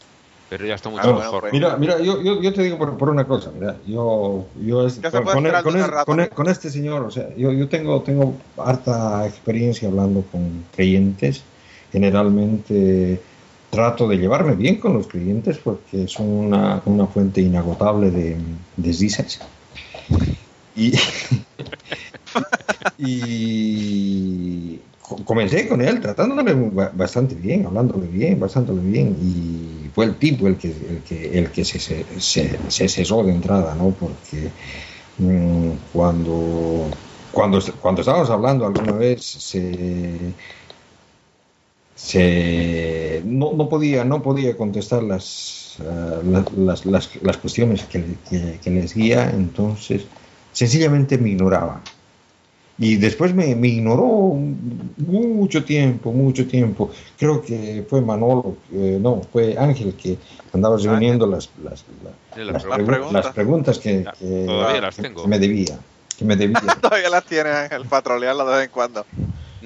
S4: Pero ya está mucho
S3: Ah, bueno,
S4: mejor.
S3: pues.
S5: Mira, mira, yo, yo, yo te digo por, por una cosa, mira, yo, yo es-
S3: ¿Qué se
S5: con, con,
S3: esperar
S5: con
S3: de
S5: el-
S3: rata?
S5: con el- con este señor, o sea, yo, yo tengo, tengo harta experiencia hablando con creyentes, generalmente trato de llevarme bien con los clientes porque son una, una fuente inagotable de desdices. Y, [laughs] y co- comencé con él tratándole ba- bastante bien, hablándole bien, basándole bien y fue el tipo el que, el que, el que se, se, se, se cesó de entrada, ¿no? Porque mm, cuando, cuando, cuando estábamos hablando alguna vez se, se no, no podía no podía contestar las, la- las, las, las cuestiones que, le- que, que les guía, entonces sencillamente me ignoraba. Y después me, me ignoró mucho tiempo, mucho tiempo. Creo que fue Manolo, eh, no, fue Ángel que andaba reuniendo las, las,
S4: las
S5: las,
S3: Las
S5: pregu-
S3: preguntas.
S5: las preguntas que, que-
S4: todavía las
S5: que-
S4: tengo.
S5: que me debía. Que me debía. [laughs]
S3: Todavía las tiene Ángel, patrolearla de vez en cuando.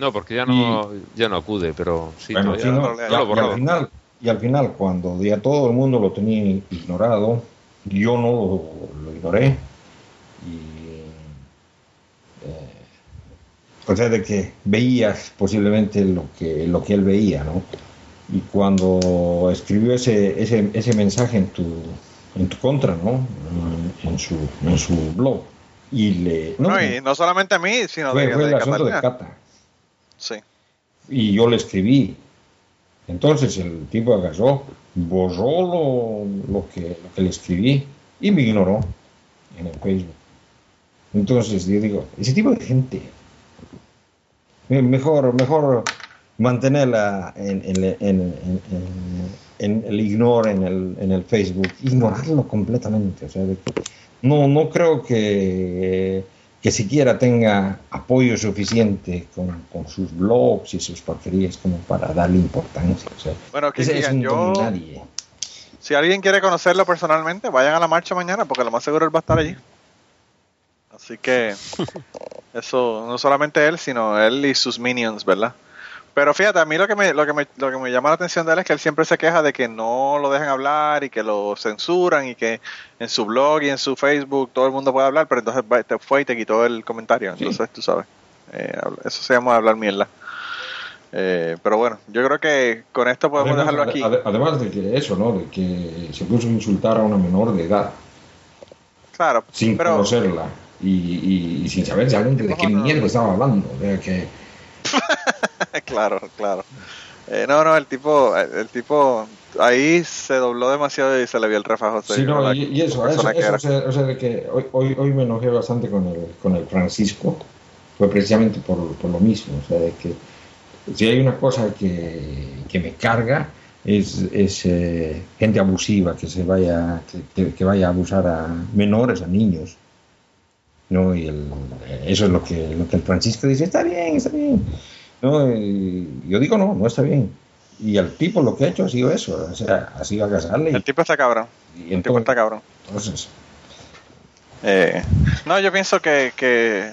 S4: No, porque ya no, ya no acude, pero sí,
S5: Bueno, sí, no,
S3: no,
S4: ya
S5: y,
S4: lo he
S5: y al final, y al final, cuando ya todo el mundo lo tenía ignorado, yo no lo, lo ignoré. Y, eh, o sea, de que veías posiblemente lo que, lo que él veía, ¿no? Y cuando escribió ese, ese, ese mensaje en tu, en tu contra, ¿no? En, su, en su blog. Y le... no,
S3: No, y no solamente a mí, sino
S5: fue,
S3: de,
S5: fue el
S3: de
S5: asunto de
S3: Catalina.
S5: Cata
S3: Sí.
S5: y yo le escribí. Entonces el tipo agarró, borró lo, lo que, lo que le escribí y me ignoró en el Facebook. Entonces yo digo, ese tipo de gente, me- mejor, mejor mantenerla en, en, en- el ignore en el, en el Facebook, ignorarlo completamente. O sea, de que no, no creo que, que siquiera tenga apoyo suficiente con, con sus blogs y sus porquerías como para darle importancia. O sea,
S3: Bueno, que
S5: ese es un
S3: yo,
S5: nadie.
S3: si alguien quiere conocerlo personalmente, vayan a la marcha mañana, porque lo más seguro él va a estar allí. Así que [laughs] eso, no solamente él, sino él y sus minions, ¿verdad? Pero fíjate, a mí lo que me, lo que me, lo que me llama la atención de él es que él siempre se queja de que no lo dejan hablar y que lo censuran y que en su blog y en su Facebook todo el mundo puede hablar, pero entonces te fue y te quitó el comentario.
S5: Sí.
S3: Entonces, tú sabes, eh, eso se llama hablar mierda. Eh, pero bueno, yo creo que con esto podemos
S5: Además,
S3: dejarlo aquí.
S5: ade- además de que eso, ¿no? De que se puso a insultar a una menor de edad
S3: Claro,
S5: sin
S3: pero
S5: conocerla y, y- y sin saber realmente de qué mierda estaba hablando. O sea, que [laughs] [laughs]
S3: claro, claro. Eh, no, no, el tipo, el, tipo ahí se dobló demasiado y se le vio el refajo.
S5: Sí, no,
S3: la
S5: y, y eso, eso,
S3: que
S5: eso, o sea, o sea, que hoy, hoy, hoy me enojé bastante con el, con el Francisco, fue precisamente por, por lo mismo, o sea, de que si hay una cosa que, que me carga es, es eh, gente abusiva que se vaya, que, que- que vaya a abusar a menores, a niños. ¿no? Y el- eso es lo que, lo que el Francisco dice, está bien, está bien. ¿No? Yo digo, no, no está bien. Y el tipo lo que ha hecho ha sido eso, o sea, ha sido agasarle.
S3: El tipo está cabrón.
S5: y,
S3: El tipo está cabrón.
S5: entonces,
S3: Eh, no, yo pienso que, que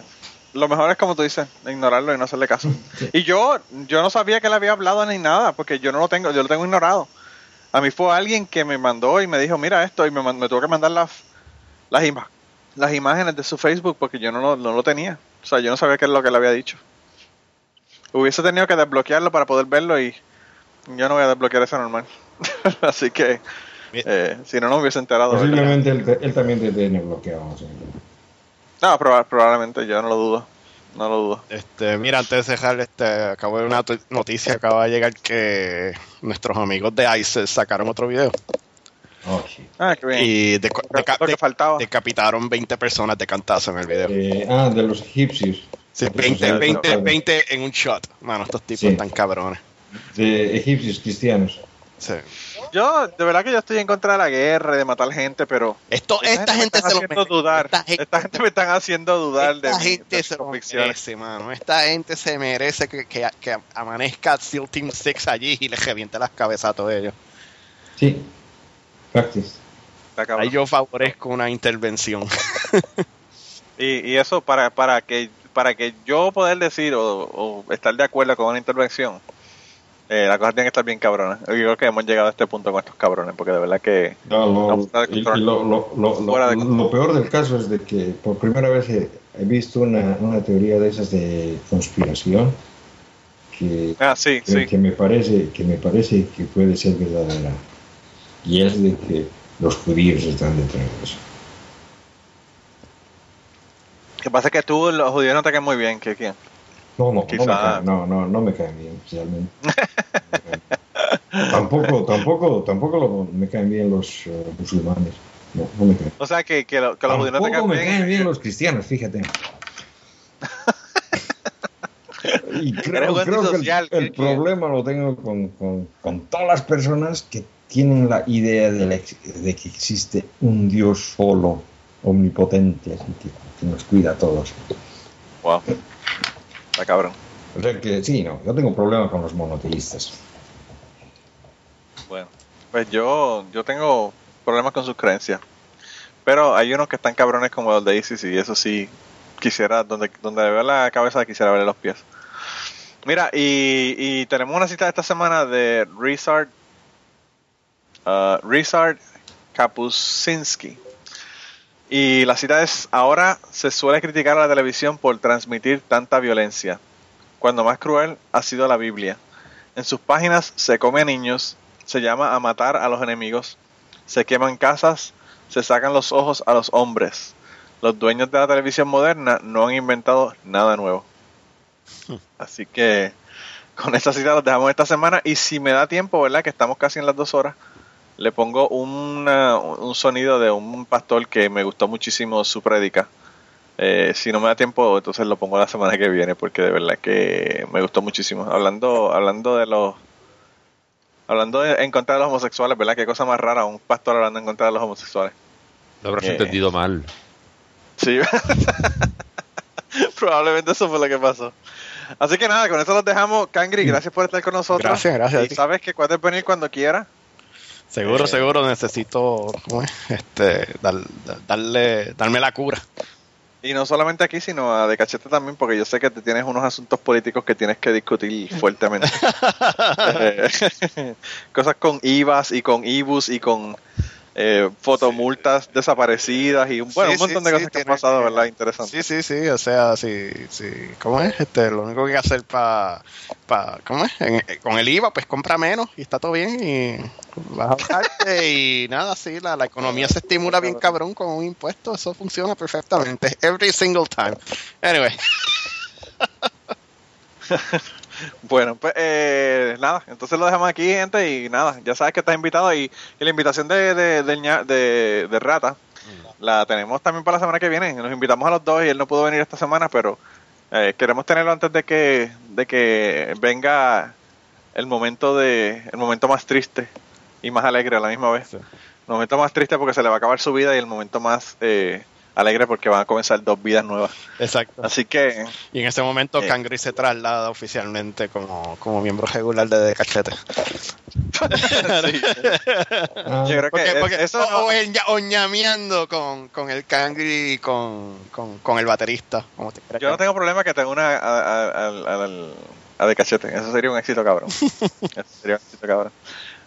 S3: lo mejor es como tú dices, ignorarlo y no hacerle caso. Y yo, yo no sabía que le había hablado ni nada, porque yo no lo tengo, yo lo tengo ignorado. A mí fue alguien que me mandó y me dijo, mira esto, y me, tuvo que mandar las, las, las imágenes de su Facebook porque yo no lo, no lo tenía. O sea, yo no sabía qué es lo que le había dicho. Hubiese tenido que desbloquearlo para poder verlo y yo no voy a desbloquear eso normal. [laughs] Así que, eh, si no, no me hubiese enterado.
S5: Posiblemente él, también te tiene bloqueado. o sea,
S3: No, proba- probablemente, yo no lo dudo. No lo dudo.
S6: Este, mira, antes de cerrar, este, acabo de ver una noticia, acaba de llegar que nuestros amigos de ICE sacaron otro video
S5: oh.
S3: Ah, qué bien.
S6: y deca-
S3: que
S6: de-
S3: faltaba.
S6: decapitaron 20 personas de cantazo en el video.
S5: Eh, ah, de los egipcios.
S6: Sí,
S5: Otros
S6: 20,
S5: sociales,
S6: 20,
S5: claro.
S6: 20 en un shot. Mano, estos tipos
S5: Sí.
S6: están cabrones.
S5: De egipcios cristianos.
S6: Sí.
S3: Yo, de verdad que yo estoy en contra de la guerra, de matar gente, pero
S6: Esto, esta, gente se lo
S3: haciendo
S6: merece.
S3: dudar.
S6: Esta
S3: Esta
S6: gente-
S3: gente, me están haciendo dudar de,
S6: Esta gente se
S3: mis
S6: lo
S3: convicciones.
S6: merece, mano. Esta gente se merece que, que, que amanezca SEAL Team 6 allí y les reviente las cabezas a todos ellos.
S5: Sí. Practice.
S6: Ahí yo favorezco una intervención.
S3: Y, y eso para, para que para que yo poder decir o, o estar de acuerdo con una intervención, eh, la cosa tiene que estar bien cabrona. Yo creo que hemos llegado a este punto con estos cabrones, porque de verdad que
S5: No, lo,
S3: de
S5: y- y peor del caso es de que por primera vez he, he visto una, una teoría de esas de conspiración que,
S3: ah sí
S5: que,
S3: sí
S5: que me parece que me parece que puede ser verdadera y es de que los judíos están detrás de eso.
S3: Que pasa es que tú los judíos no te caen muy bien, que quién.
S5: No, no, no, me
S3: Quizá-
S5: caen, no, no, no me caen bien, especialmente. [laughs] tampoco, tampoco, tampoco lo- me caen bien los eh, musulmanes. No, no me caen.
S3: O sea que, que, lo- que los judíos no te
S5: Tampoco
S3: caen
S5: me
S3: bien.
S5: caen bien los cristianos, fíjate. [laughs] y creo, creo que el,
S3: ¿qué- qué?
S5: problema lo tengo con, con- con todas las personas que tienen la idea de, la de que existe un Dios solo, omnipotente, así que, que nos cuida a todos.
S3: Wow. Está cabrón.
S5: O sea que sí, no, yo tengo problema con los monoteístas.
S3: Bueno, pues yo, yo tengo problemas con sus creencias. Pero hay unos que están cabrones como los de ISIS y eso sí quisiera, donde, donde le veo la cabeza quisiera verle los pies. Mira, y, y tenemos una cita esta semana de Rizard, uh, Rizard Kapuscinski. Y la cita es, ahora se suele criticar a la televisión por transmitir tanta violencia, cuando más cruel ha sido la Biblia. En sus páginas se come a niños, se llama a matar a los enemigos, se queman casas, se sacan los ojos a los hombres. Los dueños de la televisión moderna no han inventado nada nuevo. Así que con esta cita los dejamos esta semana y si me da tiempo, ¿verdad? Que estamos casi en las dos horas, le pongo una- un sonido de un pastor que me gustó muchísimo su prédica. Eh, si no me da tiempo, entonces lo pongo la semana que viene porque de verdad que me gustó muchísimo. Hablando, hablando de los hablando de en contra de los homosexuales, ¿verdad? Qué cosa más rara un pastor hablando en contra de los homosexuales.
S4: Lo habrás
S3: Eh.
S4: entendido mal.
S3: Sí. [laughs] Probablemente eso fue lo que pasó. Así que nada, con eso los dejamos. Kangri, gracias por estar con nosotros.
S6: Gracias, gracias
S3: Y sabes que puedes venir cuando quieras.
S6: Seguro,
S3: Eh.
S6: seguro necesito este, dar- darle, darme la cura.
S3: Y no solamente aquí, sino a De Cachete también, porque yo sé que te tienes unos asuntos políticos que tienes que discutir fuertemente. [laughs] Eh, [laughs] Cosas con IVAs y con IBUS y con eh, fotomultas desaparecidas y un, bueno,
S6: Sí,
S3: un montón
S6: sí,
S3: de
S6: sí,
S3: cosas que han pasado,
S6: que-
S3: ¿verdad? Interesante.
S6: Sí, sí, sí, o sea, sí, sí. ¿Cómo es? Este, lo único que hay que hacer para, pa, ¿cómo es? En- eh, con el IVA, pues compra menos y está todo bien y vas a ahorrarte y nada, sí, la, la economía se estimula bien cabrón con un impuesto, eso funciona perfectamente, every single time. Anyway, [laughs]
S3: Bueno, pues eh, nada, entonces lo dejamos aquí, gente, y nada, ya sabes que estás invitado y, y la invitación de, de, de- de Rata la tenemos también para la semana que viene. Nos invitamos a los dos y él no pudo venir esta semana, pero eh, queremos tenerlo antes de que, de que venga el momento de el momento más triste y más alegre a la misma vez. El momento más triste porque se le va a acabar su vida y el momento más eh, alegre porque van a comenzar dos vidas nuevas.
S6: exacto.
S3: Así que
S6: Y en ese momento
S3: Eh.
S6: Cangri se traslada oficialmente como, como miembro regular de, de Cachete. [laughs]
S3: Sí.
S5: Ah,
S3: Yo creo que
S6: Porque,
S3: es-
S6: porque-
S3: eso
S6: o, ñameando con, con el Kangri y con, con, con el baterista. Como te quieras
S3: yo no tengo problema que tenga una a, a, a- al- a de cachete. Eso sería un éxito cabrón. [laughs] Eso sería un éxito cabrón.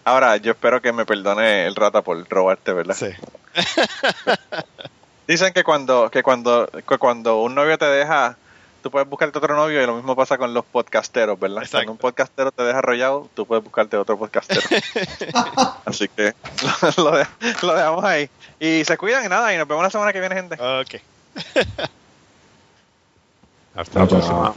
S3: Ahora, yo espero que me perdone el rata por robarte, ¿verdad?
S6: Sí. [laughs]
S3: Dicen que cuando, que cuando, que cuando un novio te deja, tú puedes buscarte otro novio y lo mismo pasa con los podcasteros, ¿verdad?
S6: Exacto.
S3: Cuando un podcastero te deja arrollado, tú puedes buscarte otro podcastero. [laughs] Así que lo, [laughs] lo de- lo dejamos ahí. Y se cuidan y nada, y nos vemos la semana que viene, gente.
S6: Ok. [laughs]
S4: Hasta la próxima.